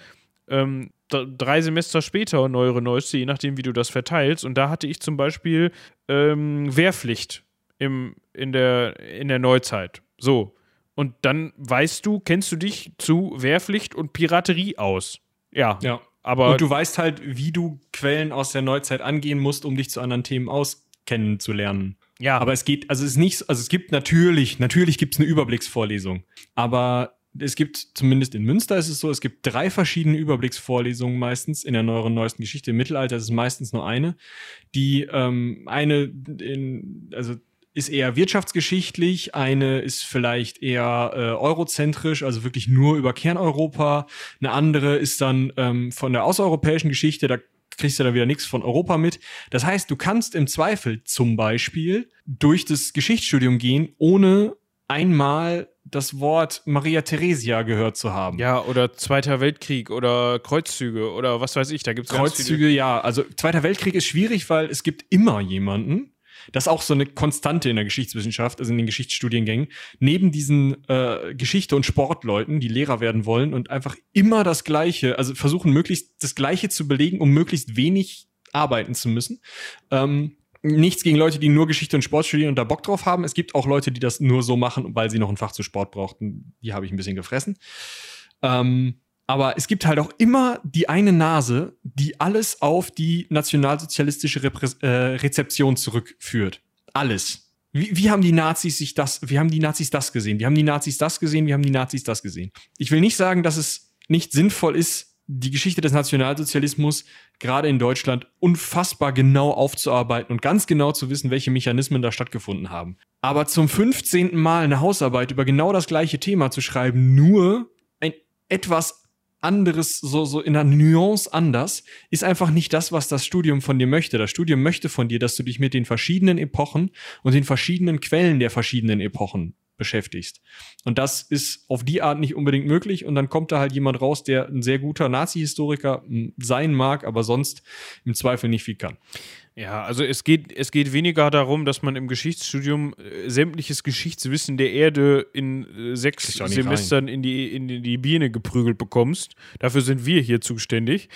ähm, drei Semester später neuere Neueste, je nachdem, wie du das verteilst. Und da hatte ich zum Beispiel ähm, Wehrpflicht im, in, der, in der Neuzeit. So. Und dann weißt du, kennst du dich zu Wehrpflicht und Piraterie aus. Ja. Ja. Aber und du weißt halt, wie du Quellen aus der Neuzeit angehen musst, um dich zu anderen Themen auskennen zu lernen. Ja. Aber es geht, also es ist nicht, also es gibt natürlich, natürlich gibt es eine Überblicksvorlesung. Aber es gibt, zumindest in Münster ist es so, es gibt drei verschiedene Überblicksvorlesungen meistens in der neueren, neuesten Geschichte. Im Mittelalter ist es meistens nur eine. Die ähm, eine in, also ist eher wirtschaftsgeschichtlich, eine ist vielleicht eher äh, eurozentrisch, also wirklich nur über Kerneuropa, eine andere ist dann ähm, von der außereuropäischen Geschichte, da kriegst du dann wieder nichts von Europa mit. Das heißt, du kannst im Zweifel zum Beispiel durch das Geschichtsstudium gehen, ohne einmal das Wort Maria Theresia gehört zu haben. Ja, oder Zweiter Weltkrieg oder Kreuzzüge oder was weiß ich, da gibt es Kreuzzüge, ja. Also Zweiter Weltkrieg ist schwierig, weil es gibt immer jemanden, Das ist auch so eine Konstante in der Geschichtswissenschaft, also in den Geschichtsstudiengängen. Neben diesen äh, Geschichte- und Sportleuten, die Lehrer werden wollen und einfach immer das Gleiche, also versuchen möglichst das Gleiche zu belegen, um möglichst wenig arbeiten zu müssen. Ähm, nichts gegen Leute, die nur Geschichte und Sport studieren und da Bock drauf haben. Es gibt auch Leute, die das nur so machen, weil sie noch ein Fach zu Sport brauchten. Die habe ich ein bisschen gefressen. Ähm, aber es gibt halt auch immer die eine Nase, die alles auf die nationalsozialistische Reprä äh, Rezeption zurückführt. Alles. Wie, wie haben die Nazis sich das, wie haben die Nazis das gesehen? Wie haben die Nazis das gesehen? Wie haben die Nazis das gesehen? Ich will nicht sagen, dass es nicht sinnvoll ist, die Geschichte des Nationalsozialismus gerade in Deutschland unfassbar genau aufzuarbeiten und ganz genau zu wissen, welche Mechanismen da stattgefunden haben. Aber zum 15. Mal eine Hausarbeit über genau das gleiche Thema zu schreiben, nur ein etwas anderes, so, so in einer Nuance anders, ist einfach nicht das, was das Studium von dir möchte. Das Studium möchte von dir, dass du dich mit den verschiedenen Epochen und den verschiedenen Quellen der verschiedenen Epochen beschäftigst. Und das ist auf die Art nicht unbedingt möglich. Und dann kommt da halt jemand raus, der ein sehr guter Nazi-Historiker sein mag, aber sonst im Zweifel nicht viel kann. Ja, also es geht, es geht weniger darum, dass man im Geschichtsstudium äh, sämtliches Geschichtswissen der Erde in äh, sechs Semestern in die, in die Biene geprügelt bekommst. Dafür sind wir hier zuständig.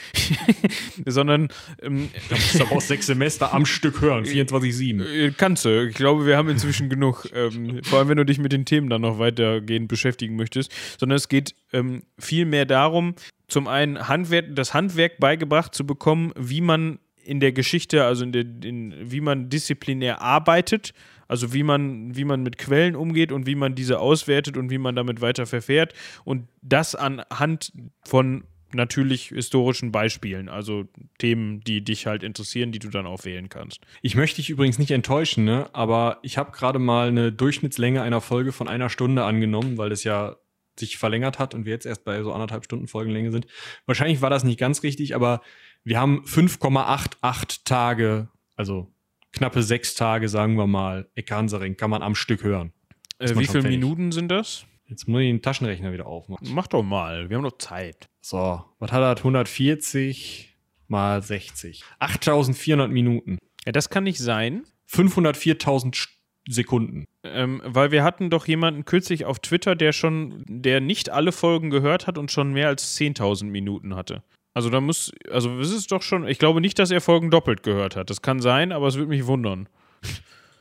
Sondern. Ähm, da musst du aber auch sechs Semester am Stück hören, 24-7. Äh, kannst du. Ich glaube, wir haben inzwischen genug. Ähm, vor allem, wenn du dich mit den Themen dann noch weitergehend beschäftigen möchtest. Sondern es geht ähm, viel mehr darum, zum einen Handwerk, das Handwerk beigebracht zu bekommen, wie man in der Geschichte, also in der, in, wie man disziplinär arbeitet, also wie man, wie man mit Quellen umgeht und wie man diese auswertet und wie man damit weiter verfährt und das anhand von natürlich historischen Beispielen, also Themen, die dich halt interessieren, die du dann auch wählen kannst. Ich möchte dich übrigens nicht enttäuschen, ne? aber ich habe gerade mal eine Durchschnittslänge einer Folge von einer Stunde angenommen, weil es ja sich verlängert hat und wir jetzt erst bei so anderthalb Stunden Folgenlänge sind. Wahrscheinlich war das nicht ganz richtig, aber wir haben 5,88 Tage, also knappe sechs Tage, sagen wir mal, Ekansaring kann man am Stück hören. Äh, wie viele Minuten sind das? Jetzt muss ich den Taschenrechner wieder aufmachen. Mach doch mal, wir haben noch Zeit. So, was hat er? 140 mal 60. 8400 Minuten. Ja, das kann nicht sein. 504.000 Sekunden. Ähm, weil wir hatten doch jemanden kürzlich auf Twitter, der schon, der nicht alle Folgen gehört hat und schon mehr als 10.000 Minuten hatte. Also da muss, also es ist doch schon, ich glaube nicht, dass er Folgen doppelt gehört hat. Das kann sein, aber es würde mich wundern.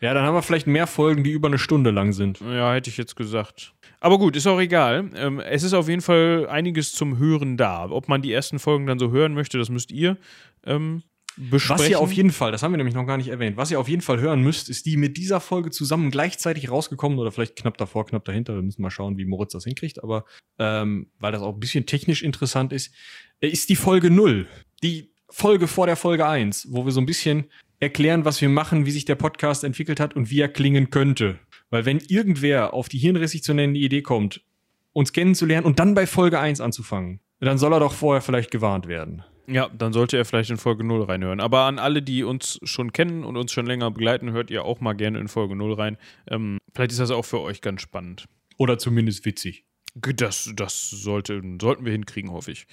Ja, dann haben wir vielleicht mehr Folgen, die über eine Stunde lang sind. Ja, hätte ich jetzt gesagt. Aber gut, ist auch egal. Ähm, es ist auf jeden Fall einiges zum Hören da. Ob man die ersten Folgen dann so hören möchte, das müsst ihr ähm, besprechen. Was ihr auf jeden Fall, das haben wir nämlich noch gar nicht erwähnt, was ihr auf jeden Fall hören müsst, ist die mit dieser Folge zusammen gleichzeitig rausgekommen oder vielleicht knapp davor, knapp dahinter. Wir müssen mal schauen, wie Moritz das hinkriegt, aber ähm, weil das auch ein bisschen technisch interessant ist, ist die Folge 0. Die Folge vor der Folge 1, wo wir so ein bisschen erklären, was wir machen, wie sich der Podcast entwickelt hat und wie er klingen könnte. Weil wenn irgendwer auf die hirnrissig zu nennende Idee kommt, uns kennenzulernen und dann bei Folge 1 anzufangen, dann soll er doch vorher vielleicht gewarnt werden. Ja, dann sollte er vielleicht in Folge 0 reinhören. Aber an alle, die uns schon kennen und uns schon länger begleiten, hört ihr auch mal gerne in Folge 0 rein. Ähm, vielleicht ist das auch für euch ganz spannend. Oder zumindest witzig. Das, das sollte, sollten wir hinkriegen, hoffe ich.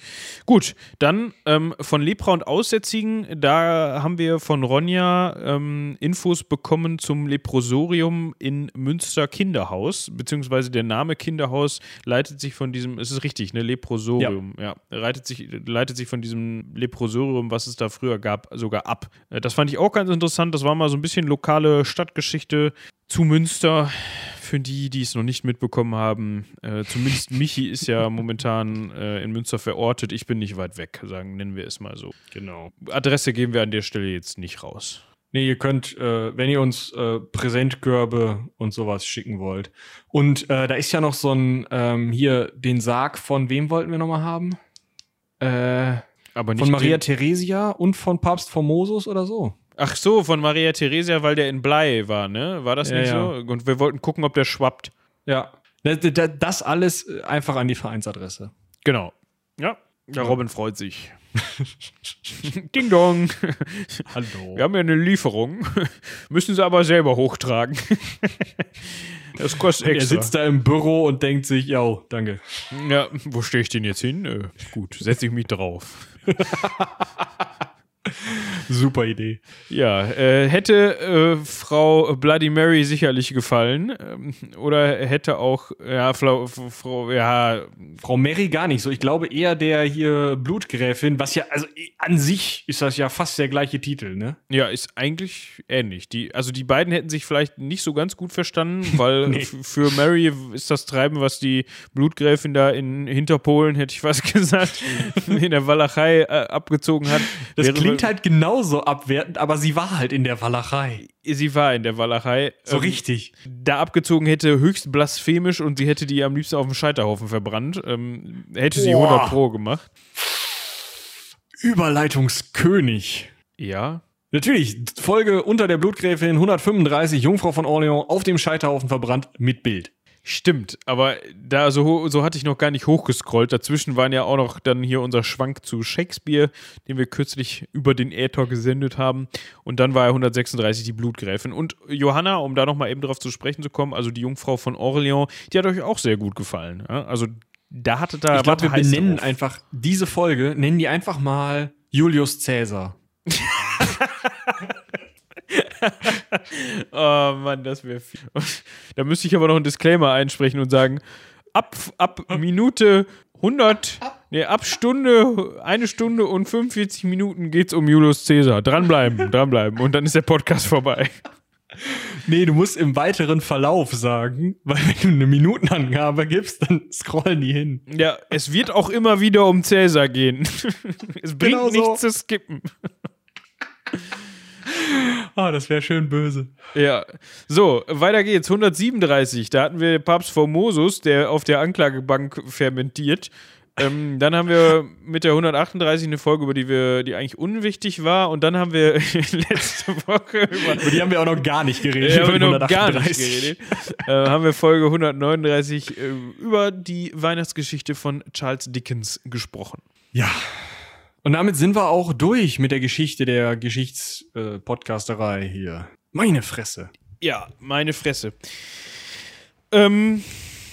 Gut, dann ähm, von Lepra und Aussätzigen, da haben wir von Ronja ähm, Infos bekommen zum Leprosorium in Münster Kinderhaus, beziehungsweise der Name Kinderhaus leitet sich von diesem, es ist richtig, ne, Leprosorium, ja, ja leitet, sich, leitet sich von diesem Leprosorium, was es da früher gab, sogar ab. Äh, das fand ich auch ganz interessant, das war mal so ein bisschen lokale Stadtgeschichte zu Münster für die, die es noch nicht mitbekommen haben, äh, zumindest Michi ist ja momentan äh, in Münster verortet. Ich bin nicht weit weg, sagen, nennen wir es mal so. Genau. Adresse geben wir an der Stelle jetzt nicht raus. Nee, ihr könnt, äh, wenn ihr uns äh, Präsentkörbe und sowas schicken wollt. Und äh, da ist ja noch so ein, ähm, hier, den Sarg von wem wollten wir nochmal haben? Äh, Aber nicht von Maria Theresia und von Papst Formosus oder so. Ach so, von Maria Theresia, weil der in Blei war, ne? War das Ja, nicht ja. so? Und wir wollten gucken, ob der schwappt. Ja. Das, alles einfach an die Vereinsadresse. Genau. Ja, der Robin freut sich. Ding dong. Hallo. Wir haben ja eine Lieferung. Müssen sie aber selber hochtragen. Das kostet Er extra. sitzt da im Büro und denkt sich, ja, danke. Ja, wo stehe ich denn jetzt hin? Äh, gut, setze ich mich drauf. Super Idee. Ja, äh, hätte äh, Frau Bloody Mary sicherlich gefallen. Ähm, oder hätte auch, ja, Frau, Frau, ja. Frau Mary gar nicht so. Ich glaube eher der hier Blutgräfin, was ja, also an sich ist das ja fast der gleiche Titel, ne? Ja, ist eigentlich ähnlich. Die, also die beiden hätten sich vielleicht nicht so ganz gut verstanden, weil Nee. für Mary ist das Treiben, was die Blutgräfin da in Hinterpolen, hätte ich fast gesagt, in der Walachei äh, abgezogen hat. Das klingt halt genauso abwertend, aber sie war halt in der Walachei. Sie war in der Walachei. So Ähm, richtig. da abgezogen hätte, höchst blasphemisch und sie hätte die am liebsten auf dem Scheiterhaufen verbrannt. Ähm, hätte sie Boah. 100 Pro gemacht. Überleitungskönig. Ja. Natürlich, Folge unter der Blutgräfin 135, Jungfrau von Orleans, auf dem Scheiterhaufen verbrannt, mit Bild. Stimmt, aber da so, so hatte ich noch gar nicht hochgescrollt. Dazwischen waren ja auch noch dann hier unser Schwank zu Shakespeare, den wir kürzlich über den Äther gesendet haben. Und dann war ja 136 die Blutgräfin. Und Johanna, um da nochmal eben drauf zu sprechen zu kommen, also die Jungfrau von Orleans, die hat euch auch sehr gut gefallen. Also da hatte da. Ich glaube, wir benennen drauf. einfach diese Folge, nennen die einfach mal Julius Caesar. Oh Mann, das wäre viel. Da müsste ich aber noch einen Disclaimer einsprechen und sagen, ab, ab Minute 100, nee, ab Stunde, eine Stunde und 45 Minuten geht's um Julius Caesar. Dranbleiben, dranbleiben. Und dann ist der Podcast vorbei. Nee, du musst im weiteren Verlauf sagen, weil wenn du eine Minutenangabe gibst, dann scrollen die hin. Ja, es wird auch immer wieder um Caesar gehen. Es bringt Genau so. nichts zu skippen. Ah, das wäre schön böse. Ja, so, weiter geht's. 137, da hatten wir Papst Formosus, der auf der Anklagebank fermentiert. Ähm, dann haben wir mit der 138 eine Folge, über die wir, die eigentlich unwichtig war. Und dann haben wir letzte Woche über, Über die haben wir auch noch gar nicht geredet. ja, haben wir noch gar nicht 138. geredet. äh, haben wir Folge 139 äh, über die Weihnachtsgeschichte von Charles Dickens gesprochen. Ja. Und damit sind wir auch durch mit der Geschichte der Geschichtspodcasterei hier. Meine Fresse. Ja, meine Fresse. Ähm,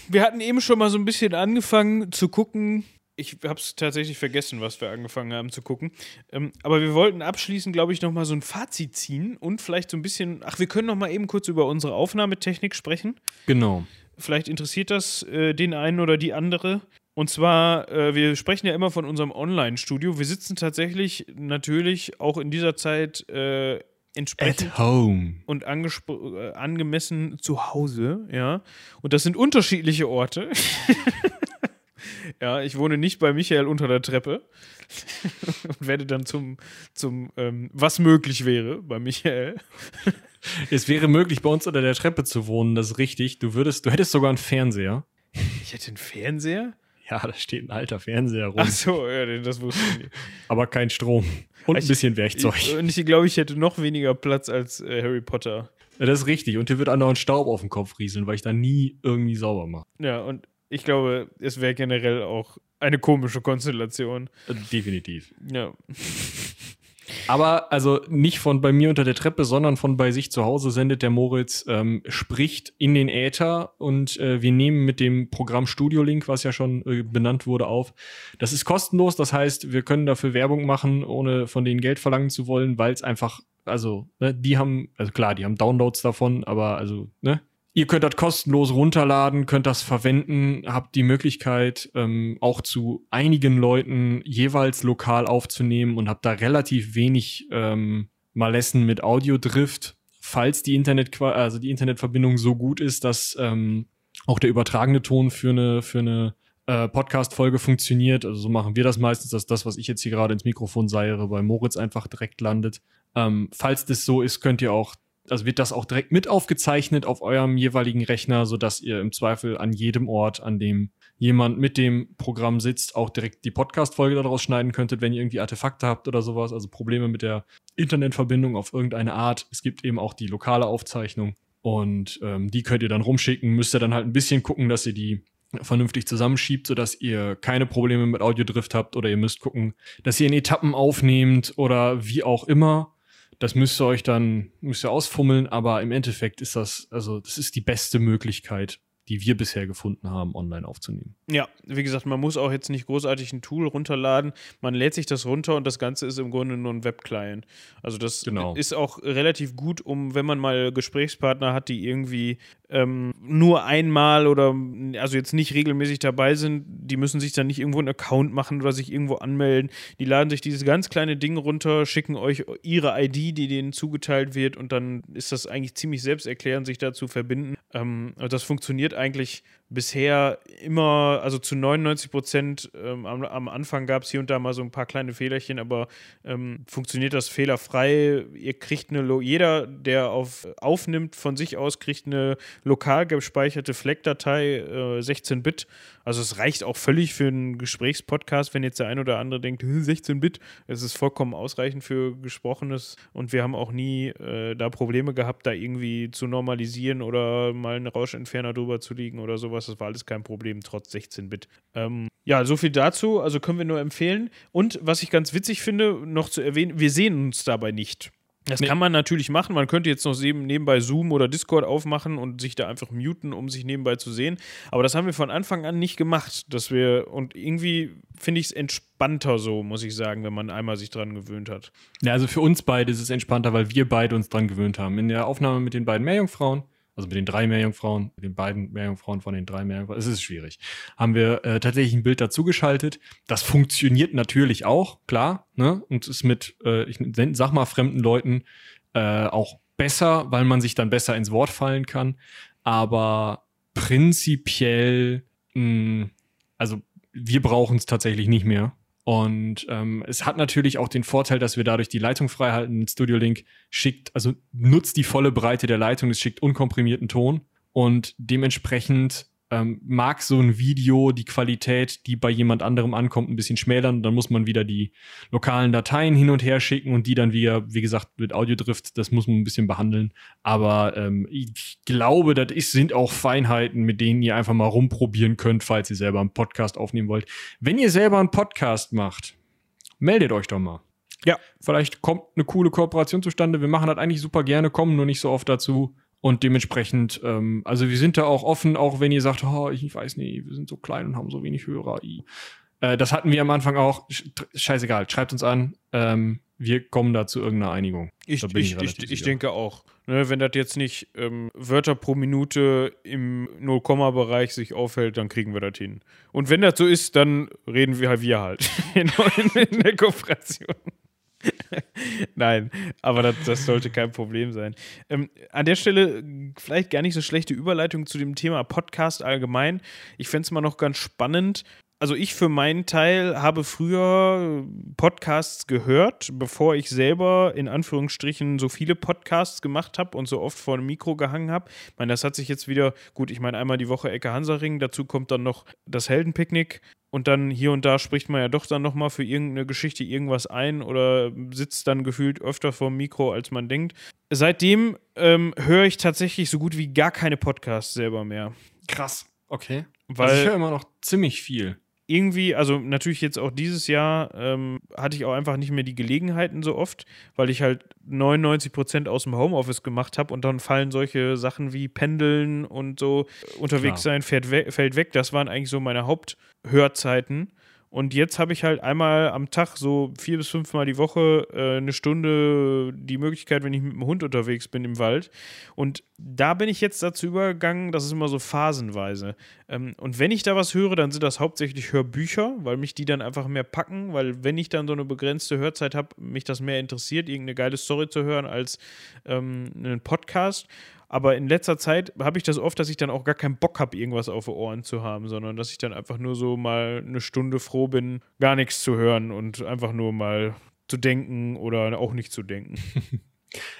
wir hatten eben schon mal so ein bisschen angefangen zu gucken. Ich habe es tatsächlich vergessen, was wir angefangen haben zu gucken. Ähm, aber wir wollten abschließend, glaube ich, noch mal so ein Fazit ziehen und vielleicht so ein bisschen. Ach, wir können noch mal eben kurz über unsere Aufnahmetechnik sprechen. Genau. Vielleicht interessiert das äh, den einen oder die andere. Und zwar, äh, wir sprechen ja immer von unserem Online-Studio. Wir sitzen tatsächlich natürlich auch in dieser Zeit äh, entsprechend At home. und äh, angemessen zu Hause, ja. Und das sind unterschiedliche Orte. ja, ich wohne nicht bei Michael unter der Treppe und werde dann zum, zum ähm, was möglich wäre bei Michael. Es wäre möglich, bei uns unter der Treppe zu wohnen, das ist richtig. Du würdest, du hättest sogar einen Fernseher. Ich hätte einen Fernseher? Ja, da steht ein alter Fernseher rum. Ach so, ja, das wusste ich nicht. Aber kein Strom. Und ein Ich- bisschen Werkzeug. Ich, und ich glaube, ich hätte noch weniger Platz als äh, Harry Potter. Ja, das ist richtig. Und dir wird andauernd Staub auf den Kopf rieseln, weil ich da nie irgendwie sauber mache. Ja, und ich glaube, es wäre generell auch eine komische Konstellation. Äh, Definitiv. Ja. Aber also nicht von bei mir unter der Treppe, sondern von bei sich zu Hause sendet der Moritz, ähm, spricht in den Äther und äh, wir nehmen mit dem Programm Studio Link, was ja schon äh, benannt wurde, auf. Das ist kostenlos, das heißt, wir können dafür Werbung machen, ohne von denen Geld verlangen zu wollen, weil es einfach, also, ne, die haben, also klar, die haben Downloads davon, aber also, ne? Ihr könnt das kostenlos runterladen, könnt das verwenden, habt die Möglichkeit, ähm, auch zu einigen Leuten jeweils lokal aufzunehmen und habt da relativ wenig ähm, Malessen mit Audiodrift, falls die Internet, also die Internetverbindung so gut ist, dass ähm, auch der übertragene Ton für eine, für eine äh, Podcast-Folge funktioniert. Also so machen wir das meistens, dass das, was ich jetzt hier gerade ins Mikrofon seiere, bei Moritz einfach direkt landet. Ähm, falls das so ist, könnt ihr auch also wird das auch direkt mit aufgezeichnet auf eurem jeweiligen Rechner, sodass ihr im Zweifel an jedem Ort, an dem jemand mit dem Programm sitzt, auch direkt die Podcast-Folge daraus schneiden könntet, wenn ihr irgendwie Artefakte habt oder sowas, also Probleme mit der Internetverbindung auf irgendeine Art. Es gibt eben auch die lokale Aufzeichnung und ähm, die könnt ihr dann rumschicken. Müsst ihr dann halt ein bisschen gucken, dass ihr die vernünftig zusammenschiebt, sodass ihr keine Probleme mit Audiodrift habt oder ihr müsst gucken, dass ihr in Etappen aufnehmt oder wie auch immer. Das müsst ihr euch dann, müsst ihr ausfummeln, aber im Endeffekt ist das, also das ist die beste Möglichkeit, die wir bisher gefunden haben, online aufzunehmen. Ja, wie gesagt, man muss auch jetzt nicht großartig ein Tool runterladen. Man lädt sich das runter und das Ganze ist im Grunde nur ein Webclient. Also das genau. ist auch relativ gut, um, wenn man mal Gesprächspartner hat, die irgendwie ähm, nur einmal oder also jetzt nicht regelmäßig dabei sind, die müssen sich dann nicht irgendwo einen Account machen oder sich irgendwo anmelden. Die laden sich dieses ganz kleine Ding runter, schicken euch ihre ID, die denen zugeteilt wird und dann ist das eigentlich ziemlich selbsterklärend, sich da zu verbinden. Ähm, also das funktioniert eigentlich bisher immer, also zu 99 Prozent ähm, am, am, Anfang gab es hier und da mal so ein paar kleine Fehlerchen, aber ähm, funktioniert das fehlerfrei. Ihr kriegt eine, jeder, der auf, aufnimmt von sich aus, kriegt eine lokal gespeicherte FLAC-Datei, äh, 16-Bit. Also es reicht auch völlig für einen Gesprächspodcast, wenn jetzt der ein oder andere denkt, 16-Bit, es ist vollkommen ausreichend für Gesprochenes und wir haben auch nie äh, da Probleme gehabt, da irgendwie zu normalisieren oder mal einen Rauschentferner drüber zu liegen oder sowas sowas. Das war alles kein Problem, trotz 16-Bit. Ähm, ja, so viel dazu. Also können wir nur empfehlen. Und was ich ganz witzig finde, noch zu erwähnen, wir sehen uns dabei nicht. Das nee. kann man natürlich machen. Man könnte jetzt noch nebenbei Zoom oder Discord aufmachen und sich da einfach muten, um sich nebenbei zu sehen. Aber das haben wir von Anfang an nicht gemacht, dass wir und irgendwie finde ich es entspannter so, muss ich sagen, wenn man einmal sich dran gewöhnt hat. Ja, also für uns beide ist es entspannter, weil wir beide uns dran gewöhnt haben. In der Aufnahme mit den beiden Meerjungfrauen also mit den drei Meerjungfrauen, mit den beiden Meerjungfrauen von den drei Meerjungfrauen, es ist schwierig, haben wir äh, tatsächlich ein Bild dazu geschaltet. Das funktioniert natürlich auch, klar, ne? Und ist mit, äh, ich sag mal, fremden Leuten äh, auch besser, weil man sich dann besser ins Wort fallen kann. Aber prinzipiell, mh, also wir brauchen es tatsächlich nicht mehr. Und ähm, es hat natürlich auch den Vorteil, dass wir dadurch die Leitung frei halten. Studio Link schickt, also nutzt die volle Breite der Leitung, es schickt unkomprimierten Ton und dementsprechend ähm, mag so ein Video die Qualität, die bei jemand anderem ankommt, ein bisschen schmälern. Dann muss man wieder die lokalen Dateien hin und her schicken und die dann wieder, wie gesagt, mit Audiodrift, das muss man ein bisschen behandeln. Aber ähm, ich glaube, das ist, sind auch Feinheiten, mit denen ihr einfach mal rumprobieren könnt, falls ihr selber einen Podcast aufnehmen wollt. Wenn ihr selber einen Podcast macht, meldet euch doch mal. Ja. Vielleicht kommt eine coole Kooperation zustande. Wir machen das eigentlich super gerne, kommen nur nicht so oft dazu. Und dementsprechend, ähm, also wir sind da auch offen, auch wenn ihr sagt, oh, ich weiß nicht, wir sind so klein und haben so wenig Hörer. Äh, das hatten wir am Anfang auch. Scheißegal, schreibt uns an. Ähm, wir kommen da zu irgendeiner Einigung. Ich, ich, ich, ich, denke auch. Ne, wenn das jetzt nicht ähm, Wörter pro Minute im 0-Bereich sich aufhält, dann kriegen wir das hin. Und wenn das so ist, dann reden wir halt wir halt in, in der Kooperation. Nein, aber das, das, sollte kein Problem sein. Ähm, an der Stelle vielleicht gar nicht so schlechte Überleitung zu dem Thema Podcast allgemein. Ich fände es mal noch ganz spannend. Also ich für meinen Teil habe früher Podcasts gehört, bevor ich selber in Anführungsstrichen so viele Podcasts gemacht habe und so oft vor dem Mikro gehangen habe. Ich meine, das hat sich jetzt wieder, gut, ich meine einmal die Woche Ecke Hansaring, dazu kommt dann noch das Heldenpicknick und dann hier und da spricht man ja doch dann nochmal für irgendeine Geschichte irgendwas ein oder sitzt dann gefühlt öfter vor dem Mikro, als man denkt. Seitdem ähm, höre ich tatsächlich so gut wie gar keine Podcasts selber mehr. Krass, okay. Weil also ich höre immer noch ziemlich viel irgendwie, also natürlich jetzt auch dieses Jahr, ähm, hatte ich auch einfach nicht mehr die Gelegenheiten so oft, weil ich halt 99 Prozent aus dem Homeoffice gemacht habe und dann fallen solche Sachen wie Pendeln und so unterwegs Klar. sein fährt we fällt weg. Das waren eigentlich so meine Haupthörzeiten. Und jetzt habe ich halt einmal am Tag, so vier bis fünfmal die Woche, äh, eine Stunde die Möglichkeit, wenn ich mit dem Hund unterwegs bin im Wald. Und da bin ich jetzt dazu übergegangen, das ist immer so phasenweise. Ähm, und wenn ich da was höre, dann sind das hauptsächlich Hörbücher, weil mich die dann einfach mehr packen, weil wenn ich dann so eine begrenzte Hörzeit habe, mich das mehr interessiert, irgendeine geile Story zu hören als ähm, einen Podcast. Aber in letzter Zeit habe ich das oft, dass ich dann auch gar keinen Bock habe, irgendwas auf Ohren zu haben, sondern dass ich dann einfach nur so mal eine Stunde froh bin, gar nichts zu hören und einfach nur mal zu denken oder auch nicht zu denken.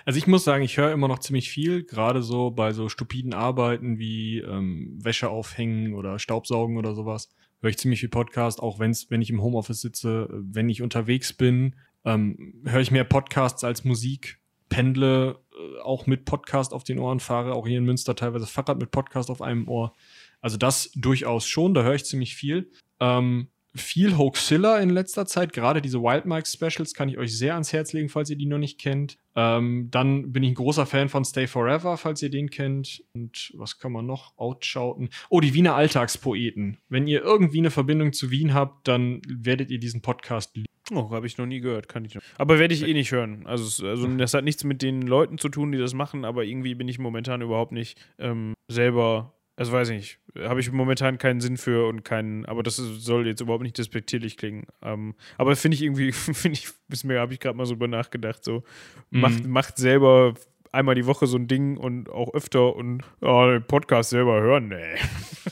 Also ich muss sagen, ich höre immer noch ziemlich viel, gerade so bei so stupiden Arbeiten wie ähm, Wäsche aufhängen oder Staubsaugen oder sowas. Höre ich ziemlich viel Podcast, auch wenn's, wenn ich im Homeoffice sitze, wenn ich unterwegs bin, ähm, höre ich mehr Podcasts als Musik, pendle auch mit Podcast auf den Ohren fahre, auch hier in Münster teilweise Fahrrad mit Podcast auf einem Ohr. Also das durchaus schon, da höre ich ziemlich viel. Ähm, viel Hoaxilla in letzter Zeit. Gerade diese Wild Mike Specials kann ich euch sehr ans Herz legen, falls ihr die noch nicht kennt. Ähm, dann bin ich ein großer Fan von Stay Forever, falls ihr den kennt. Und was kann man noch outschauten? Oh, die Wiener Alltagspoeten. Wenn ihr irgendwie eine Verbindung zu Wien habt, dann werdet ihr diesen Podcast lieben. Oh, habe ich noch nie gehört, kann ich noch. Aber werde ich eh nicht hören. Also, also das hat nichts mit den Leuten zu tun, die das machen, aber irgendwie bin ich momentan überhaupt nicht ähm, selber also weiß ich nicht, habe ich momentan keinen Sinn für und keinen, aber das soll jetzt überhaupt nicht despektierlich klingen. Ähm, aber finde ich irgendwie, finde ich, bis mir habe ich gerade mal so über nachgedacht, so mhm. macht, macht selber einmal die Woche so ein Ding und auch öfter und oh, den Podcast selber hören, nee.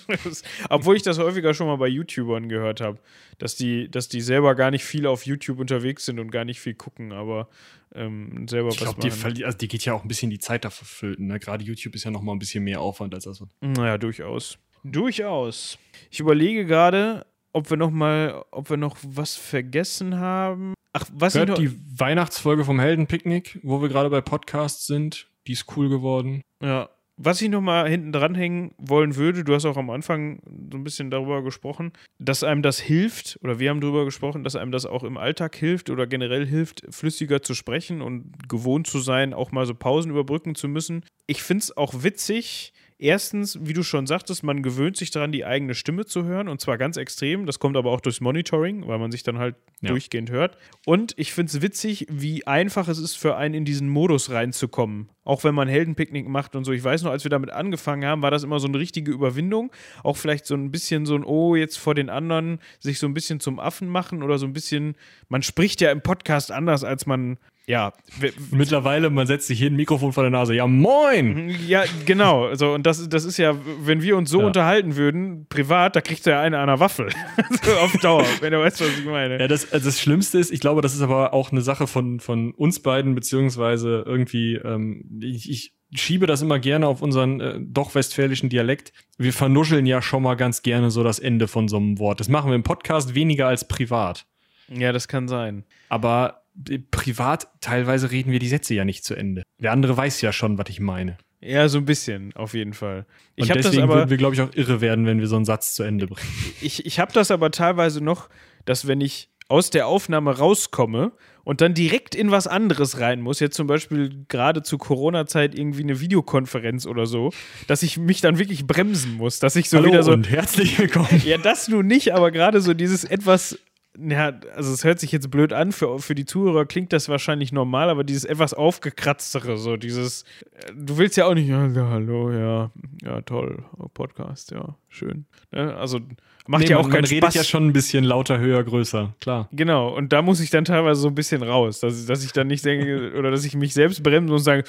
obwohl ich das häufiger schon mal bei YouTubern gehört habe, dass die, dass die selber gar nicht viel auf YouTube unterwegs sind und gar nicht viel gucken, aber ähm, selber ich glaube, die, also die geht ja auch ein bisschen die Zeit dafür flöten. Ne? Gerade YouTube ist ja noch mal ein bisschen mehr Aufwand als das. Naja, durchaus. Durchaus. Ich überlege gerade, ob wir noch mal, ob wir noch was vergessen haben. Ach, was Hört die Weihnachtsfolge vom Heldenpicknick, wo wir gerade bei Podcasts sind. Die ist cool geworden. Ja, was ich noch mal hinten dranhängen wollen würde, du hast auch am Anfang so ein bisschen darüber gesprochen, dass einem das hilft, oder wir haben darüber gesprochen, dass einem das auch im Alltag hilft oder generell hilft, flüssiger zu sprechen und gewohnt zu sein, auch mal so Pausen überbrücken zu müssen. Ich finde es auch witzig, Erstens, wie du schon sagtest, man gewöhnt sich daran, die eigene Stimme zu hören und zwar ganz extrem. Das kommt aber auch durchs Monitoring, weil man sich dann halt ja. durchgehend hört. Und ich finde es witzig, wie einfach es ist, für einen in diesen Modus reinzukommen. Auch wenn man Heldenpicknick macht und so. Ich weiß noch, als wir damit angefangen haben, war das immer so eine richtige Überwindung. Auch vielleicht so ein bisschen so ein, oh, jetzt vor den anderen sich so ein bisschen zum Affen machen oder so ein bisschen. Man spricht ja im Podcast anders, als man ja. Mittlerweile, man setzt sich hier ein Mikrofon vor der Nase. Ja, moin! Ja, genau. Also, und das, das ist ja, wenn wir uns so ja. unterhalten würden, privat, da kriegt ja einer an einer Waffel. so auf Dauer, wenn du weißt, was ich meine. Ja, das, also das Schlimmste ist, ich glaube, das ist aber auch eine Sache von, von uns beiden, beziehungsweise irgendwie, ähm, ich, ich schiebe das immer gerne auf unseren äh, doch westfälischen Dialekt. Wir vernuscheln ja schon mal ganz gerne so das Ende von so einem Wort. Das machen wir im Podcast weniger als privat. Ja, das kann sein. Aber privat teilweise reden wir die Sätze ja nicht zu Ende. Der andere weiß ja schon, was ich meine. Ja, so ein bisschen, auf jeden Fall. Ich Und deswegen aber, würden wir, glaube ich, auch irre werden, wenn wir so einen Satz zu Ende bringen. Ich, ich habe das aber teilweise noch, dass wenn ich aus der Aufnahme rauskomme und dann direkt in was anderes rein muss, jetzt zum Beispiel gerade zu Corona-Zeit irgendwie eine Videokonferenz oder so, dass ich mich dann wirklich bremsen muss, dass ich so Hallo wieder so. Und herzlich willkommen. Ja, das nun nicht, aber gerade so dieses etwas ja, also es hört sich jetzt blöd an, für, für die Zuhörer klingt das wahrscheinlich normal, aber dieses etwas aufgekratztere, so dieses, du willst ja auch nicht, ja, hallo, ja, ja, toll, Podcast, ja, schön. Ja, ne? also macht nee, ja auch man, keinen man Spaß. redet ja schon ein bisschen lauter, höher, größer, klar. Genau, und da muss ich dann teilweise so ein bisschen raus, dass, dass ich dann nicht denke, oder dass ich mich selbst bremse und sage,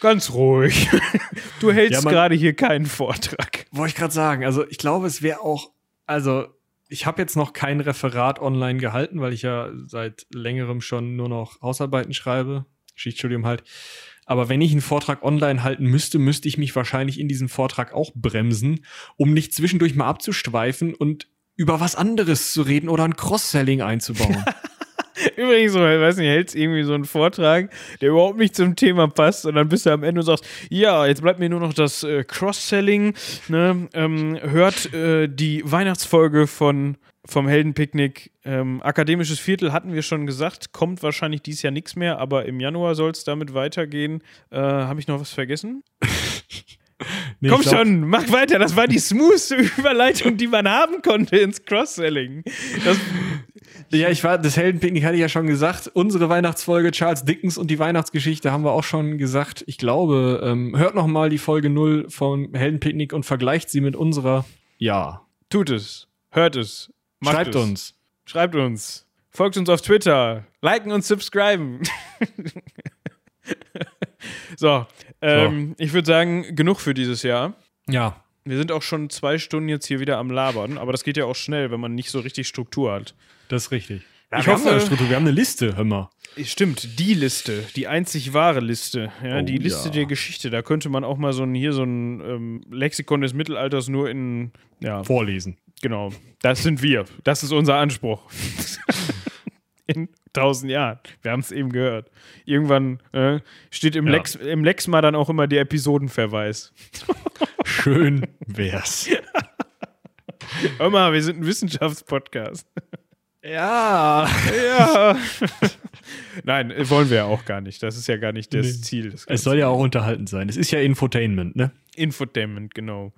ganz ruhig, du hältst ja, gerade hier keinen Vortrag. Wollte ich gerade sagen, also ich glaube, es wäre auch, also ich habe jetzt noch kein Referat online gehalten, weil ich ja seit längerem schon nur noch Hausarbeiten schreibe, Schichtsstudium halt. Aber wenn ich einen Vortrag online halten müsste, müsste ich mich wahrscheinlich in diesem Vortrag auch bremsen, um nicht zwischendurch mal abzuschweifen und über was anderes zu reden oder ein Cross-Selling einzubauen. Übrigens, ich weiß nicht, hältst irgendwie so einen Vortrag, der überhaupt nicht zum Thema passt und dann bist du am Ende und sagst, ja, jetzt bleibt mir nur noch das äh, Cross-Selling, ne? ähm, hört äh, die Weihnachtsfolge von vom Heldenpicknick. Ähm, akademisches Viertel hatten wir schon gesagt, kommt wahrscheinlich dieses Jahr nichts mehr, aber im Januar soll es damit weitergehen. Äh, Habe ich noch was vergessen? Nee, Komm glaub, schon, mach weiter. Das war die smoothste Überleitung, die man haben konnte ins Cross-Selling. Ja, ich war, das Heldenpicknick hatte ich ja schon gesagt. Unsere Weihnachtsfolge Charles Dickens und die Weihnachtsgeschichte haben wir auch schon gesagt. Ich glaube, ähm, hört noch mal die Folge 0 vom Heldenpicknick und vergleicht sie mit unserer. Ja. Tut es. Hört es. Schreibt es. uns. Schreibt uns. Folgt uns auf Twitter. Liken und subscriben. so, ähm, so. ich würde sagen, genug für dieses Jahr. Ja. Wir sind auch schon zwei Stunden jetzt hier wieder am Labern, aber das geht ja auch schnell, wenn man nicht so richtig Struktur hat. Das ist richtig. Ja, ich wir hoffe, Struktur, wir haben eine Liste, hör mal. Stimmt, die Liste, die einzig wahre Liste, ja, oh, die Liste ja. der Geschichte. Da könnte man auch mal so ein hier so ein ähm, Lexikon des Mittelalters nur in ja, vorlesen. Genau, das sind wir. Das ist unser Anspruch. in tausend Jahren. Wir haben es eben gehört. Irgendwann äh, steht im, ja. Lex, im Lexma dann auch immer der Episodenverweis. Schön wär's. Hör mal, wir sind ein Wissenschaftspodcast. Ja. Ja. Nein, wollen wir ja auch gar nicht. Das ist ja gar nicht das Nee. Ziel. Des Es soll ja auch unterhalten sein. Es ist ja Infotainment, ne? Infotainment, genau.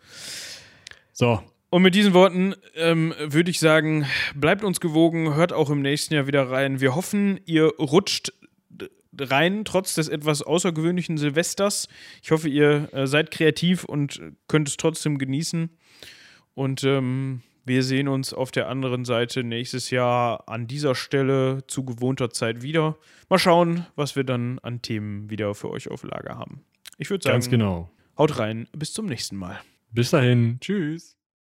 So. Und mit diesen Worten ähm, würde ich sagen, bleibt uns gewogen, hört auch im nächsten Jahr wieder rein. Wir hoffen, ihr rutscht rein, trotz des etwas außergewöhnlichen Silvesters. Ich hoffe, ihr äh, seid kreativ und könnt es trotzdem genießen. Und ähm, wir sehen uns auf der anderen Seite nächstes Jahr an dieser Stelle zu gewohnter Zeit wieder. Mal schauen, was wir dann an Themen wieder für euch auf Lager haben. Ich würde sagen, Ganz genau. haut rein, bis zum nächsten Mal. Bis dahin. Tschüss.